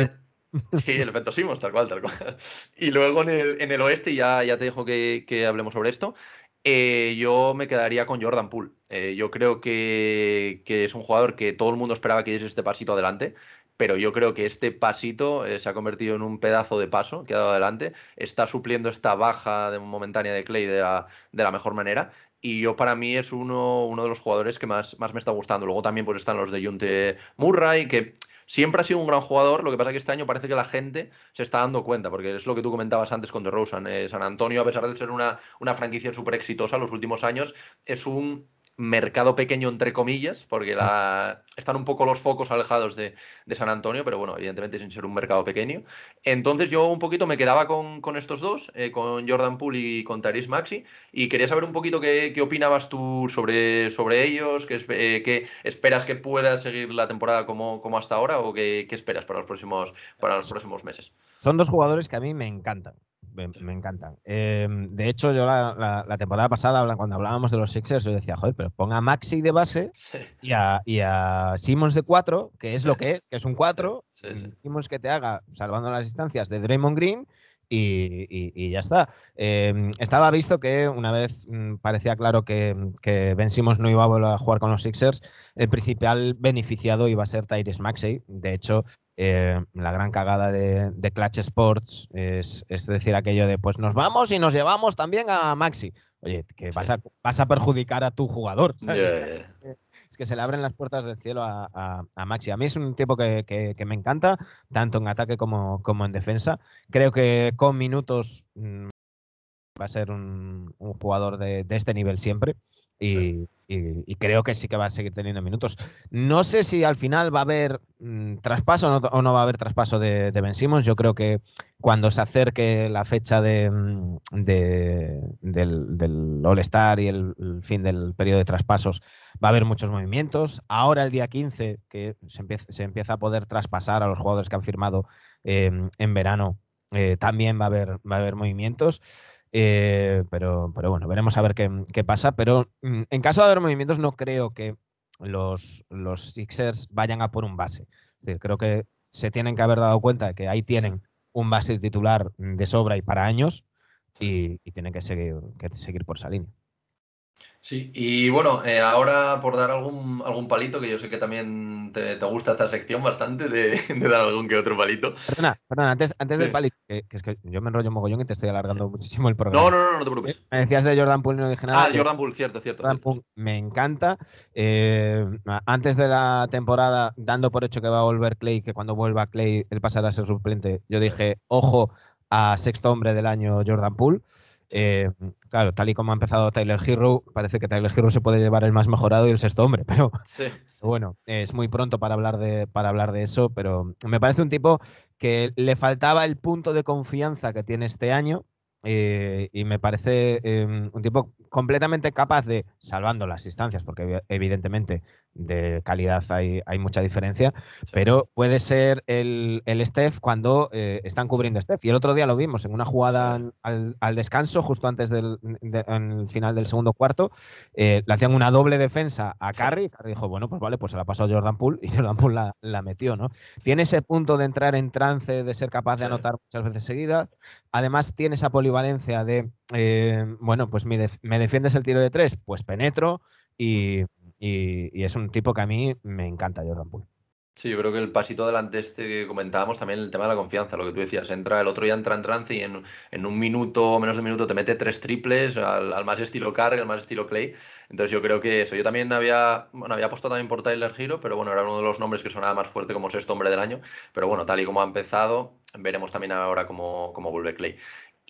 Sí, el efecto Simons, tal cual, tal cual. (laughs) Y luego en el, en el oeste, ya, ya te dejo que, hablemos sobre esto, eh, yo me quedaría con Jordan Poole. Eh, yo creo que, es un jugador que todo el mundo esperaba que diese este pasito adelante, pero yo creo que este pasito eh, se ha convertido en un pedazo de paso que ha dado adelante. Está supliendo esta baja de momentánea de Clay de la, de la mejor manera. Y yo para mí es uno, uno de los jugadores que más, más me está gustando. Luego también pues están los de Junte Murray, que siempre ha sido un gran jugador, lo que pasa es que este año parece que la gente se está dando cuenta, porque es lo que tú comentabas antes con DeRozan. Eh, San Antonio, a pesar de ser una, una franquicia súper exitosa los últimos años, es un mercado pequeño entre comillas, porque la, están un poco los focos alejados de, San Antonio, pero bueno, evidentemente sin ser un mercado pequeño. Entonces yo un poquito me quedaba con, estos dos, eh, con Jordan Poole y con Taris Maxi, y quería saber un poquito qué, opinabas tú sobre, sobre ellos, qué, eh, esperas que pueda seguir la temporada como, como hasta ahora o qué, esperas para los, próximos, para los próximos meses. Son dos jugadores que a mí me encantan me, encantan. Em, de hecho, yo la, temporada pasada, cuando hablábamos de los Sixers, yo decía, joder, pero ponga a Maxi de base y, a, y, a, Simmons de 4, que es lo que es, que es un 4. Simmons que te haga, salvando las distancias, de Draymond Green y, ya está. Em, estaba visto que una vez mm, parecía claro que, que, Ben Simmons no iba a volver a jugar con los Sixers, el principal beneficiado iba a ser Tyrese Maxey. De hecho, eh, la gran cagada de, de Clutch Sports es, decir aquello de pues nos vamos y nos llevamos también a Maxi. Oye, que vas, a, vas a perjudicar a tu jugador. Es que se le abren las puertas del cielo a, Maxi. A mí es un tipo que, me encanta, tanto en ataque como, como en defensa. Creo que con minutos mm, va a ser un, jugador de, este nivel siempre. Y, y, creo que sí que va a seguir teniendo minutos. No sé si al final va a haber mm, traspaso o no, va a haber traspaso de, de Ben Simmons. Yo creo que cuando se acerque la fecha de, mm, del, All-Star y el, fin del periodo de traspasos, va a haber muchos movimientos. Ahora, el día 15, que se empieza, a poder traspasar a los jugadores que han firmado em, en verano, eh, también va a haber, va a haber movimientos. Eh, pero, pero bueno, veremos a ver qué, pasa. Pero mm, en caso de haber movimientos, no creo que los, los Sixers vayan a por un base. creo que se tienen que haber dado cuenta de que ahí tienen un base titular de sobra y para años y, tienen que seguir, que seguir por esa línea. Sí, y bueno, eh, ahora por dar algún, algún palito, que yo sé que también te, gusta esta sección bastante, de, dar algún que otro palito. Perdona, perdona antes, antes del palito, que, es que yo me enrollo mogollón y te estoy alargando muchísimo el programa. No, no, no, no te preocupes. Me decías de Jordan Poole y no dije nada. Ah, Jordan Poole, cierto, cierto. Jordan Poole me encanta. Eh, antes de la temporada, dando por hecho que va a volver Clay, que cuando vuelva Clay él pasará a ser suplente, yo dije, ojo a sexto hombre del año Jordan Poole. Eh, claro, tal y como ha empezado Tyler Hero, parece que Tyler Hero se puede llevar el más mejorado y el sexto hombre, pero (laughs) bueno, es muy pronto para hablar, de, para hablar de eso, pero me parece un tipo que le faltaba el punto de confianza que tiene este año eh, y me parece em, un tipo completamente capaz de, salvando las distancias, porque evidentemente de calidad hay, hay mucha diferencia, pero puede ser el, el Steph cuando eh, están cubriendo Steph. Y el otro día lo vimos en una jugada al, descanso, justo antes del final del segundo cuarto, eh, le hacían una doble defensa a Curry. Curry dijo, bueno, pues vale, pues se la pasó a Jordan Poole y Jordan Poole la, la, metió, ¿no? Tiene ese punto de entrar en trance, de ser capaz de anotar muchas veces seguidas. Además, tiene esa polivalencia de, eh, bueno, pues me, me defiendes el tiro de tres, pues penetro y, y, es un tipo que a mí me encanta, Jordan Poole. Sí, yo creo que el pasito adelante este que comentábamos también el tema de la confianza, lo que tú decías, entra el otro ya entra en trance y en, en un minuto o menos de un minuto te mete tres triples al, más estilo Carr, al más estilo Clay. Entonces yo creo que eso, yo también había, bueno, había apostado también por Tyler Hero, pero bueno, era uno de los nombres que sonaba más fuerte como sexto hombre del año. Pero bueno, tal y como ha empezado, veremos también ahora cómo, cómo vuelve Clay.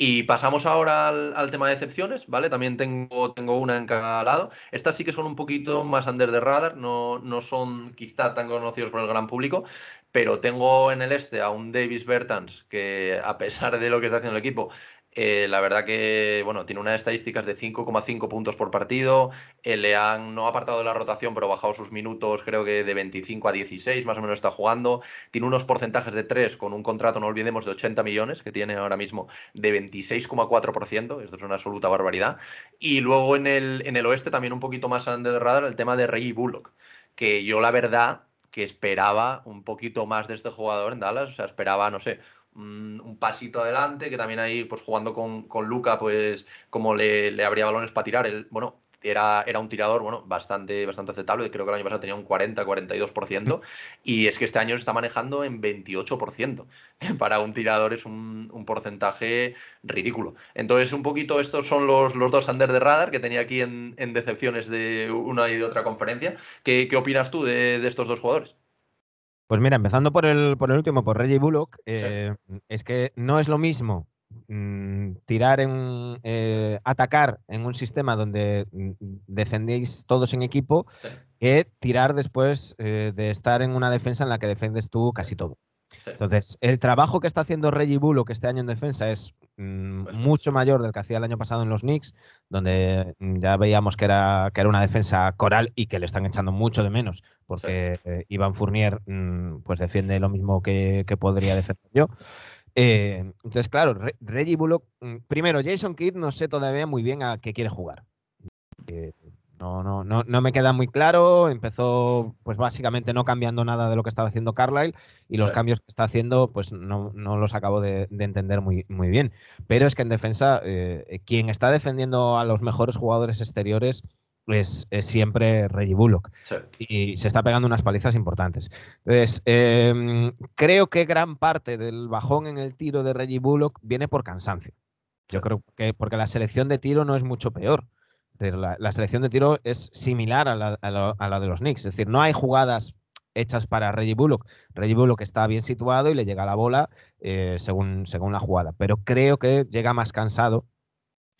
Y pasamos ahora al, tema de excepciones, ¿vale? También tengo, tengo una en cada lado. Estas sí que son un poquito más under the radar, no, no son quizá tan conocidos por el gran público, pero tengo en el este a un Davis Bertans que a pesar de lo que está haciendo el equipo, eh, la verdad que, bueno, tiene unas estadísticas de 5,5 puntos por partido. Eh, le han no apartado de la rotación, pero bajado sus minutos, creo que de 25 a 16, más o menos está jugando. Tiene unos porcentajes de 3 con un contrato, no olvidemos, de 80 millones, que tiene ahora mismo de 26,4%. Esto es una absoluta barbaridad. Y luego en el, en el oeste, también un poquito más under the radar, el tema de Reggie Bullock, que yo la verdad que esperaba un poquito más de este jugador en Dallas, o sea, esperaba, no sé, un pasito adelante, que también ahí, pues jugando con, con Luca, pues como le, le habría balones para tirar, él, bueno, era, era un tirador, bueno, bastante, bastante aceptable, creo que el año pasado tenía un 40-42%, y es que este año se está manejando en 28%. (laughs) Para un tirador es un, un, porcentaje ridículo. Entonces, un poquito estos son los, los dos under de radar que tenía aquí en, en decepciones de una y de otra conferencia. ¿Qué, qué opinas tú de, de estos dos jugadores? Pues mira, empezando por el, por el último, por Reggie Bullock, eh, es que no es lo mismo mm, tirar en eh, atacar en un sistema donde mm, defendéis todos en equipo que tirar después eh, de estar en una defensa en la que defendes tú casi todo. Entonces, el trabajo que está haciendo Reggie Bullock este año en defensa es mm, pues mucho mayor del que hacía el año pasado en los Knicks, donde mm, ya veíamos que era, que era una defensa coral y que le están echando mucho de menos, porque eh, Iván Fournier mm, pues defiende lo mismo que, podría defender yo. Eh, entonces, claro, Reggie Bullock, primero, Jason Kidd no sé todavía muy bien a qué quiere jugar. Eh, no, no, no, no me queda muy claro. Empezó, pues básicamente no cambiando nada de lo que estaba haciendo Carlyle y los cambios que está haciendo, pues no, no los acabo de, entender muy, muy bien. Pero es que en defensa, eh, quien está defendiendo a los mejores jugadores exteriores es, siempre Reggie Bullock. Y se está pegando unas palizas importantes. Entonces, em, creo que gran parte del bajón en el tiro de Reggie Bullock viene por cansancio. Yo creo que porque la selección de tiro no es mucho peor. La, selección de tiro es similar a la, de los Knicks. Es decir, no hay jugadas hechas para Reggie Bullock. Reggie Bullock está bien situado y le llega la bola eh, según, según la jugada. Pero creo que llega más cansado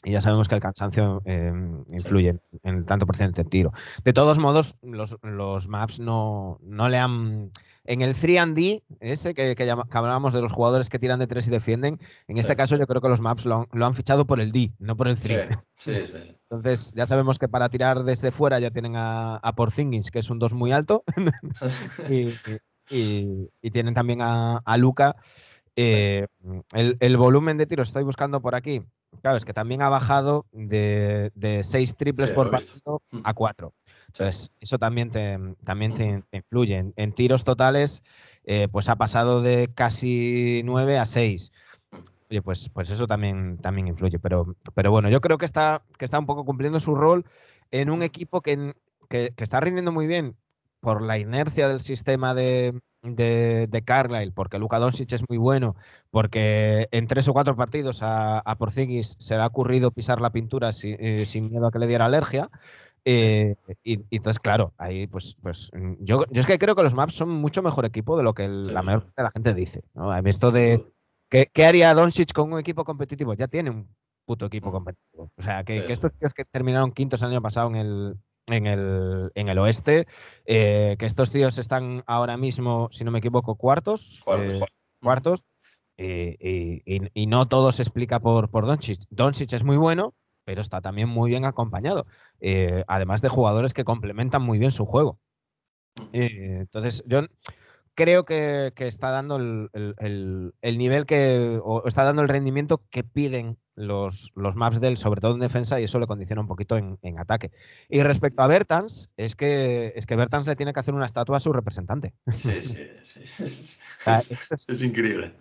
Y ya sabemos que el cansancio eh, influye en, el tanto por ciento de tiro. De todos modos, los, maps no, no, le han. En el 3D, ese que, que, hablábamos de los jugadores que tiran de 3 y defienden, en este caso yo creo que los maps lo, han fichado por el D, no por el 3. Sí, sí, Entonces, ya sabemos que para tirar desde fuera ya tienen a, a Porzingis, que es un 2 muy alto, (laughs) y, y, tienen también a, a Luca. Eh, el, el, volumen de tiros, estoy buscando por aquí, Claro, es que también ha bajado de, de seis triples por partido mm. a cuatro. Entonces, eso también te, también te, influye. En, tiros totales, eh, pues ha pasado de casi nueve a seis. Oye, pues, pues eso también, también influye. Pero, pero bueno, yo creo que está, que está un poco cumpliendo su rol en un equipo que, que está rindiendo muy bien por la inercia del sistema de, de, de, Carlisle, porque Luka Doncic es muy bueno, porque en tres o cuatro partidos a, a Porzingis se le ha ocurrido pisar la pintura eh, sin miedo a que le diera alergia. Eh, y, entonces, claro, ahí pues, pues yo, yo, es que creo que los Maps son mucho mejor equipo de lo que la mayor parte de la gente dice. ¿no? Esto de ¿qué, ¿qué, haría Doncic con un equipo competitivo? Ya tiene un puto equipo competitivo. O sea, que, que estos tíos que terminaron quintos el año pasado en el, en el, en el oeste, eh, que estos tíos están ahora mismo, si no me equivoco, cuartos. Cuartos. Eh, y, no todo se explica por, por Doncic. Doncic es muy bueno, pero está también muy bien acompañado. Eh, además de jugadores que complementan muy bien su juego. entonces, yo creo que, está dando el, nivel que, o está dando el rendimiento que piden los, los maps del, sobre todo en defensa, y eso le condiciona un poquito en, ataque. Y respecto a Bertans, es que, es que Bertans le tiene que hacer una estatua a su representante. Sí, (laughs) sí, sí. es, increíble.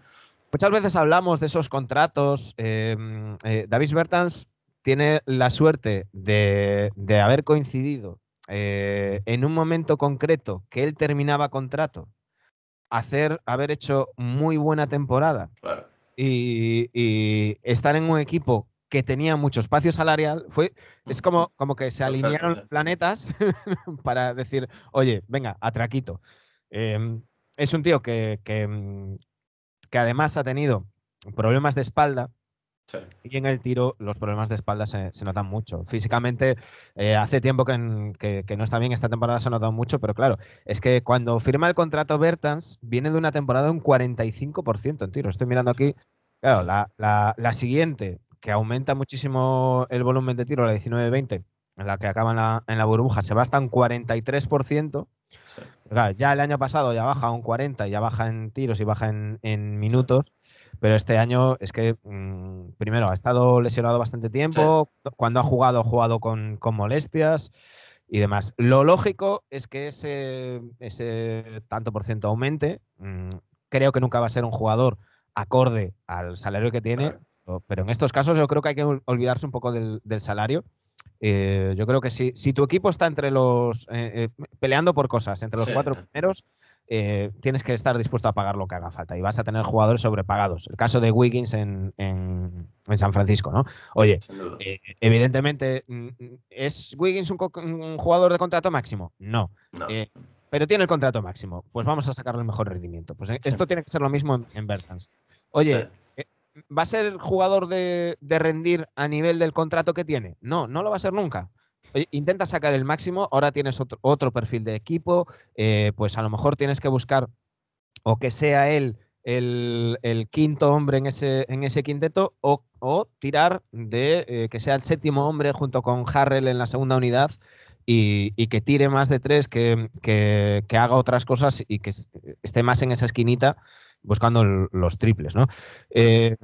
Muchas veces hablamos de esos contratos. Em, eh, David Bertans tiene la suerte de, de haber coincidido eh, en un momento concreto que él terminaba contrato hacer, haber hecho muy buena temporada y, estar en un equipo que tenía mucho espacio salarial, fue, es como, como que se alinearon planetas (laughs) para decir, oye, venga, atraquito. Em, es un tío que, que, que además ha tenido problemas de espalda, y en el tiro los problemas de espalda se, notan mucho. Físicamente, eh, hace tiempo que, no está bien, esta temporada se ha notado mucho, pero claro, es que cuando firma el contrato Bertans, viene de una temporada un 45% en tiro. Estoy mirando aquí, claro, la, siguiente, que aumenta muchísimo el volumen de tiro, la 19-20, en la que acaba en la, en la burbuja, se va hasta un 43%. Claro, ya el año pasado ya baja a un 40, ya baja en tiros y baja en, en minutos. Pero este año es que, mm, primero, ha estado lesionado bastante tiempo. Cuando ha jugado, ha jugado con, molestias y demás. Lo lógico es que ese, ese tanto por ciento aumente. Mm, creo que nunca va a ser un jugador acorde al salario que tiene, pero en estos casos yo creo que hay que olvidarse un poco del, salario. Eh, yo creo que si, si tu equipo está entre los eh, eh, peleando por cosas, entre los cuatro primeros, eh, tienes que estar dispuesto a pagar lo que haga falta y vas a tener jugadores sobrepagados. El caso de Wiggins en, San Francisco, ¿no? Oye, eh, evidentemente, mm, ¿es Wiggins un, jugador de contrato máximo? No. Eh, pero tiene el contrato máximo. Pues vamos a sacarle el mejor rendimiento. Pues esto tiene que ser lo mismo en, en Bertans. Oye, ¿va a ser jugador de, de rendir a nivel del contrato que tiene? No, no lo va a ser nunca intenta sacar el máximo, ahora tienes otro, perfil de equipo, eh, pues a lo mejor tienes que buscar o que sea él el, quinto hombre en ese, en ese quinteto o, tirar de eh, que sea el séptimo hombre junto con Harrell en la segunda unidad y, que tire más de tres, que, haga otras cosas y que esté más en esa esquinita buscando los triples, ¿no? Eh,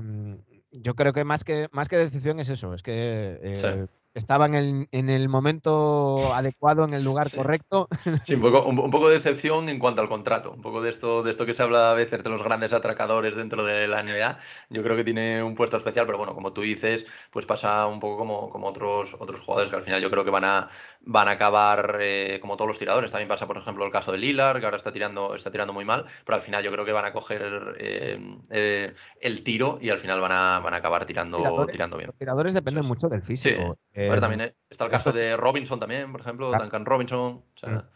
yo creo que más que más que decisión es eso, es que el, en el, momento adecuado, en el lugar correcto. Sí, un poco, un, poco, de decepción en cuanto al contrato, un poco de esto, de esto que se habla a veces de los grandes atracadores dentro de la NBA. Yo creo que tiene un puesto especial, pero bueno, como tú dices, pues pasa un poco como, como otros, otros jugadores que al final yo creo que van a, van a acabar eh, como todos los tiradores. También pasa, por ejemplo, el caso de Lillard, que ahora está tirando, está tirando muy mal, pero al final yo creo que van a coger eh, eh, el tiro y al final van a, van a acabar tirando, tirando bien. Los tiradores dependen mucho del físico. Eh, también eh, está el caso de Robinson también, por ejemplo, Duncan Robinson.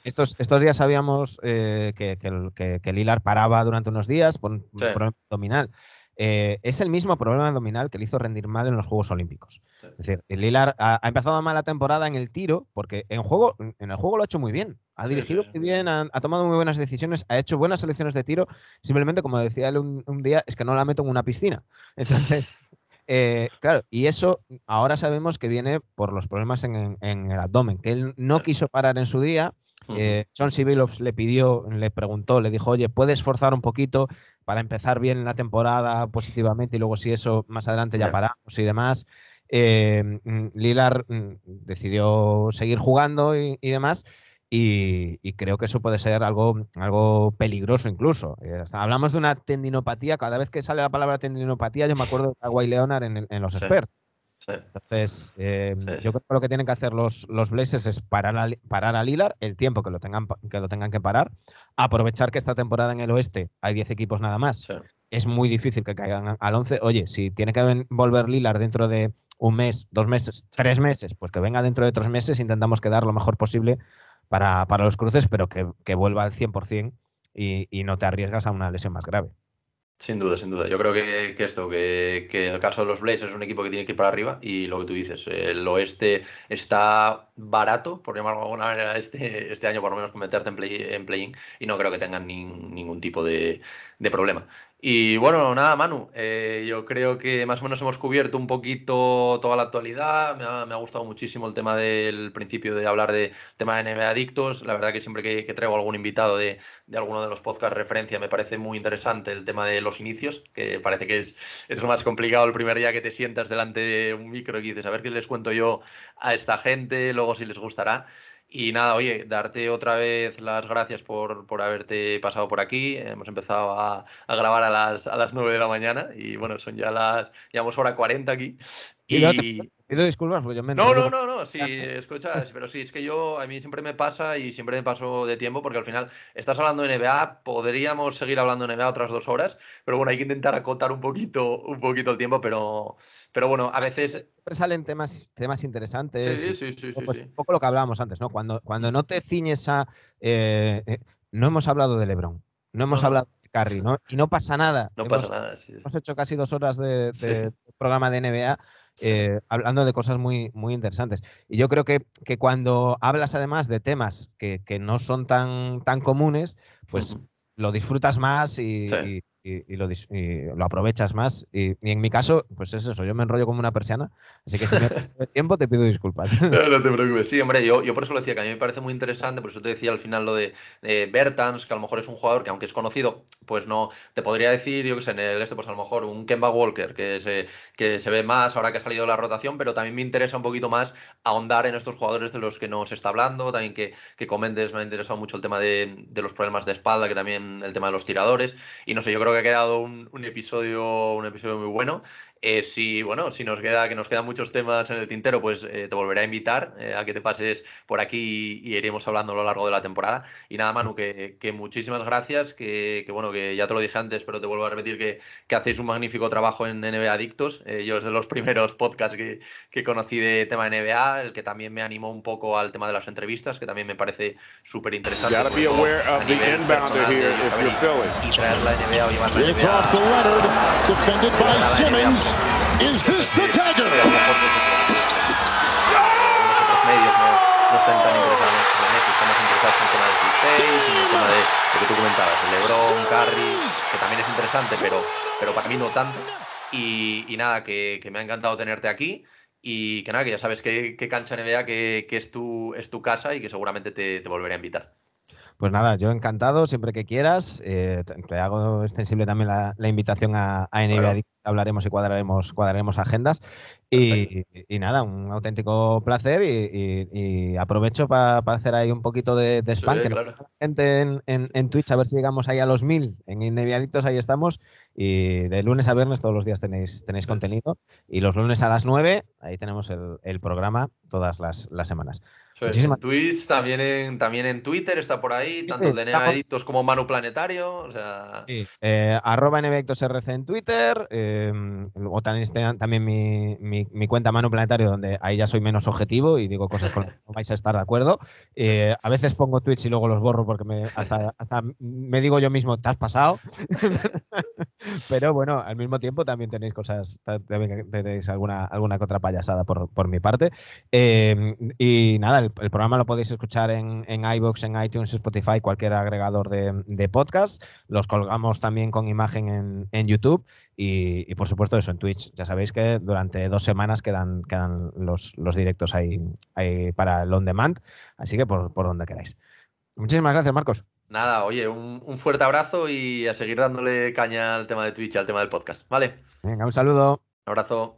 estos, estos días sabíamos eh, que, que, que, Lilar paraba durante unos días por un problema abdominal. eh, es el mismo problema abdominal que le hizo rendir mal en los Juegos Olímpicos. Es decir, el Lillard ha, ha empezado mal la temporada en el tiro, porque en, juego, en el juego lo ha hecho muy bien. Ha Sí, dirigido sí, sí. muy bien, ha, ha tomado muy buenas decisiones, ha hecho buenas selecciones de tiro. Simplemente, como decía él un, un día, es que no la meto en una piscina. (laughs) Entonces, eh, claro, y eso ahora sabemos que viene por los problemas en, en- en el abdomen, que él no quiso parar en su día. Eh, John. Billups le pidió, le preguntó, le dijo, oye, ¿puedes forzar un poquito para empezar bien la temporada positivamente y luego si eso más adelante ya paramos y demás? Eh, mm, Lillard mm, decidió seguir jugando y, y demás. Y, y creo que eso puede ser algo, algo peligroso incluso. Eh, hablamos de una tendinopatía. Cada vez que sale la palabra tendinopatía, yo me acuerdo de Kawhi Leonard en, los Sí. Sí. Entonces, eh, Sí. yo creo que lo que tienen que hacer los, los Blazers es parar a, parar a Lillard el tiempo que lo, tengan, que lo tengan que parar, aprovechar que esta temporada en el oeste hay 10 equipos nada más. Es muy difícil que caigan al 11. Oye, si tiene que volver Lillard dentro de un mes, dos meses, tres meses, pues que venga dentro de tres meses, intentamos quedar lo mejor posible para, para los cruces, pero que, que vuelva al 100% y, y no te arriesgas a una lesión más grave. Sin duda, sin duda. Yo creo que, que esto, que, que en el caso de los Blazers es un equipo que tiene que ir para arriba y lo que tú dices, el oeste está barato, por llamarlo de alguna manera, este, este año por lo menos con meterte en play- en play-in y no creo que tengan nin- ningún tipo de, de problema. Y bueno, nada, Manu, eh, yo creo que más o menos hemos cubierto un poquito toda la actualidad. Me ha, me ha gustado muchísimo el tema del principio de hablar de tema de NBA adictos. La verdad que siempre que, que traigo algún invitado de, de alguno de los podcasts referencia me parece muy interesante el tema de los inicios, que parece que es, es lo más complicado el primer día que te sientas delante de un micro y dices, a ver qué les cuento yo a esta gente, luego si les gustará. Y nada, oye, darte otra vez las gracias por, por haberte pasado por aquí. Hemos empezado a, a grabar a las, a las 9 de la mañana y bueno, son ya las, llevamos hora 40 aquí. Y Pido disculpas, yo me no, no, no, no, sí, escucha, pero sí, es que yo, a mí siempre me pasa y siempre me paso de tiempo porque al final estás hablando de NBA, podríamos seguir hablando de NBA otras dos horas, pero bueno, hay que intentar acotar un poquito, un poquito el tiempo, pero, pero bueno, a veces... siempre salen temas, temas interesantes. Sí, sí, sí, sí, pues, sí. un poco lo que hablábamos antes, ¿no? Cuando, cuando no te ciñes a. eh, eh, no hemos hablado de LeBron, no hemos No, hablado de Curry, ¿no? Y no pasa nada. No Hemos- pasa nada. sí. Hemos hecho casi dos horas de, de programa de NBA. Eh, hablando de cosas muy, muy interesantes. Y yo creo que, que cuando hablas además de temas que, que no son tan, tan comunes, pues lo disfrutas más y- y- y lo, y lo aprovechas más. Y, y en mi caso, pues es eso, yo me enrollo como una persiana, así que si me (laughs) de tiempo te pido disculpas. (laughs) No, no te preocupes. Sí, hombre, yo, yo por eso lo decía, que a mí me parece muy interesante, por eso te decía al final lo de eh, Bertans, que a lo mejor es un jugador que aunque es conocido, pues no, te podría decir, yo que sé, en el este, pues a lo mejor un Kemba Walker, que se, que se ve más ahora que ha salido de la rotación, pero también me interesa un poquito más ahondar en estos jugadores de los que nos está hablando, también que, que comentes, me ha interesado mucho el tema de, de los problemas de espalda, que también el tema de los tiradores, y no sé, yo creo que ha quedado un, un episodio, un episodio muy bueno. Eh, si, bueno, si nos queda, que nos quedan muchos temas en el tintero, pues eh, te volveré a invitar eh, a que te pases por aquí y, y iremos hablando a lo largo de la temporada. Y nada, Manu, que, que muchísimas gracias, que, que, bueno, que ya te lo dije antes, pero te vuelvo a repetir que, que hacéis un magnífico trabajo en NBA Adictos. Eh, yo es de los (laughs) primeros podcasts que, que conocí de tema NBA, el que también me animó un poco al tema de las entrevistas, que también me parece súper interesante. Philly. y traer la NBA o llevar la It's NBA Simmons. Is this the dagger? lo mejor eso, algunos otros medios no, están tan interesados en más interesados en el tema del Face, en el tema de lo que tú comentabas, el LeBron, Curry, que también es interesante, pero, pero para mí no tanto. Y, y nada, que, que me ha encantado tenerte aquí. Y que nada, que ya sabes que, que Cancha NBA que, que es, tu, es tu casa y que seguramente te, te volveré a invitar. Pues nada, yo encantado, siempre que quieras. eh, te, te hago extensible también la, la invitación a, a NBA hablaremos y cuadraremos, cuadraremos agendas. Y, y nada, un auténtico placer y, y- y aprovecho para hacer ahí un poquito de, de spam. Sí, que claro. gente en, en- en Twitch, a ver si llegamos ahí a los mil. En NBA Adictos ahí estamos. Y de lunes a viernes todos los días tenéis, tenéis contenido. Y los lunes a las 9, ahí tenemos el, el programa todas las, las semanas. Muchísimas- en Twitch, también en, también en Twitter está por ahí, Sí, tanto sí, de Adictos como Manu Planetario. O sea, Sí, eh, arroba en Twitter, eh, eh, o tenéis también mi, mi, cuenta Mano Planetario, donde ahí ya soy menos objetivo y digo cosas con las que no vais a estar de acuerdo. Eh, a veces pongo tweets y luego los borro porque me, hasta, hasta me digo yo mismo, te has pasado. (laughs) Pero bueno, al mismo tiempo también tenéis cosas, también tenéis alguna, alguna que otra payasada por, por mi parte. Em, y nada, el, programa lo podéis escuchar en, en iVoox, en iTunes, Spotify, cualquier agregador de, de podcast. Los colgamos también con imagen en, en YouTube y, por supuesto eso en Twitch. Ya sabéis que durante dos semanas quedan, quedan los, los directos ahí, ahí para el on demand, así que por, por donde queráis. Muchísimas gracias, Marcos. Nada, oye, un, un, fuerte abrazo y a seguir dándole caña al tema de Twitch, al tema del podcast, ¿vale? Venga, un saludo. Un abrazo.